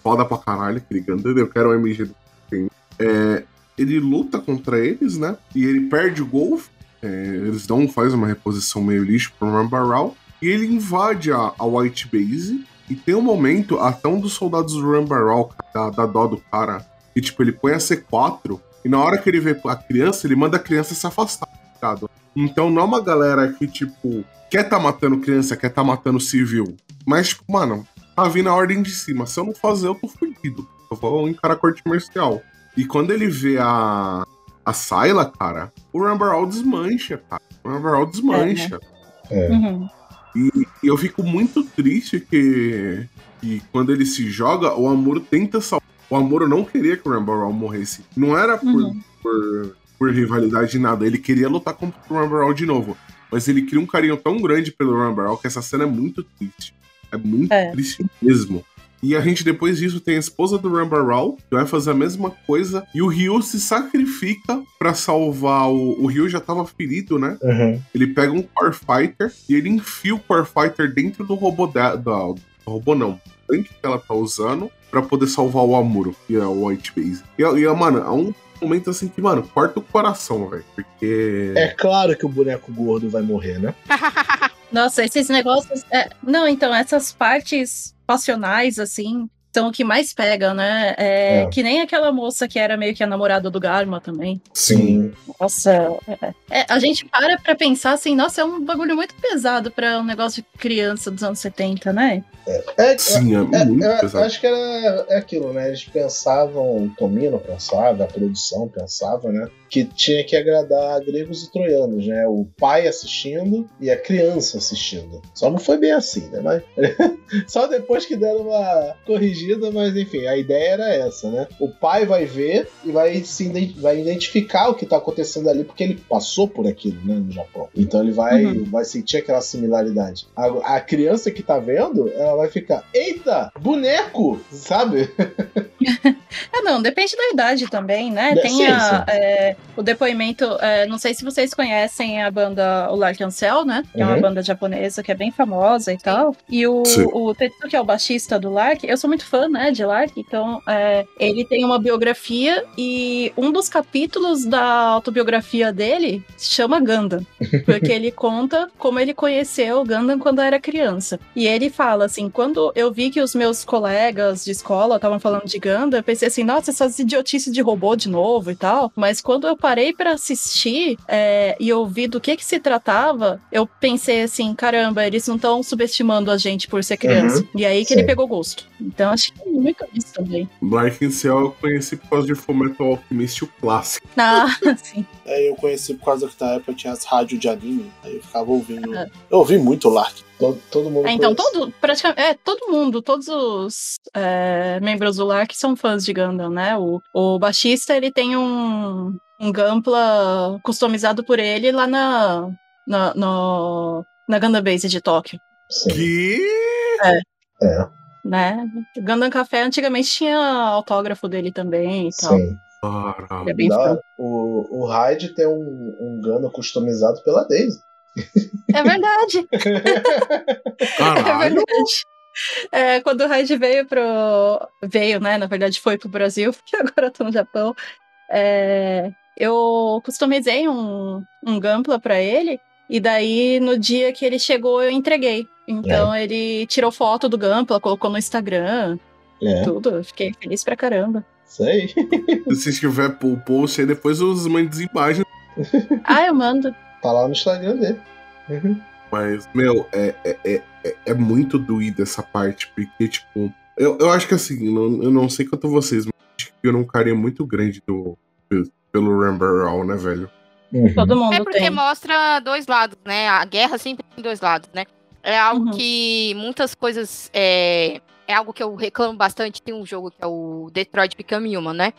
A: foda pra caralho, aquele Gundam. Eu quero o MG do Luffy. é, Ele luta contra eles, né? E ele perde o Golf. É, eles dão, faz uma reposição meio lixo pro Rambarral. E ele invade a, a White Base. E tem um momento, até um dos soldados do Rambarral, da, da dó do cara, que tipo, ele põe a C4. E na hora que ele vê a criança, ele manda a criança se afastar. tá ligado? Então não é uma galera que, tipo, quer tá matando criança, quer tá matando civil. Mas, tipo, mano, tá vindo a ordem de cima. Se eu não fazer, eu tô fudido. Eu vou encarar a corte marcial. E quando ele vê a, a Sayla, cara, o Rambarral desmancha, cara. O Rambarral desmancha.
D: É.
E: Uhum.
A: E, e eu fico muito triste que, que quando ele se joga, o Amuro tenta salvar. O Amuro não queria que o Rambarral morresse. Não era por,
E: Uhum.
A: por, por rivalidade nada. Ele queria lutar contra o Rambarral de novo. Mas ele cria um carinho tão grande pelo Rambarral que essa cena é muito triste. É muito
E: É.
A: triste mesmo. E a gente, depois disso, tem a esposa do Rambarral, que vai fazer a mesma coisa. E o Ryu se sacrifica pra salvar o. O Ryu já tava ferido, né?
D: Uhum.
A: Ele pega um Core Fighter e ele enfia o Core Fighter dentro do robô da. robô não. do tanque que ela tá usando pra poder salvar o Amuro, que é o White Base. E, e mano, é um momento assim que, mano, corta o coração, velho. Porque.
D: É claro que o boneco gordo vai morrer, né?
E: Nossa, esses negócios. é, Não, então, essas partes passionais, assim, são o que mais pega, né? É,
D: É.
E: Que nem aquela moça que era meio que a namorada do Garma também.
D: Sim.
E: Nossa, é- é, a gente para pra pensar assim, nossa, é um bagulho muito pesado pra um negócio de criança dos anos 70, né?
D: É,
A: Sim, é,
D: É,
A: muito pesado.
D: acho que era é aquilo, né? Eles pensavam, o Tomino pensava, a produção pensava, né? Que tinha que agradar gregos e troianos, né? O pai assistindo e a criança assistindo. Só não foi bem assim, né? Mas só depois que deram uma corrigida, mas enfim, a ideia era essa, né? O pai vai ver e vai se vai identificar o que tá acontecendo ali, porque ele passou por aquilo, né, no Japão. Então ele vai,
E: Uhum.
D: vai sentir aquela similaridade. A, a criança que tá vendo, ela vai ficar, eita, boneco, sabe?
E: Ah, não, depende da idade também, né?
D: De-
E: Tem
D: sim,
E: a-
D: sim.
E: é, o depoimento, é, não sei se vocês conhecem a banda O Lark Cell, né? Que é uma
D: Uhum.
E: banda japonesa que é bem famosa e tal. E o,
A: Sim.
E: o Tetsu, que é o baixista do Lark, eu sou muito fã, né, de Lark, então é, ele tem uma biografia e um dos capítulos da autobiografia dele se chama Gundam. Porque ele conta como ele conheceu o Gundam quando era criança. E ele fala assim: quando eu vi que os meus colegas de escola estavam falando de Gundam, eu pensei assim, nossa, essas idiotices de robô de novo e tal. Mas quando eu parei pra assistir é, e ouvir do que que se tratava, eu pensei assim, caramba, eles não estão subestimando a gente por ser criança. E aí que ele
D: Sim.
E: pegou gosto. Então acho que é muito isso também.
A: Black Cell eu conheci por causa de Fullmetal Alchemist o clássico.
E: Ah, sim.
C: Aí eu conheci por causa que na época tinha as rádios de anime, aí eu ficava ouvindo.
E: É.
C: Eu ouvi muito Lark.
D: Todo, todo mundo
E: É, então, todo, praticamente, é, todo mundo, todos os é, membros do Lark são fãs de Gundam, né? O, o baixista, ele tem um, um Gampla customizado por ele lá na, na, no, na Gundam Base de Tóquio,
D: Sim.
A: Que.
D: É,
E: né? Gundam Café antigamente tinha autógrafo dele também e tal.
D: sim.
E: É bem fã.
D: o, o Hyde tem um, um Gundam customizado pela Daisy.
E: É verdade, é verdade. É, quando o Raid veio pro. Veio, né? Na verdade, foi pro Brasil, porque agora eu tô no Japão. é, eu customizei um, um Gampla pra ele. E daí, no dia que ele chegou, eu entreguei. Então, ele tirou foto do Gampla, colocou no Instagram,
D: É,
E: tudo. Fiquei feliz pra caramba.
D: Isso aí.
A: Se tiver o post aí, depois os mandes imagens.
E: Ah, eu mando.
D: Tá lá no Instagram dele. Uhum.
A: Mas, meu, é, é, é, é- é muito doído essa parte, porque, tipo. Eu, eu acho que assim, não- eu não sei quanto vocês, mas acho que eu não um carinho muito grande do, pelo Rambarol, né, velho?
D: Uhum.
E: Todo mundo
B: É porque
E: tem.
B: mostra dois lados, né? A guerra sempre tem dois lados, né? É algo
E: Uhum.
B: que muitas coisas. É, é algo que eu reclamo bastante. Tem um jogo que é o Detroit Become Human, né?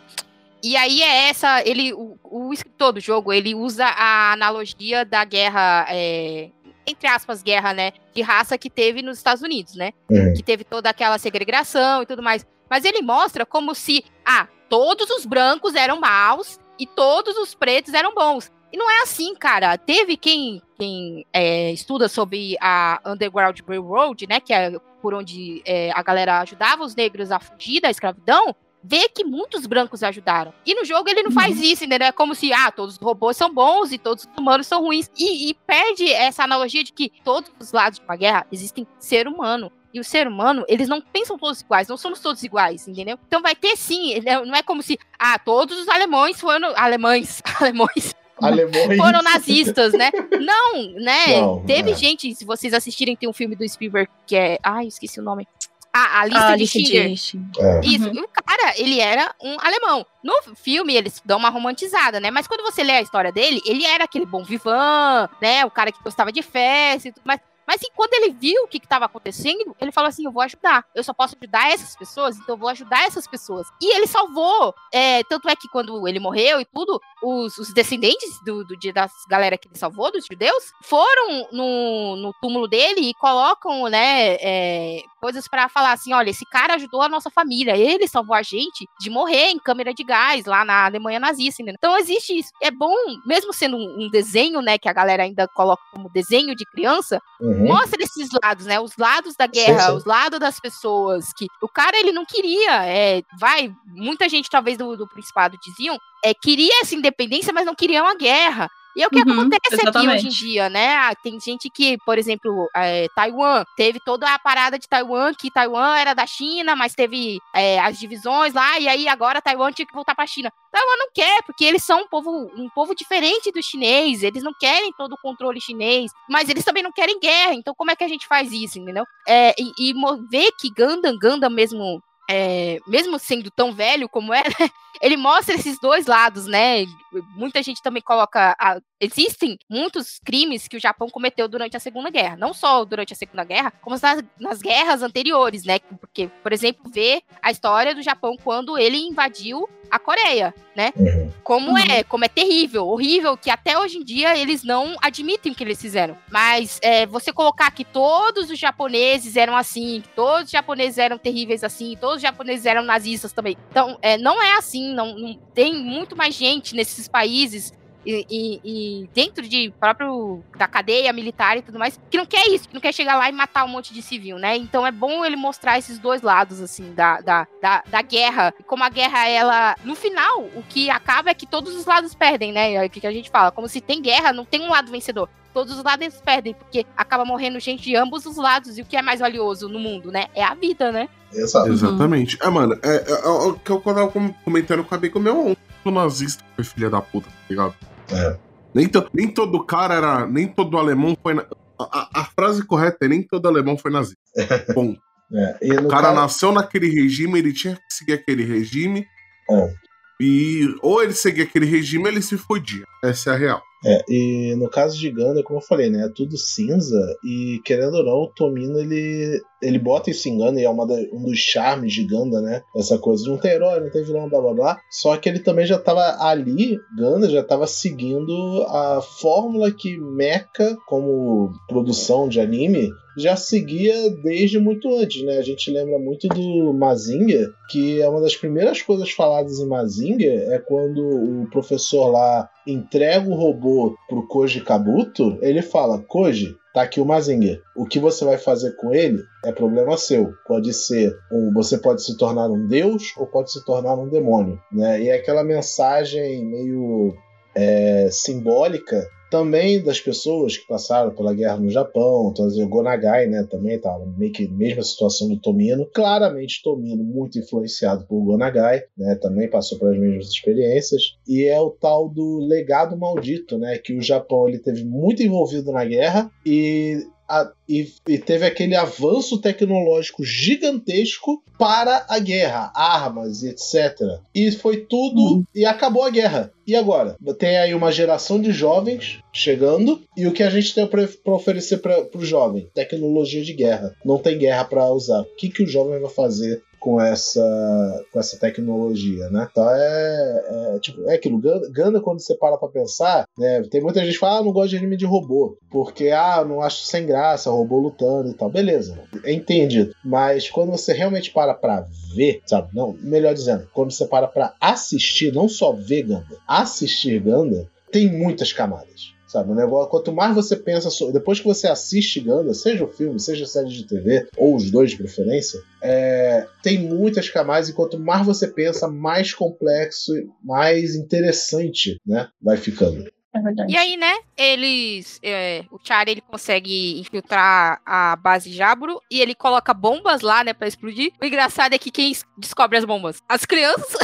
B: E aí é essa. Ele, o, o escritor do jogo, ele usa a analogia da guerra. é, entre aspas, guerra, né? De raça que teve nos Estados Unidos, né?
D: Uhum.
B: que teve toda aquela segregação e tudo mais. Mas ele mostra como se, ah, todos os brancos eram maus e todos os pretos eram bons. E não é assim, cara. Teve quem, quem é, estuda sobre a Underground Railroad, né, que é por onde é, a galera ajudava os negros a fugir da escravidão, vê que muitos brancos ajudaram. E no jogo ele não faz isso, entendeu? É como se, ah, todos os robôs são bons e todos os humanos são ruins. E, e perde essa analogia de que todos os lados de uma guerra existem ser humano. E o ser humano, eles não pensam todos iguais, não somos todos iguais, entendeu? Então vai ter sim, é- não é como se, ah, todos os alemães foram. Alemães, alemães
D: Alemões.
B: foram nazistas, né? Não, né?
D: Não,
B: Teve
D: é.
B: gente, se vocês assistirem, tem um filme do Spielberg que é. Ai, esqueci o nome. Ah, a lista
E: Ah,
B: de
E: Alice
B: Schindler.
D: É.
B: Isso,
E: Uhum.
B: e o cara, ele era um alemão. No filme, eles dão uma romantizada, né? Mas quando você lê a história dele, ele era aquele bom vivan, né? O cara que gostava de festa e tudo mais. Mas assim, quando ele viu o que estava acontecendo, ele falou assim: eu vou ajudar. Eu só posso ajudar essas pessoas, então eu vou ajudar essas pessoas. E ele salvou. é, tanto é que quando ele morreu e tudo, os, os descendentes do, do das galera que ele salvou, dos judeus, foram no, no túmulo dele e colocam, né, é, coisas pra falar assim: olha, esse cara ajudou a nossa família, ele salvou a gente de morrer em câmera de gás lá na Alemanha nazista. entendeu? Então existe isso. É bom, mesmo sendo um, um desenho, né, que a galera ainda coloca como desenho de criança,
D: Uhum.
B: Mostra esses lados, né? Os lados da guerra,
D: Sim, sim.
B: os lados das pessoas. Que o cara ele não queria, é, vai, muita gente talvez do, do Principado diziam, é, queria essa independência, mas não queria uma guerra. E é o que
E: Uhum,
B: acontece aqui
E: exatamente.
B: hoje em dia, né? Ah, Tem gente que, por exemplo, é, Taiwan, teve toda a parada de Taiwan, que Taiwan era da China, mas teve é, as divisões lá, e aí agora Taiwan tinha que voltar pra China. Taiwan não quer, porque eles são um povo, um povo diferente do chinês, eles não querem todo o controle chinês, mas eles também não querem guerra, então como é que a gente faz isso, entendeu? É, e, e ver que Gundam, Gundam mesmo, é, mesmo sendo tão velho como é, né, ele mostra esses dois lados, né? Muita gente também coloca. a- existem muitos crimes que o Japão cometeu durante a Segunda Guerra. Não só durante a Segunda Guerra, como nas, nas guerras anteriores, né? Porque, por exemplo, ver a história do Japão quando ele invadiu a Coreia, né?
D: Uhum.
B: Como
E: Uhum.
B: é, como é terrível, horrível, que até hoje em dia eles não admitem o que eles fizeram. Mas é, você colocar que todos os japoneses eram assim, que todos os japoneses eram terríveis assim, os japoneses eram nazistas também. Então, é, não é assim, não, não- tem muito mais gente nesses países e, e- e dentro de próprio da cadeia militar e tudo mais, que não quer isso, que não quer chegar lá e matar um monte de civil, né? Então é bom ele mostrar esses dois lados, assim, da, da, da, da guerra. E como a guerra, ela. No final, o que acaba é que todos os lados perdem, né? É o que a gente fala. Como se tem guerra, não tem um lado vencedor. Todos os lados perdem, porque acaba morrendo gente de ambos os lados. E o que é mais valioso no mundo, né? É a vida, né?
D: Exato.
A: Exatamente. É, mano, é, é, é o que eu tava com- comentando com a Bacon meu ontem. O nazista foi filha da puta, tá ligado?
D: É.
A: Nem, to- nem todo cara era. Nem todo alemão foi. na- a, a- frase correta é nem todo alemão foi nazista. Ponto.
D: É. E
A: O cara
D: caso-
A: nasceu naquele regime, ele tinha que seguir aquele regime.
D: É.
A: E ou ele seguia aquele regime, ele se fodia. Essa é a real.
D: É, e no caso de Ganda, como eu falei, né, é tudo cinza e querendo ou não, o Tomino ele ele bota isso em Ganda e é uma da- um dos charmes de Ganda, né? Essa coisa não ter herói, não ter vilão, blá blá blá. Só que ele também já tava ali, Ganda já tava seguindo a fórmula que Mecha, como produção de anime, já seguia desde muito antes, né? A gente lembra muito do Mazinga, que é uma das primeiras coisas faladas em Mazinga é quando o professor lá entrega o robô pro Koji Kabuto, ele fala: Koji, tá aqui o Mazinga. O que você vai fazer com ele é problema seu. Pode ser um, você pode se tornar um deus ou pode se tornar um demônio, né? E é aquela mensagem meio é, simbólica também das pessoas que passaram pela guerra no Japão, então, o Gonagai, né, também tava meio que mesma situação do Tomino, claramente Tomino muito influenciado por Gonagai, né, também passou pelas mesmas experiências, e é o tal do legado maldito, né, que o Japão ele teve muito envolvido na guerra e a- e, e teve aquele avanço tecnológico gigantesco para a guerra, armas e etc. E foi tudo e acabou a guerra. E agora? Tem aí uma geração de jovens chegando e o que a gente tem para oferecer para o jovem? Tecnologia de guerra. Não tem guerra para usar. O que, que o jovem vai fazer com essa, com essa tecnologia, né? Então é, é, tipo, é aquilo. Ganda, quando você para pra pensar, né? Tem muita gente que fala, ah, não gosto de anime de robô, porque, ah, não acho sem graça, robô lutando e tal. Beleza, é entendido. Mas quando você realmente para pra ver, sabe? Não, melhor dizendo, quando você para pra assistir, não só ver Ganda, assistir Ganda, tem muitas camadas. Sabe, o negócio, quanto mais você pensa sobre. Depois que você assiste Ganda, seja o filme, seja a série de TV, ou os dois de preferência, é, tem muitas camadas, e quanto mais você pensa, mais complexo, mais interessante, né? Vai ficando.
E: É verdade.
B: E aí, né, eles. é, o Char ele consegue infiltrar a base Jaburo e ele coloca bombas lá, né, pra explodir. O engraçado é que quem es- descobre as bombas? As crianças.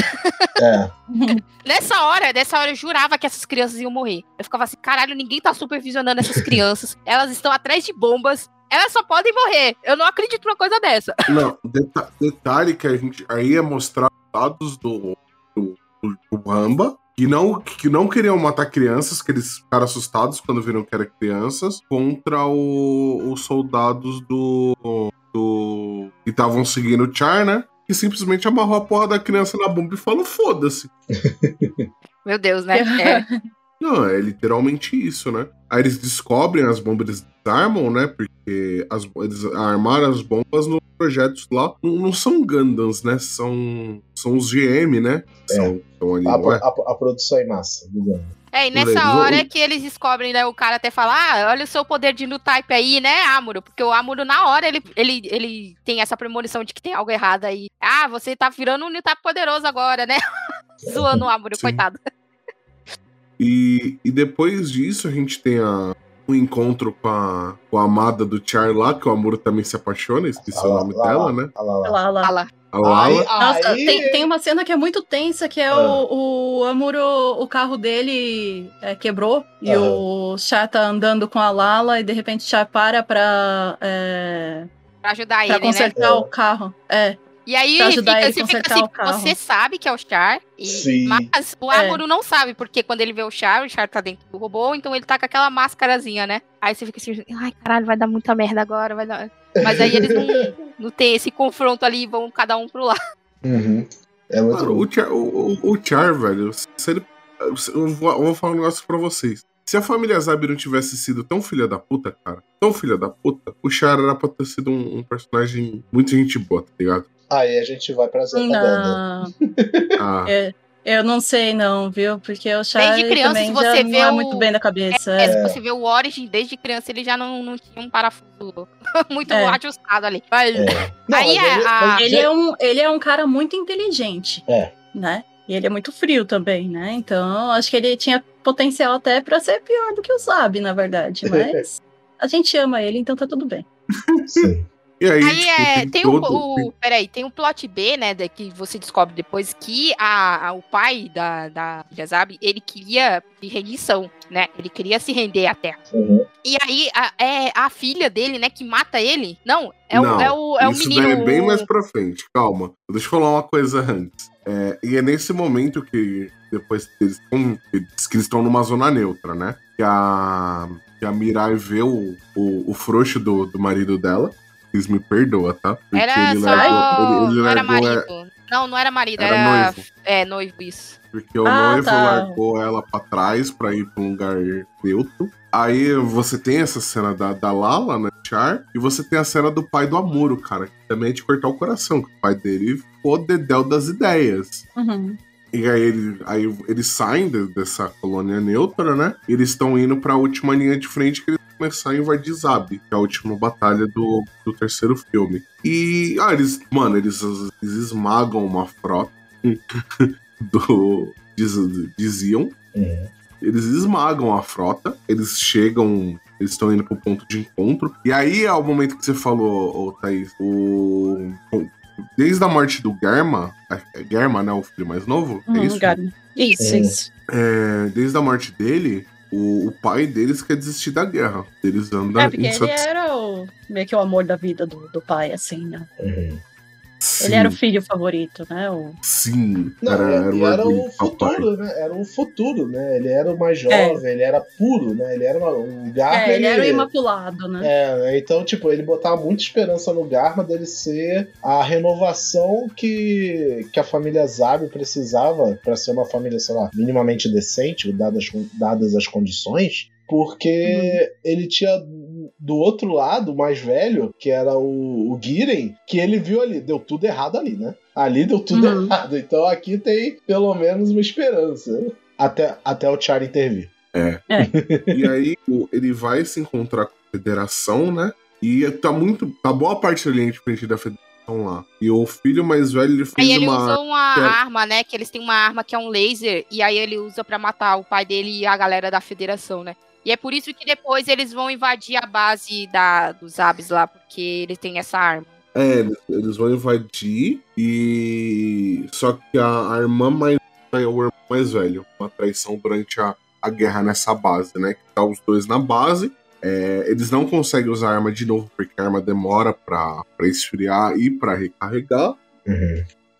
D: É,
B: Nessa hora, nessa hora eu jurava que essas crianças iam morrer. Eu ficava assim, caralho, ninguém tá supervisionando essas crianças. Elas estão atrás de bombas. Elas só podem morrer. Eu não acredito numa coisa dessa.
A: Não, deta- detalhe que a gente aí ia mostrar dados do, do, do, do Ramba. Que não, que não queriam matar crianças, que eles ficaram assustados quando viram que eram crianças, contra o- os soldados do. do que estavam seguindo o Char, né? Que simplesmente amarrou a porra da criança na bomba e falou: foda-se.
B: Meu Deus, né? É.
A: Não, é literalmente isso, né? Aí eles descobrem as bombas, eles desarmam, né? Porque as, eles armaram as bombas nos projetos lá. Não, não são Gundams, né? São, são os GM, né? São, são ali,
D: a,
A: é?
D: a- a produção em massa do.
B: É, e nessa hora é que eles descobrem, né? O cara até fala: Ah, olha o seu poder de Type aí, né, Amuro? Porque o Amuro, na hora, ele, ele, ele tem essa premonição de que tem algo errado aí. Ah, você tá virando um Type poderoso agora, né? Zoando o Amuro,
A: Sim.
B: coitado.
A: E, e depois disso a gente tem a, um encontro com a, com a amada do Char lá, que o Amuro também se apaixona, esqueci
D: Ah
A: o nome
D: lá,
A: dela,
D: lá,
A: né?
D: ah lá.
A: A Lala.
D: Aí-
E: Nossa, tem, tem uma cena que é muito tensa, que é
D: Ah.
E: o, o Amuro, o carro dele é, quebrou e
D: Aham.
E: o Chá tá andando com a Lala e de repente o Chá para pra, é,
B: Pra ajudar
E: pra
B: ele, né?
E: consertar
D: É.
E: o carro. É,
B: E aí fica, você fica assim,
E: o carro.
B: você sabe que é o Char, e-
D: Sim.
B: mas o
E: É.
B: Amuro não sabe, porque quando ele vê o Char, o Char tá dentro do robô, então ele tá com aquela máscarazinha, né? Aí você fica assim, ai caralho, vai dar muita merda agora, vai dar... Mas aí eles não, não tem esse confronto ali, vão cada um pro lado.
D: Uhum. É muito
A: Mano, o Char, o, o- o Char, velho, se ele. Eu vou, eu vou falar um negócio pra vocês. Se a família Zabi não tivesse sido tão filha da puta, cara, tão filha da puta, o Char era pra ter sido um, um personagem muito gente boa, tá ligado?
D: Aí a gente vai pra Ganda.
E: não,
A: Ah,
E: é, eu não sei não, viu? Porque o Chá
B: Desde criança,
E: também
B: se
E: já
B: você
E: não é
B: o-
E: muito bem da cabeça.
B: É,
E: é.
B: se você vê o Origin, desde criança ele já não, não tinha um parafuso muito
E: É.
B: ajustado ali. Mas,
D: É. Não,
B: Aí
D: mas
B: é
D: ele-
B: a-
E: Ele é, um, ele é um cara muito inteligente.
D: É.
E: Né? E ele é muito frio também, né? Então, acho que ele tinha potencial até pra ser pior do que o Sabe, na verdade. Mas a gente ama ele, então tá tudo bem.
D: Sim.
A: E aí,
B: Aí
A: tipo,
B: é,
A: tem,
B: tem o,
A: todo.
B: o-
A: tem-
B: Peraí, tem o plot B, né? da- que você descobre depois que a, a- o pai da, da Yazab, ele queria de rendição, né? Ele queria se render à terra.
D: Uhum.
B: E aí a, é a filha dele, né, que mata ele. Não, é o,
A: Não,
B: é o, é o
A: Isso
B: menino.
A: é bem
B: o-
A: mais pra frente, calma. Deixa eu falar uma coisa antes. É, e é nesse momento que depois que eles estão. Que eles estão numa zona neutra, né? Que a, que a Mirai vê o, o, o frouxo do, do marido dela. Eles me perdoam, tá? Porque
B: Era só.
A: largou- ele- ele
B: não era
A: largou, é,
B: marido. Não, não era marido,
A: Era
B: era.
A: noivo.
B: É, noivo, isso.
A: Porque o
E: Ah,
A: noivo
E: tá.
A: largou ela pra trás pra ir pra um lugar neutro. Aí você tem essa cena da, da Lala, né? Char, e você tem a cena do pai do Amuro, cara, que também é de cortar o coração, que o pai dele ficou dedéu das ideias.
E: Uhum.
A: E aí, ele, aí eles saem de- dessa colônia neutra, né? E eles estão indo pra última linha de frente que eles começar a invadir Zab, que é a última batalha do, do terceiro filme. E, ah, eles, mano, eles, eles esmagam uma frota do. diz- diziam.
D: Uhum.
A: Eles esmagam a frota, eles chegam. Eles estão indo pro ponto de encontro. E aí é o momento que você falou, ô, Thaís, o. Desde a morte do Germa, é Germa, né? O filho mais novo? É
E: Uhum,
A: isso?
E: Gabi. Isso,
D: É.
E: isso.
A: É, desde a morte dele, o, o pai deles quer desistir da guerra. Eles andam
E: É, porque ele era o, meio que o amor da vida do, do pai, assim, né?
D: Uhum.
A: Sim,
E: Ele era o filho favorito, né? O...
A: Sim.
D: Não,
A: era, era o
D: era o futuro, né? Era o futuro, né? Ele era o mais jovem, ele era puro, né? Ele era uma- um Garma.
E: É, ele era o imaculado, né?
D: É, então, tipo, ele botava muita esperança no Garma dele ser a renovação que, que a família Zabi precisava pra ser uma família, sei lá, minimamente decente, dadas, dadas as condições. Porque ele tinha do outro lado, o mais velho, que era o, o Giren, que ele viu ali, deu tudo errado ali, né? Ali deu tudo
E: Uhum.
D: errado. Então aqui tem pelo menos uma esperança. Até, até o Char intervir.
A: E aí ele vai se encontrar com a federação, né? E tá muito. Tá boa parte da linha de frente da federação lá. E o filho mais velho ele fez
B: Aí ele
A: uma.
B: usou uma
A: é-
B: arma, né? Que eles têm uma arma que é um laser. E aí ele usa pra matar o pai dele e a galera da federação, né? E é por isso que depois eles vão invadir a base da, dos Abs lá, porque eles têm essa arma.
A: É, eles, vão invadir e. Só que a, a irmã mais é o irmão mais velho. Uma traição durante a, a guerra nessa base, né? Que tá os dois na base. É, eles não conseguem usar a arma de novo, porque a arma demora pra, pra esfriar e pra recarregar.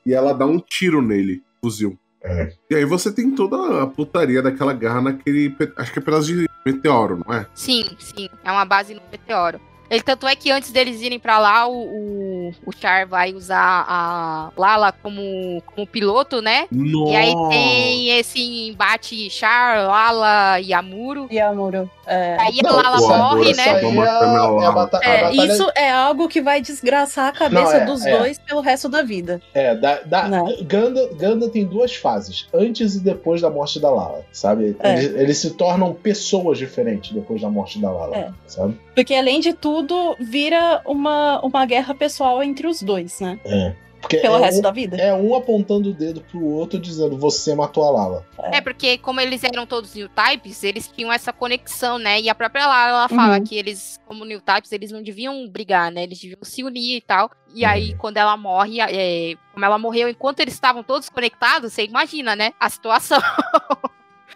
A: E ela dá um tiro nele, fuzil.
D: É.
A: E aí você tem toda a putaria daquela guerra naquele. Acho que é pedaço de meteoro, não é?
B: Sim, sim. É uma base no meteoro. Ele, tanto é que antes deles irem pra lá, o, o, o Char vai usar a Lala como, como piloto, né?
A: Nossa!
B: E aí tem esse embate Char, Lala e Amuro.
E: E Amuro. É,
B: Aí a
D: Não,
B: Lala
A: o
B: morre, né?
D: é,
A: matando a
D: a, é a,
E: É, isso é algo que vai desgraçar a cabeça
D: Não, é,
E: dos
D: é.
E: dois pelo resto da vida.
D: É, da, da,
E: Né?
D: Ganda, Ganda tem duas fases, antes e depois da morte da Lala, sabe?
E: É.
D: Eles, eles se tornam pessoas diferentes depois da morte da Lala,
E: É.
D: sabe?
E: Porque, além de tudo, vira uma, uma guerra pessoal entre os dois, né?
D: É. Porque
E: Pelo
D: é
E: resto
D: um,
E: da vida.
D: é um apontando o dedo pro outro dizendo você matou a Lala.
B: É, porque como eles eram todos new types, eles tinham essa conexão, né? E a própria Lara, ela fala
E: Uhum.
B: que eles, como new types, eles não deviam brigar, né? Eles deviam se unir e tal. E
D: Uhum.
B: aí, quando ela morre, é, como ela morreu enquanto eles estavam todos conectados, você imagina, né? A situação.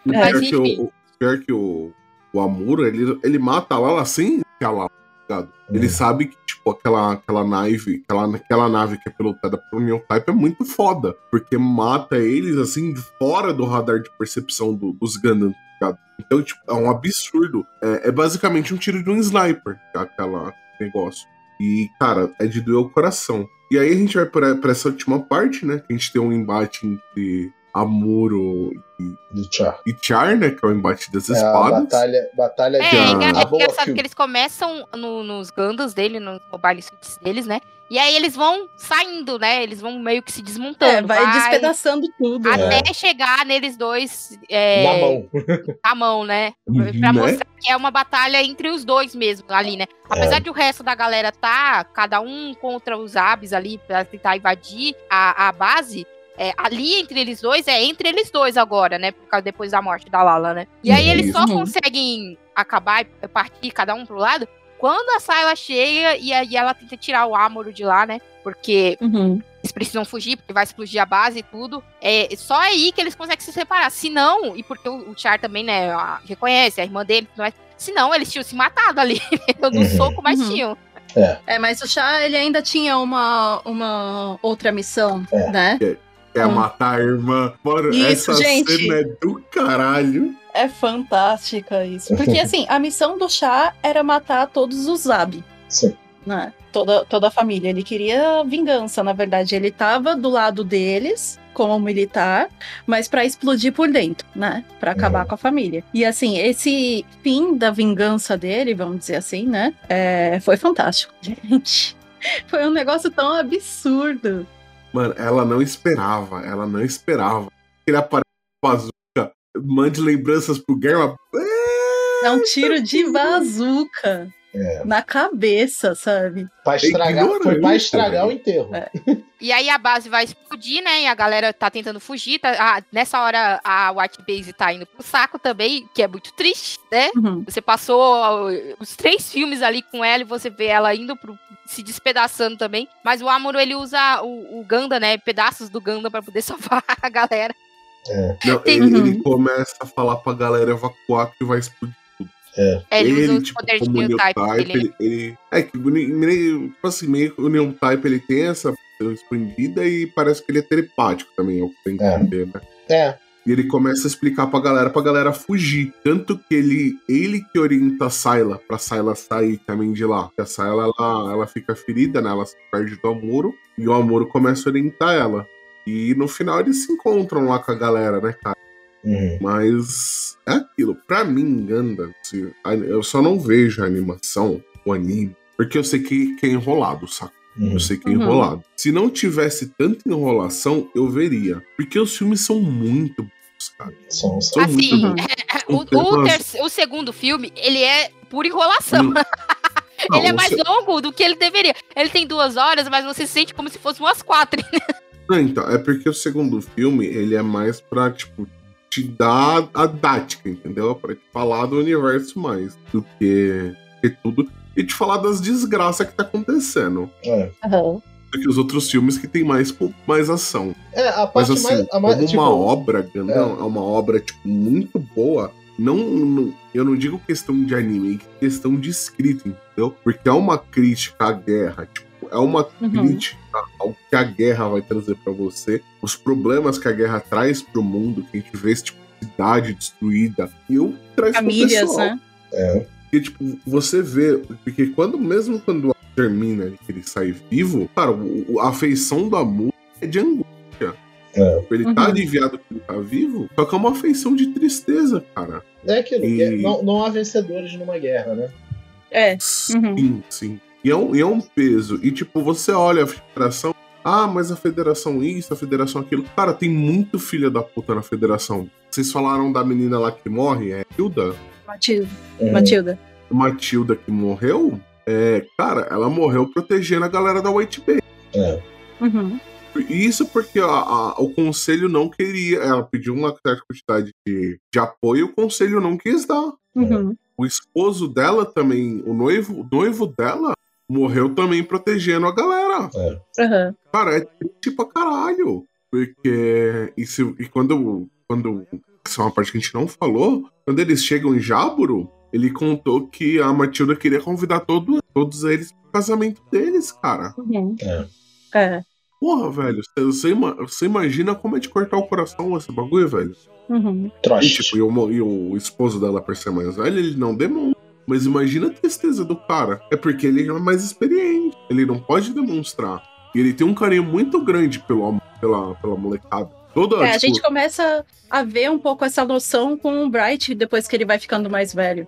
E: É.
A: pior,
B: Mas
A: que o,
B: enfim.
A: o pior que o, o Amuro, ele, ele mata a Lala sem que a Lala, ligado? Ele
D: Hum.
A: sabe que, tipo, aquela, aquela nave, aquela, aquela nave que é pilotada por New Type é muito foda. Porque mata eles, assim, fora do radar de percepção do- dos Gundam, tá ligado? Então, tipo, é um absurdo. É, é basicamente um tiro de um sniper, aquela negócio. E, cara, é de doer o coração. E aí a gente vai pra essa última parte, né? Que a gente tem um embate entre Amuro
D: Do Char.
A: e Char, né? Que é o embate das
D: É a
A: espadas.
D: batalha, batalha
B: É,
D: de
B: é, engra- é engraçado que eles começam no- nos Gundams dele, nos mobile suits deles, né? E aí eles vão saindo, né? Eles vão meio que se desmontando.
E: É, vai despedaçando tudo. né?
B: Até chegar neles dois é,
D: Na mão.
B: na mão, né?
A: Né?
B: Pra mostrar que é uma batalha entre os dois mesmo ali, né? Apesar de o resto da galera tá, cada um contra os Abs ali, pra tentar invadir a, a base, é, ali entre eles dois, é entre eles dois agora, né? Por causa depois da morte da Lala, né? E aí eles só conseguem acabar e partir cada um pro lado quando a Sayla chega e aí ela tenta tirar o Amuro de lá, né? Porque
E: Uhum.
B: eles precisam fugir, porque vai explodir a base e tudo. É só aí que eles conseguem se separar. Se não, e porque o, o Char também, né, a- reconhece, a irmã dele, tudo mais. Se não, eles tinham se matado ali. no
D: Uhum.
B: soco, mas
E: Uhum.
B: tinham.
E: É, mas o Chá, ele ainda tinha uma, uma outra missão,
D: É.
E: né?
A: É
E: Hum.
A: matar a irmã. Mano,
E: Isso,
A: essa
E: gente.
A: cena é do caralho.
E: É fantástica isso. Porque, assim, a missão do Chá era matar todos os Zab,
D: Sim.
E: né? Toda, toda a família. Ele queria vingança, na verdade. Ele tava do lado deles, como militar, mas pra explodir por dentro, né? Pra acabar
D: Uhum.
E: com a família. E, assim, esse fim da vingança dele, vamos dizer assim, né? É, foi fantástico, gente. Foi um negócio tão absurdo.
A: Mano, ela não esperava. Ela não esperava. Ele aparece com a bazuca. Mande lembranças pro Germa.
E: É um tiro de bazuca
D: É.
E: na cabeça, sabe?
D: Pra estragar, foi pra estragar o enterro.
E: É.
B: E aí a base vai explodir, né? E a galera tá tentando fugir. tá- ah, nessa hora a White Base tá indo pro saco também, que é muito triste, né?
E: Uhum.
B: Você passou ó, os três filmes ali com ela e você vê ela indo pro. se despedaçando também. Mas o Amuro, ele usa o, o Ganda, né? Pedaços do Ganda pra poder salvar a galera.
A: Não,
B: Tem-
A: ele,
E: Uhum.
A: ele começa a falar pra galera evacuar que vai explodir.
B: É, ele, usa os
A: tipo,
B: poderes de New Type
A: ele, ele- É que meio, tipo assim, meio que o New Type ele tem essa expandida e parece que ele é telepático também, é o que tem que
D: É.
A: entender, né?
D: É.
A: E ele começa a explicar pra galera, pra galera fugir. Tanto que ele, ele que orienta a Sayla, pra Sayla sair também de lá. Porque a Sayla, ela, ela fica ferida, né? Ela se perde do Amuro. E o Amuro começa a orientar ela. E no final eles se encontram lá com a galera, né, cara?
D: Uhum.
A: Mas é aquilo. Pra mim, Ganda, se- eu só não vejo a animação, o anime, porque eu sei que, que é enrolado, saca?
D: Uhum.
A: Eu sei que é
E: Uhum.
A: enrolado. Se não tivesse tanta enrolação, eu veria. Porque os filmes são muito bons, cara.
D: São, são
A: São muito
B: Assim,
E: Uhum.
A: bons.
B: o,
A: Tem
B: o,
A: umas-
B: terce- o segundo filme, ele é pura enrolação.
A: Não,
B: ele é mais
A: se-
B: longo do que ele deveria. Ele tem duas horas, mas você sente como se fosse umas quatro.
A: Não, então, é porque o segundo filme, ele é mais pra, tipo, te dar a dática, entendeu? Pra te falar do universo mais do que, que tudo. E te falar das desgraças que tá acontecendo.
D: É.
E: Aham.
A: Do que os outros filmes que tem mais, mais ação.
D: É, a
A: Mas
D: parte
A: assim,
D: mais. A mais
A: como
D: tipo,
A: uma obra, Gandão, é. uma obra, tipo, muito boa. Não, não- eu não digo questão de anime, é questão de escrita, entendeu? Porque é uma crítica à guerra, tipo, é uma
E: Uhum.
A: crítica ao que a guerra vai trazer pra você, os problemas que a guerra traz pro mundo, que a gente vê esse tipo de cidade destruída, e eu traz pro
E: Famílias,
A: pessoal.
E: né?
D: É.
A: Porque, tipo, você vê. Porque quando, mesmo quando termina que ele sai vivo, cara, o- o- a afeição do amor é de angústia.
D: É.
A: Ele tá
E: Uhum.
A: aliviado que ele tá vivo, só que é uma afeição de tristeza, cara.
D: É aquilo.
A: E-
D: é- não, não há vencedores numa guerra, né?
E: É.
A: Sim, sim. E é, um, e é um peso. E, tipo, você olha a federação. Ah, mas a federação isso, a federação aquilo. Cara, tem muito filha da puta na federação. Vocês falaram da menina lá que morre, é Hilda?
E: Matilda.
D: Uhum.
E: Matilda.
A: Matilda que morreu. É, cara, ela morreu protegendo a galera da White Bay.
D: É.
E: Uhum.
A: Isso porque a- a- o conselho não queria. Ela pediu uma certa quantidade de, de apoio, o conselho não quis dar.
E: Uhum.
A: O esposo dela também, o noivo, o noivo dela, morreu também protegendo a galera.
E: Aham.
A: Cara, é triste pra caralho. Porque. E, se, e quando. quando isso é uma parte que a gente não falou. Quando eles chegam em Jáboro, ele contou que a Matilda queria convidar todo, todos eles pro casamento deles, cara.
E: Uhum.
D: É.
E: É.
A: Porra, velho. Você, você ima- você imagina como é de cortar o coração esse bagulho, velho?
E: Uhum.
A: E, tipo, e o, e o esposo dela, por ser mais velho, ele não demonstra. Mas imagina a tristeza do cara. É porque ele é mais experiente. Ele não pode demonstrar. E ele tem um carinho muito grande pelo, pela, pela molecada. Toda,
E: É, a
A: tipo,
E: gente começa a ver um pouco essa noção com o Bright depois que ele vai ficando mais velho.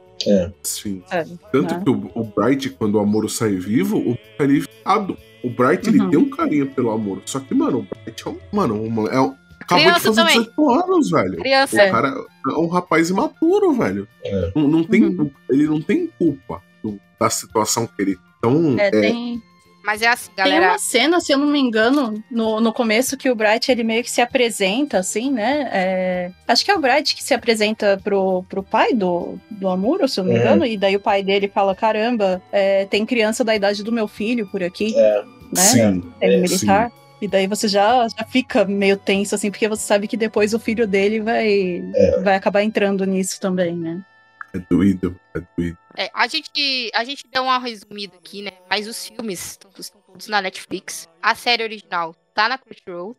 A: sim.
E: Sabe?
A: Tanto
E: né?
A: que o, o Bright, quando o Amoro sai vivo, o Bright é. O Bright, ele
E: Uhum.
A: tem um carinho pelo Amoro. Só que, mano, o Bright é um... Mano, uma, é um, acabou
B: Criança
A: de fazer
B: também.
A: 18 anos, velho.
B: Criança.
A: O cara é um rapaz imaturo, velho.
D: É.
A: Não, não tem,
E: Uhum.
A: Ele não tem culpa do- da situação que ele. Então,
E: É,
A: é,
E: tem,
B: Mas é assim,
E: tem
B: galera.
E: uma cena, se eu não me engano, no, no começo que o Bright ele meio que se apresenta, assim, né? É, acho que é o Bright que se apresenta pro, pro pai do, do Amuro, se eu não me
D: É.
E: engano, e daí o pai dele fala: caramba, é, tem criança da idade do meu filho por aqui,
D: É.
E: né?
A: sim.
E: Ele
D: É,
E: militar. E daí você já, já fica meio tenso, assim, porque você sabe que depois o filho dele vai,
D: É.
E: vai acabar entrando nisso também, né?
A: É doído, é doído.
B: É, a, gente, a gente deu uma resumida aqui, né? Mas os filmes estão estão todos na Netflix. A série original tá na Crunchyroll.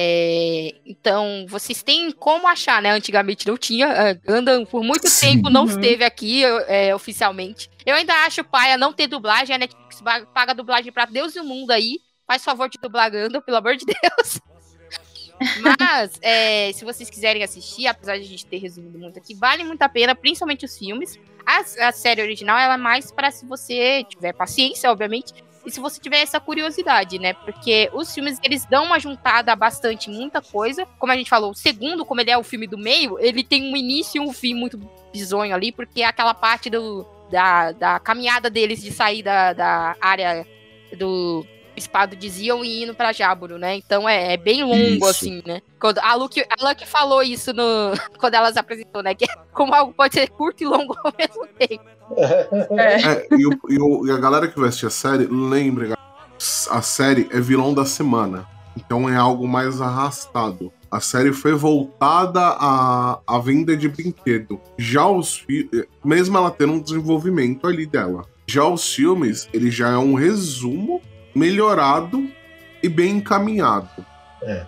B: É, então, vocês têm como achar, né? Antigamente não tinha. é, Gundam por muito
A: Sim.
B: tempo não
E: Uhum.
B: esteve aqui é, oficialmente. Eu ainda acho paia não ter dublagem. A Netflix paga dublagem pra Deus e o mundo aí. Faz favor de dublar Gundam, pelo amor de Deus. Mas, é, se vocês quiserem assistir, apesar de a gente ter resumido muito aqui, vale muito a pena, principalmente os filmes. A, a série original ela é mais para se você tiver paciência, obviamente, e se você tiver essa curiosidade, né? Porque os filmes eles dão uma juntada bastante muita coisa. Como a gente falou, o segundo, como ele é o filme do meio, ele tem um início e um fim muito bizonho ali, porque é aquela parte do, da, da caminhada deles de sair da, da área do Espado de Zion e indo pra Jáboro, né? Então é, é bem longo,
A: Isso.
B: assim, né? Quando, a, Luke, a Luke falou isso no, quando ela se apresentou, né? Que é como algo pode ser curto e longo ao mesmo tempo.
A: É, e, o- e o- e a galera que vai assistir a série, lembre, galera, a série é vilão da semana. Então é algo mais arrastado. A série foi voltada à, à venda de brinquedo. Já os fi- mesmo ela tendo um desenvolvimento ali dela. Já os filmes, ele já é um resumo melhorado e bem encaminhado.
D: É.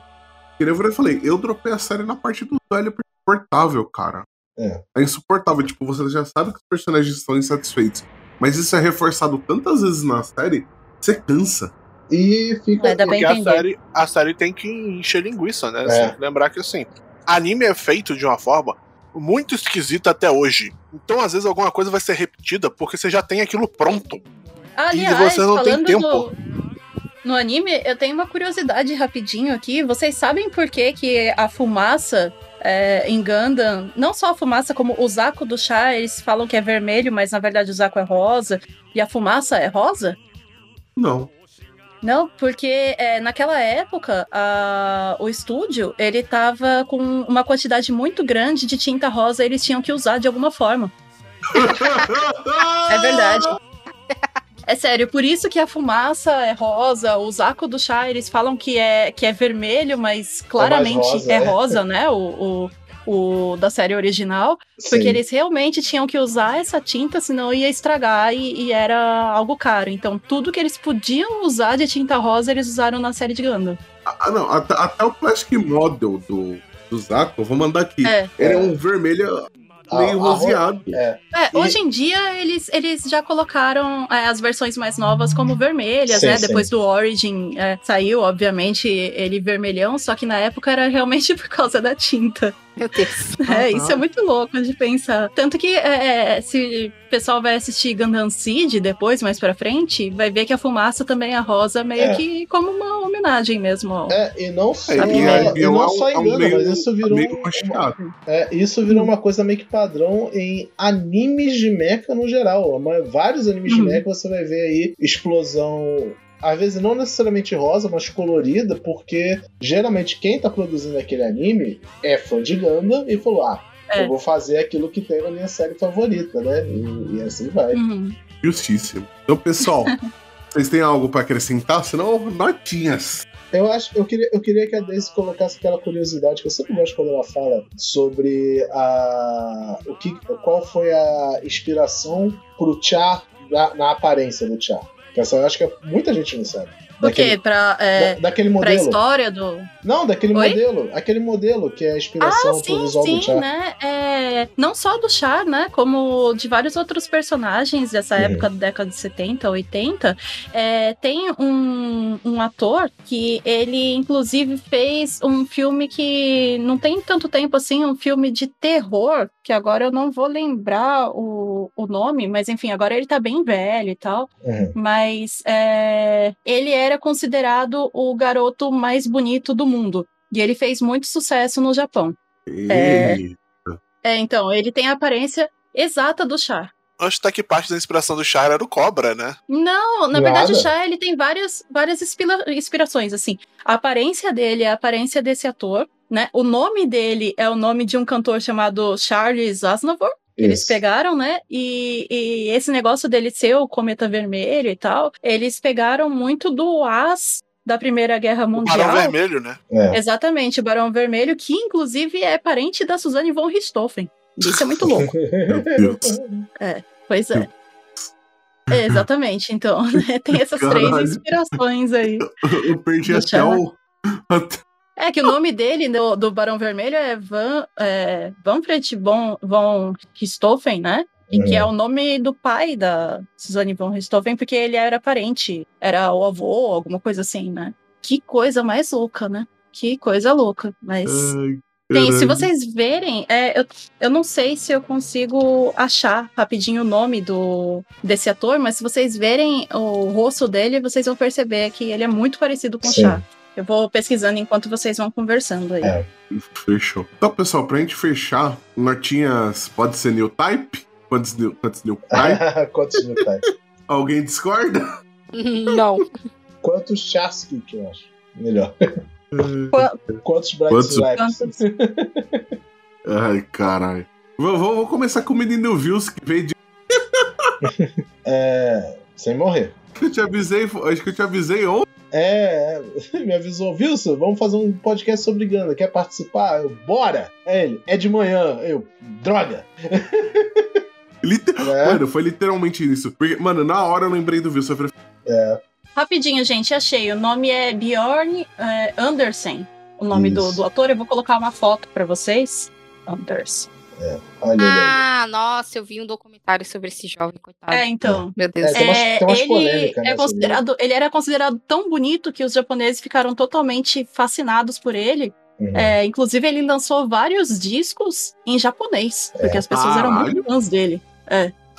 A: Que nem eu falei, eu dropei a série na parte do velho porque é insuportável, cara.
D: É.
A: É insuportável. Tipo, você já sabe que os personagens estão insatisfeitos. Mas isso é reforçado tantas vezes na série, você cansa.
D: E fica.
C: Porque a série, a série tem que encher linguiça, né?
D: É.
C: Você tem que lembrar que assim, anime é feito de uma forma muito esquisita até hoje. Então, às vezes, alguma coisa vai ser repetida porque você já tem aquilo pronto.
E: Aliás,
C: você não tem tempo.
E: No, no anime, eu tenho uma curiosidade rapidinho aqui. Vocês sabem por que, que a fumaça é, em Gundam, não só a fumaça, como o Zaco do chá, eles falam que é vermelho, mas na verdade o Zaco é rosa, e a fumaça é rosa?
A: Não.
E: Não, porque é, naquela época a- o estúdio ele tava com uma quantidade muito grande de tinta rosa, eles tinham que usar de alguma forma. É verdade. É sério, por isso que a fumaça é rosa, o Zaco do chá, eles falam que é, que é vermelho, mas claramente
D: rosa,
E: é,
D: é.
E: rosa, né? O, o, o da série original. Porque
D: Sim.
E: eles realmente tinham que usar essa tinta, senão ia estragar e, e era algo caro. Então, tudo que eles podiam usar de tinta rosa, eles usaram na série de Gundam.
A: Ah, não. Até, até o Plastic Model do, do Zaco, eu vou mandar aqui.
E: É.
A: Ele é um vermelho meio
D: a ro-
A: roseado.
D: É,
E: É,
D: E-
E: hoje em dia eles, eles já colocaram é, as versões mais novas como vermelhas,
D: Sim,
E: né?
D: sim.
E: Depois do Origin é, saiu, obviamente, ele vermelhão, só que na época era realmente por causa da tinta.
B: Meu Deus.
E: É, isso é muito louco de pensar. Tanto que é, é, se o pessoal vai assistir Gundam Seed depois, mais pra frente, vai ver que a fumaça também é rosa, meio
D: É.
E: que como uma homenagem mesmo. ó.
D: é, e não só,
A: É,
E: e é-
D: e não
A: é
D: só
A: é um
D: engana,
A: meio-
D: mas isso virou, uma- é, isso virou uma coisa meio que padrão em animes de mecha no geral. Mas Vários animes de
E: Uhum.
D: mecha você vai ver aí explosão às vezes não necessariamente rosa, mas colorida, porque geralmente quem tá produzindo aquele anime é fã de Gundam e falou: ah,
E: É.
D: eu vou fazer aquilo que tem na minha série favorita, né? E, e assim vai.
E: Uhum.
A: Justíssimo. Então, pessoal, vocês têm algo pra acrescentar? Senão, notinhas.
D: Eu acho, eu queria, eu queria que a Daisy colocasse aquela curiosidade que eu sempre gosto quando ela fala sobre a o que, qual foi a inspiração pro Char na, na aparência do Char. Essa eu acho que muita gente não sabe.
E: O quê? Pra, é,
D: da- daquele
E: pra
D: modelo.
E: história do.
D: Não, daquele
E: Oi?
D: modelo. Aquele modelo que é a inspiração
E: Ah,
D: pro
E: sim,
D: visual do
E: sim,
D: Char.
E: né? É, não só do Char, né? Como de vários outros personagens dessa
D: Uhum.
E: época da década de 70, 80. É, tem um, um ator que ele, inclusive, fez um filme que não tem tanto tempo assim, um filme de terror, que agora eu não vou lembrar o, o nome, mas enfim, agora ele tá bem velho e tal.
D: Uhum.
E: Mas é, ele era considerado o garoto mais bonito do mundo. E ele fez muito sucesso no Japão. É. É, então, ele tem a aparência exata do Char.
C: Acho até que parte da inspiração do Char era o Cobra, né?
E: Não, na
D: Nada.
E: verdade o Char ele tem várias, várias inspira- inspirações, assim. A aparência dele é a aparência desse ator, né? O nome dele é o nome de um cantor chamado Charles Aznavour. Eles
D: Isso.
E: pegaram, né? E, e esse negócio dele ser o cometa vermelho e tal, eles pegaram muito do as da Primeira Guerra
C: O
E: Mundial.
C: Barão Vermelho, né?
D: É.
E: Exatamente, o Barão Vermelho, que inclusive é parente da Suzanne von Richthofen. Isso é muito louco.
A: meu Deus.
E: Pois é. É, exatamente, então, né, tem essas
A: Caralho.
E: três inspirações aí.
A: Eu perdi até o.
E: É que o nome dele, do, do Barão Vermelho, é Van, é, Manfred von, von Richthofen, né? E que é o nome do pai da Suzanne von Richthofen, porque ele era parente, era o avô, alguma coisa assim, né? Que coisa mais louca, né? Que coisa louca. Mas
A: Ai,
E: Tem, se vocês verem, é, eu, eu não sei se eu consigo achar rapidinho o nome do desse ator, mas se vocês verem o rosto dele, vocês vão perceber que ele é muito parecido com o. Chá. Eu vou pesquisando enquanto vocês vão conversando aí.
D: É.
A: Fechou. Então, pessoal, pra gente fechar, notinhas pode ser new type? Quantos new, quantos new type?
D: Quantos mil type?
A: Alguém discorda?
B: Não.
D: Quantos Charsky que eu acho? Melhor.
E: Qua-
D: Quantos Bright
A: Quantos-
D: Slaps?
E: Quantos?
A: Ai, caralho. Vou, vou- vou começar com o menino Vils, que veio de.
D: É. Sem morrer.
A: Eu te avisei, acho que eu te avisei ontem.
D: É, é, me avisou, Wilson, vamos fazer um podcast sobre Ganda. Quer participar? Eu, bora! É ele, é de manhã. Eu, droga!
A: Liter-
D: É.
A: Mano, foi literalmente isso. Porque, mano, na hora eu lembrei do Vils. Eu falei,
E: Rapidinho, gente, achei. O nome é Bjorn é, Andersen. O nome do, do ator, eu vou colocar uma foto pra vocês. Andersen.
D: Olha ele aí.
B: Ah, nossa, eu vi um documentário sobre esse jovem, coitado.
E: É, então.
B: Meu Deus.
D: É, tem umas- tem umas
E: ele,
D: né,
E: é considerado, ele era considerado tão bonito que os japoneses ficaram totalmente fascinados por ele.
D: Uhum.
E: É, inclusive, ele lançou vários discos em japonês, porque as pessoas eram muito fãs dele.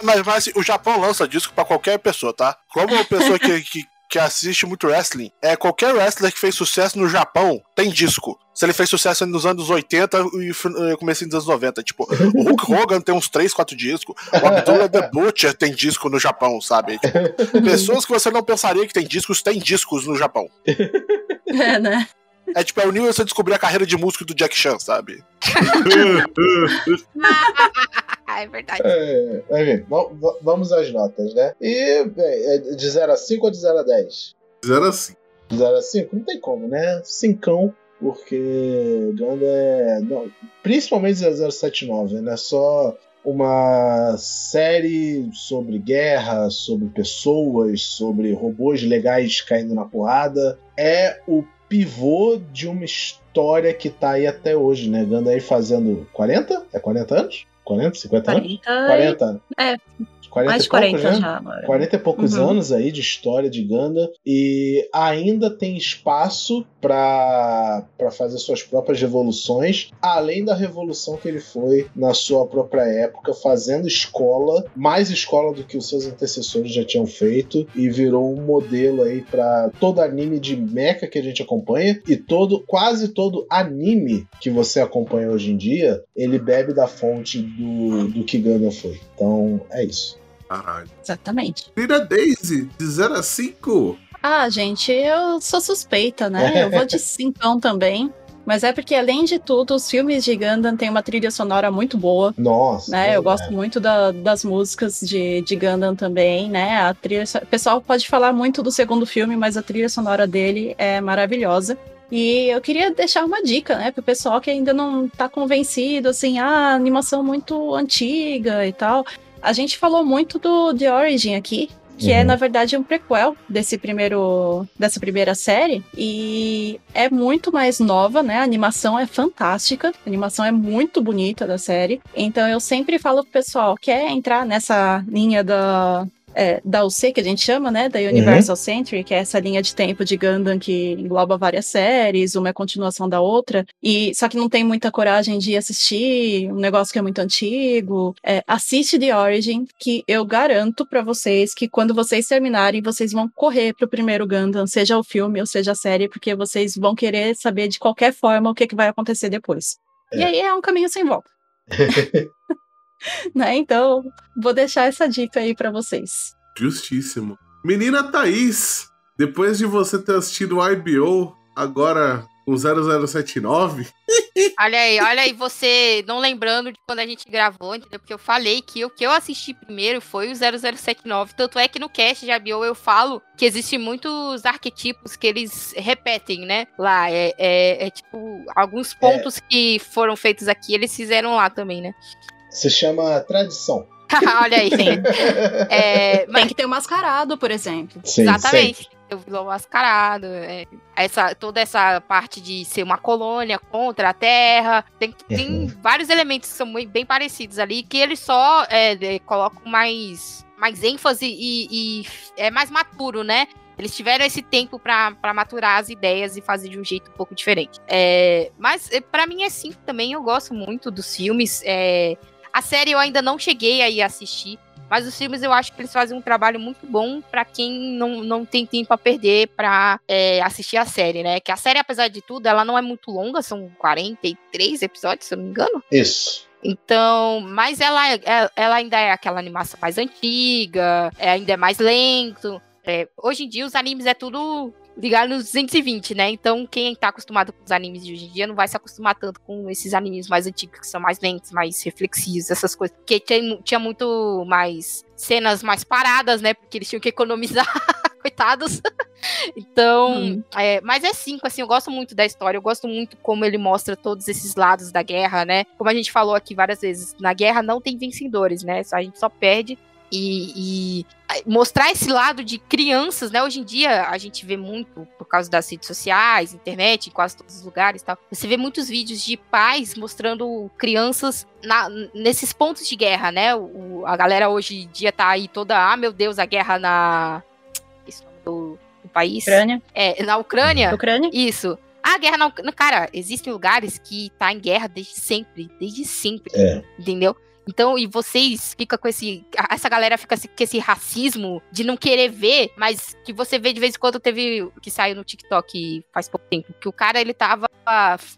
C: Mas, mas assim, o Japão lança disco pra qualquer pessoa, tá? Como uma pessoa que, que, que assiste muito wrestling, é qualquer wrestler que fez sucesso no Japão tem disco. Se ele fez sucesso nos anos 80 e eh, comecinho dos anos 90. Tipo, o Hulk Hogan tem uns 3, 4 discos. O Abdullah the Butcher tem disco no Japão, sabe? Tipo, pessoas que você não pensaria que tem discos, tem discos no Japão.
E: É, né?
C: É tipo, é o você descobrir a carreira de músico do Jack Chan, sabe?
B: Ah, é verdade.
D: É, va- vamos às notas, né? E, bem, é de 0 a 5 ou de 0 a 10?
A: Fizeram assim.
D: De 0 a 5? Não tem como, né? Cincão, porque Ganda é. Não, principalmente 0079, né? Só uma série sobre guerra, sobre pessoas, sobre robôs legais caindo na porrada. É o pivô de uma história que tá aí até hoje, né? Ganda aí fazendo 40? É 40 anos? 40, 50 anos?
E: 40,
D: 40 anos.
E: É,
D: 40
E: mais de 40
D: poucos, né?
E: já. agora.
D: 40 e poucos
E: Uhum.
D: anos aí de história de Ganda e ainda tem espaço para fazer suas próprias revoluções, além da revolução que ele foi na sua própria época, fazendo escola, mais escola do que os seus antecessores já tinham feito e virou um modelo aí para todo anime de mecha que a gente acompanha e todo quase todo anime que você acompanha hoje em dia, ele bebe da fonte do, do que Ganda foi. Então, é isso.
A: Caralho.
E: Exatamente.
A: Tira Daisy, de 0 a 5.
E: Ah, gente, eu sou suspeita, né? Eu vou de cincão também. Mas é porque, além de tudo, os filmes de Gundam têm uma trilha sonora muito boa.
D: Nossa.
E: Né?
D: é,
E: Eu gosto muito da- das músicas de, de Gundam também, né? A trilha, o pessoal pode falar muito do segundo filme, mas a trilha sonora dele é maravilhosa. E eu queria deixar uma dica, né, pro pessoal que ainda não tá convencido, assim, ah, animação muito antiga e tal. A gente falou muito do The Origin aqui, que é,
D: Uhum.
E: na verdade, um prequel desse primeiro, dessa primeira série. E é muito mais nova, né? A animação é fantástica, a animação é muito bonita da série. Então eu sempre falo pro pessoal, quer entrar nessa linha da. É, da UC, que a gente chama, né? Da Universal Century, que é essa linha de tempo de Gundam que engloba várias séries, uma é continuação da outra, e só que não tem muita coragem de assistir um negócio que é muito antigo. É, assiste The Origin, que eu garanto pra vocês que quando vocês terminarem, vocês vão correr pro primeiro Gundam, seja o filme ou seja a série, porque vocês vão querer saber de qualquer forma o que, que vai acontecer depois. E
D: É.
E: aí é um caminho sem volta. né? Então, vou deixar essa dica aí pra vocês.
A: Justíssimo. Menina Thaís, depois de você ter assistido o IBO, agora com 0079,
B: Olha aí, olha aí, você não lembrando de quando a gente gravou, entendeu? Porque eu falei que o que eu assisti primeiro foi o 0079. Tanto é que no cast de Abio eu falo que existem muitos arquetipos que eles repetem, né? Lá. É, é- é tipo, alguns pontos que foram feitos aqui, eles fizeram lá também, né?
D: Se chama tradição.
B: olha aí. É,
E: Tem que ter o mascarado, por exemplo.
D: Sim,
B: exatamente. O vilão mascarado, é, essa, toda essa parte de ser uma colônia contra a Terra. Tem, tem
D: Uhum.
B: vários elementos que são muito, bem parecidos ali, que eles só é, é, colocam mais, mais ênfase e, e é mais maturo, né? Eles tiveram esse tempo pra maturar as ideias e fazer de um jeito um pouco diferente. É, mas é, para mim é sim também. Eu gosto muito dos filmes. é, a série eu ainda não cheguei aí a assistir. Mas os filmes eu acho que eles fazem um trabalho muito bom pra quem não, não tem tempo a perder pra é, assistir a série, né? Que a série, apesar de tudo, ela não é muito longa, são 43 episódios, se eu não me engano.
D: Isso.
B: Então, mas ela, é- ela ainda é aquela animação mais antiga, é, ainda é mais lento. É, hoje em dia os animes é tudo ligado nos 220, né? Então quem tá acostumado com os animes de hoje em dia não vai se acostumar tanto com esses animes mais antigos que são mais lentos, mais reflexivos, essas coisas. Porque tinha, tinha muito mais cenas mais paradas, né? Porque eles tinham que economizar, coitados. Então,
E: Hum.
B: é, mas é cinco, assim, eu gosto muito da história, eu gosto muito como ele mostra todos esses lados da guerra, né? Como a gente falou aqui várias vezes, na guerra não tem vencedores, né? A gente só perde. E, e mostrar esse lado de crianças, né? Hoje em dia a gente vê muito, por causa das redes sociais, internet, em quase todos os lugares e tal. Você vê muitos vídeos de pais mostrando crianças na- nesses pontos de guerra, né? O- a galera hoje em dia tá aí toda, ah, meu Deus, a guerra na. Esse nome do, do país?
E: Ucrânia.
B: É, na Ucrânia.
E: Ucrânia?
B: Isso. A guerra na Ucrânia. Cara, existem lugares que tá em guerra desde sempre. Desde sempre.
D: É.
B: Entendeu? Então, e vocês fica com esse. Essa galera fica com esse racismo de não querer ver, mas que você vê de vez em quando teve. Que saiu no TikTok faz pouco tempo. Que o cara ele tava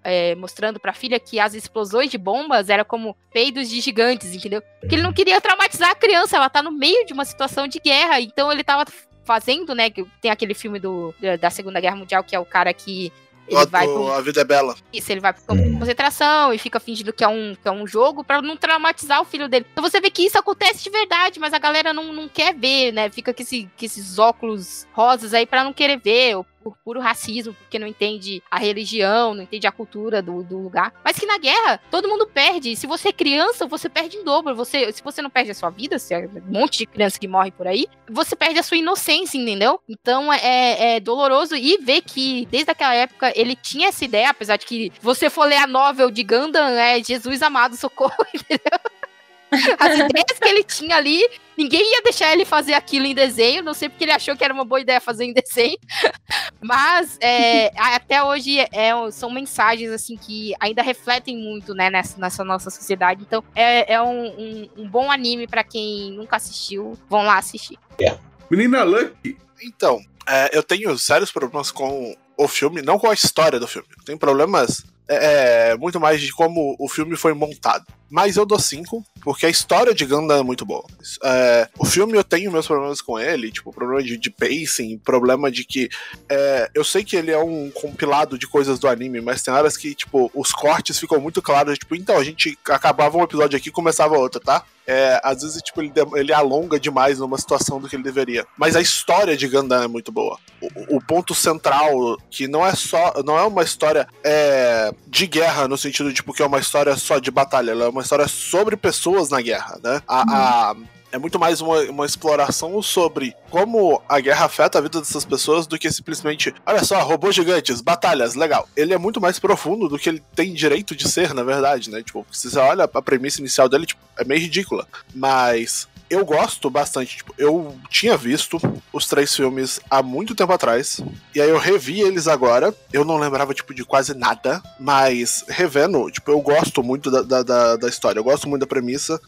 B: é, mostrando pra filha que as explosões de bombas eram como peidos de gigantes, entendeu? Porque ele não queria traumatizar a criança, ela tá no meio de uma situação de guerra. Então ele tava fazendo, né? que Tem aquele filme do, da Segunda Guerra Mundial, que é o cara que. Ele vai pro,
C: A Vida é Bela.
B: isso, ele vai pro campo de
D: Hum.
B: concentração e fica fingindo que é um, que é um jogo pra não traumatizar o filho dele. Então você vê que isso acontece de verdade, mas a galera não, não quer ver, né? Fica com, esse, com esses óculos rosas aí pra não querer ver, ou por puro racismo, porque não entende a religião, não entende a cultura do, do lugar. Mas que na guerra, todo mundo perde. Se você é criança, você perde em dobro. Você, se você não perde a sua vida, se é um monte de criança que morre por aí, você perde a sua inocência, entendeu? Então é, é doloroso e ver que desde aquela época ele tinha essa ideia, apesar de que você for ler a novel de Gundam, é Jesus amado, socorro, entendeu? As ideias que ele tinha ali, ninguém ia deixar ele fazer aquilo em desenho, não sei porque ele achou que era uma boa ideia fazer em desenho. Mas é, até hoje é, são mensagens assim que ainda refletem muito né, nessa, nessa nossa sociedade. Então é, é um, um- um bom anime pra quem nunca assistiu. Vão lá assistir.
A: Menina Lucky,
C: Então, é, eu tenho sérios problemas com o filme, não com a história do filme. Eu tenho problemas é, é muito mais de como o filme foi montado. Mas eu dou 5, porque a história de Gundam é muito boa. É, o filme eu tenho meus problemas com ele, tipo, problema de, de pacing, problema de que. É, eu sei que ele é um compilado de coisas do anime, mas tem horas que, tipo, os cortes ficam muito claros. Tipo, então, a gente acabava um episódio aqui e começava outro, tá? É, às vezes, tipo, ele, ele alonga demais numa situação do que ele deveria. Mas a história de Gundam é muito boa. O, o ponto central, que não é só. Não é uma história é, de guerra, no sentido de tipo, que é uma história só de batalha, ela é uma história sobre pessoas na guerra, né? A, a é muito mais uma, uma exploração sobre como a guerra afeta a vida dessas pessoas do que simplesmente, olha só, robôs gigantes, batalhas, legal. Ele é muito mais profundo do que ele tem direito de ser, na verdade, né? Tipo, se você olha a premissa inicial dele, tipo, é meio ridícula. Mas eu gosto bastante. Tipo, eu tinha visto os três filmes há muito tempo atrás. E aí eu revi eles agora. Eu não lembrava, tipo, de quase nada. Mas revendo, tipo, eu gosto muito da, da, da história. Eu gosto muito da premissa.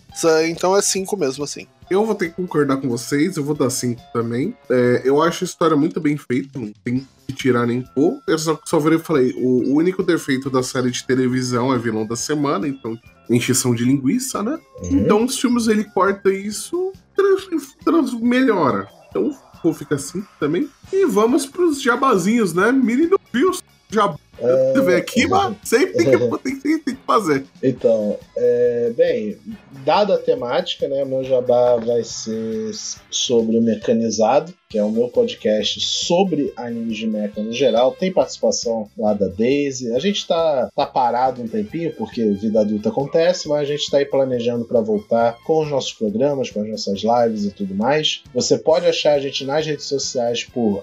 C: Então é cinco mesmo, assim.
A: Eu vou ter que concordar com vocês, eu vou dar cinco também. É, eu acho a história muito bem feita, não tem que tirar nem pôr. Eu só, só virei e falei: o, o, único defeito da série de televisão é vilão da semana, então encheção de linguiça, né? Uhum. Então os filmes ele corta isso, trans, trans, melhora. Então fica assim também. E vamos pros jabazinhos, né? Menino Pills, jabá é... Você vem aqui, mas sempre tem que, tem, tem, tem que fazer.
D: Então, é, bem, dada a temática, né, meu jabá vai ser sobre o mecanizado, que é o meu podcast sobre animes de mecha no geral. Tem participação lá da Daisy. A gente tá, tá parado um tempinho, porque vida adulta acontece, mas a gente tá aí planejando para voltar com os nossos programas, com as nossas lives e tudo mais. Você pode achar a gente nas redes sociais por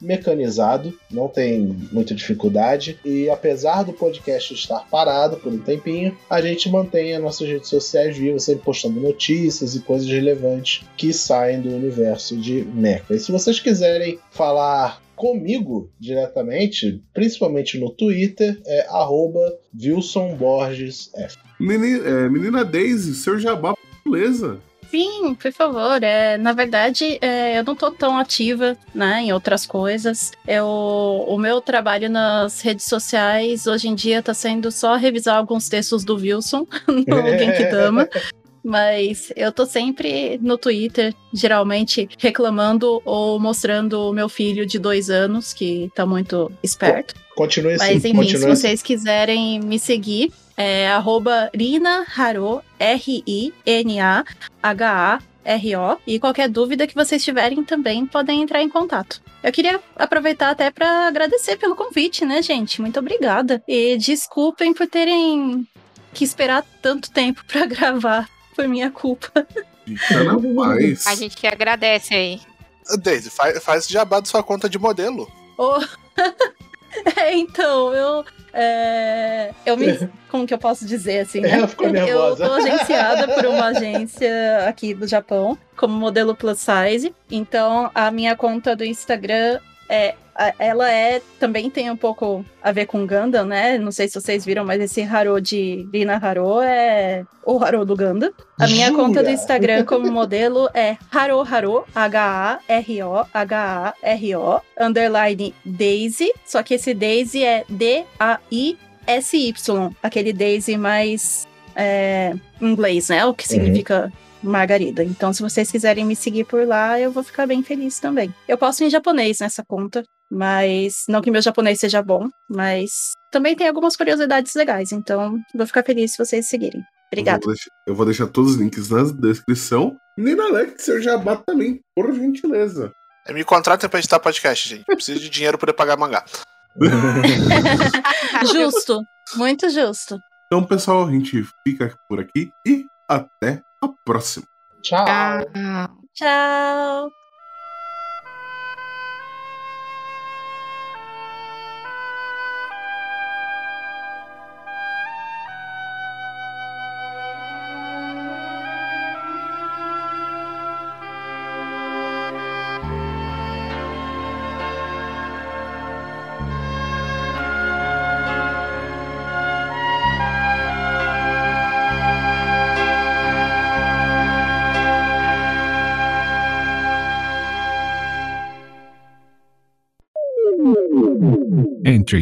D: mecanizado, não tem muita dificuldade e apesar do podcast estar parado por um tempinho, a gente mantém as nossas redes sociais vivas, sempre postando notícias e coisas relevantes que saem do universo de Mecha. E se vocês quiserem falar comigo diretamente, principalmente no Twitter, é WilsonBorgesF.
A: Menina, é, menina Daisy, seu jabá, beleza.
E: Sim, por favor. É, na verdade, é, eu não tô tão ativa né, em outras coisas. Eu, o meu trabalho nas redes sociais hoje em dia tá sendo só revisar alguns textos do Wilson no Genkidama. Mas eu tô sempre no Twitter, geralmente reclamando ou mostrando o meu filho de dois anos, que tá muito esperto.
D: Continue assim.
E: Mas enfim,
D: continue
E: se vocês assim. quiserem me seguir, é arroba Rina Haro, R-I-N-A-H-A-R-O. E qualquer dúvida que vocês tiverem também podem entrar em contato. Eu queria aproveitar até para agradecer pelo convite, né, gente? Muito obrigada. E desculpem por terem que esperar tanto tempo para gravar. Foi minha culpa.
B: A gente que agradece aí.
C: Daisy, faz, faz jabá da sua conta de modelo.
E: Oh. é, então, eu é, eu me. Como que eu posso dizer assim? Né?
D: Ela ficou nervosa.
E: Eu tô agenciada por uma agência aqui do Japão, como modelo plus size. Então, a minha conta do Instagram é ela é também tem um pouco a ver com Gundam, né? Não sei se vocês viram, mas esse Haro de Rina Haro é o Haro do Gundam. A minha Jura? conta do Instagram como modelo é Haro Haro, H-A-R-O-H-A-R-O, underline Daisy, só que esse Daisy é D-A-I-S-Y, aquele Daisy mais é, inglês, né? O que significa uhum. Margarida. Então, se vocês quiserem me seguir por lá, eu vou ficar bem feliz também. Eu posto em japonês nessa conta, mas não que meu japonês seja bom, mas também tem algumas curiosidades legais, então vou ficar feliz se vocês seguirem. Obrigada.
A: Eu, eu vou deixar todos os links na descrição. Nina Alex, seu jabá também, por gentileza.
C: É, me contratem pra editar podcast, gente. Preciso de dinheiro pra pagar mangá.
E: justo, muito justo.
A: Então, pessoal, a gente fica por aqui e até a próxima.
D: Tchau.
E: Tchau.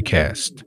F: Cast.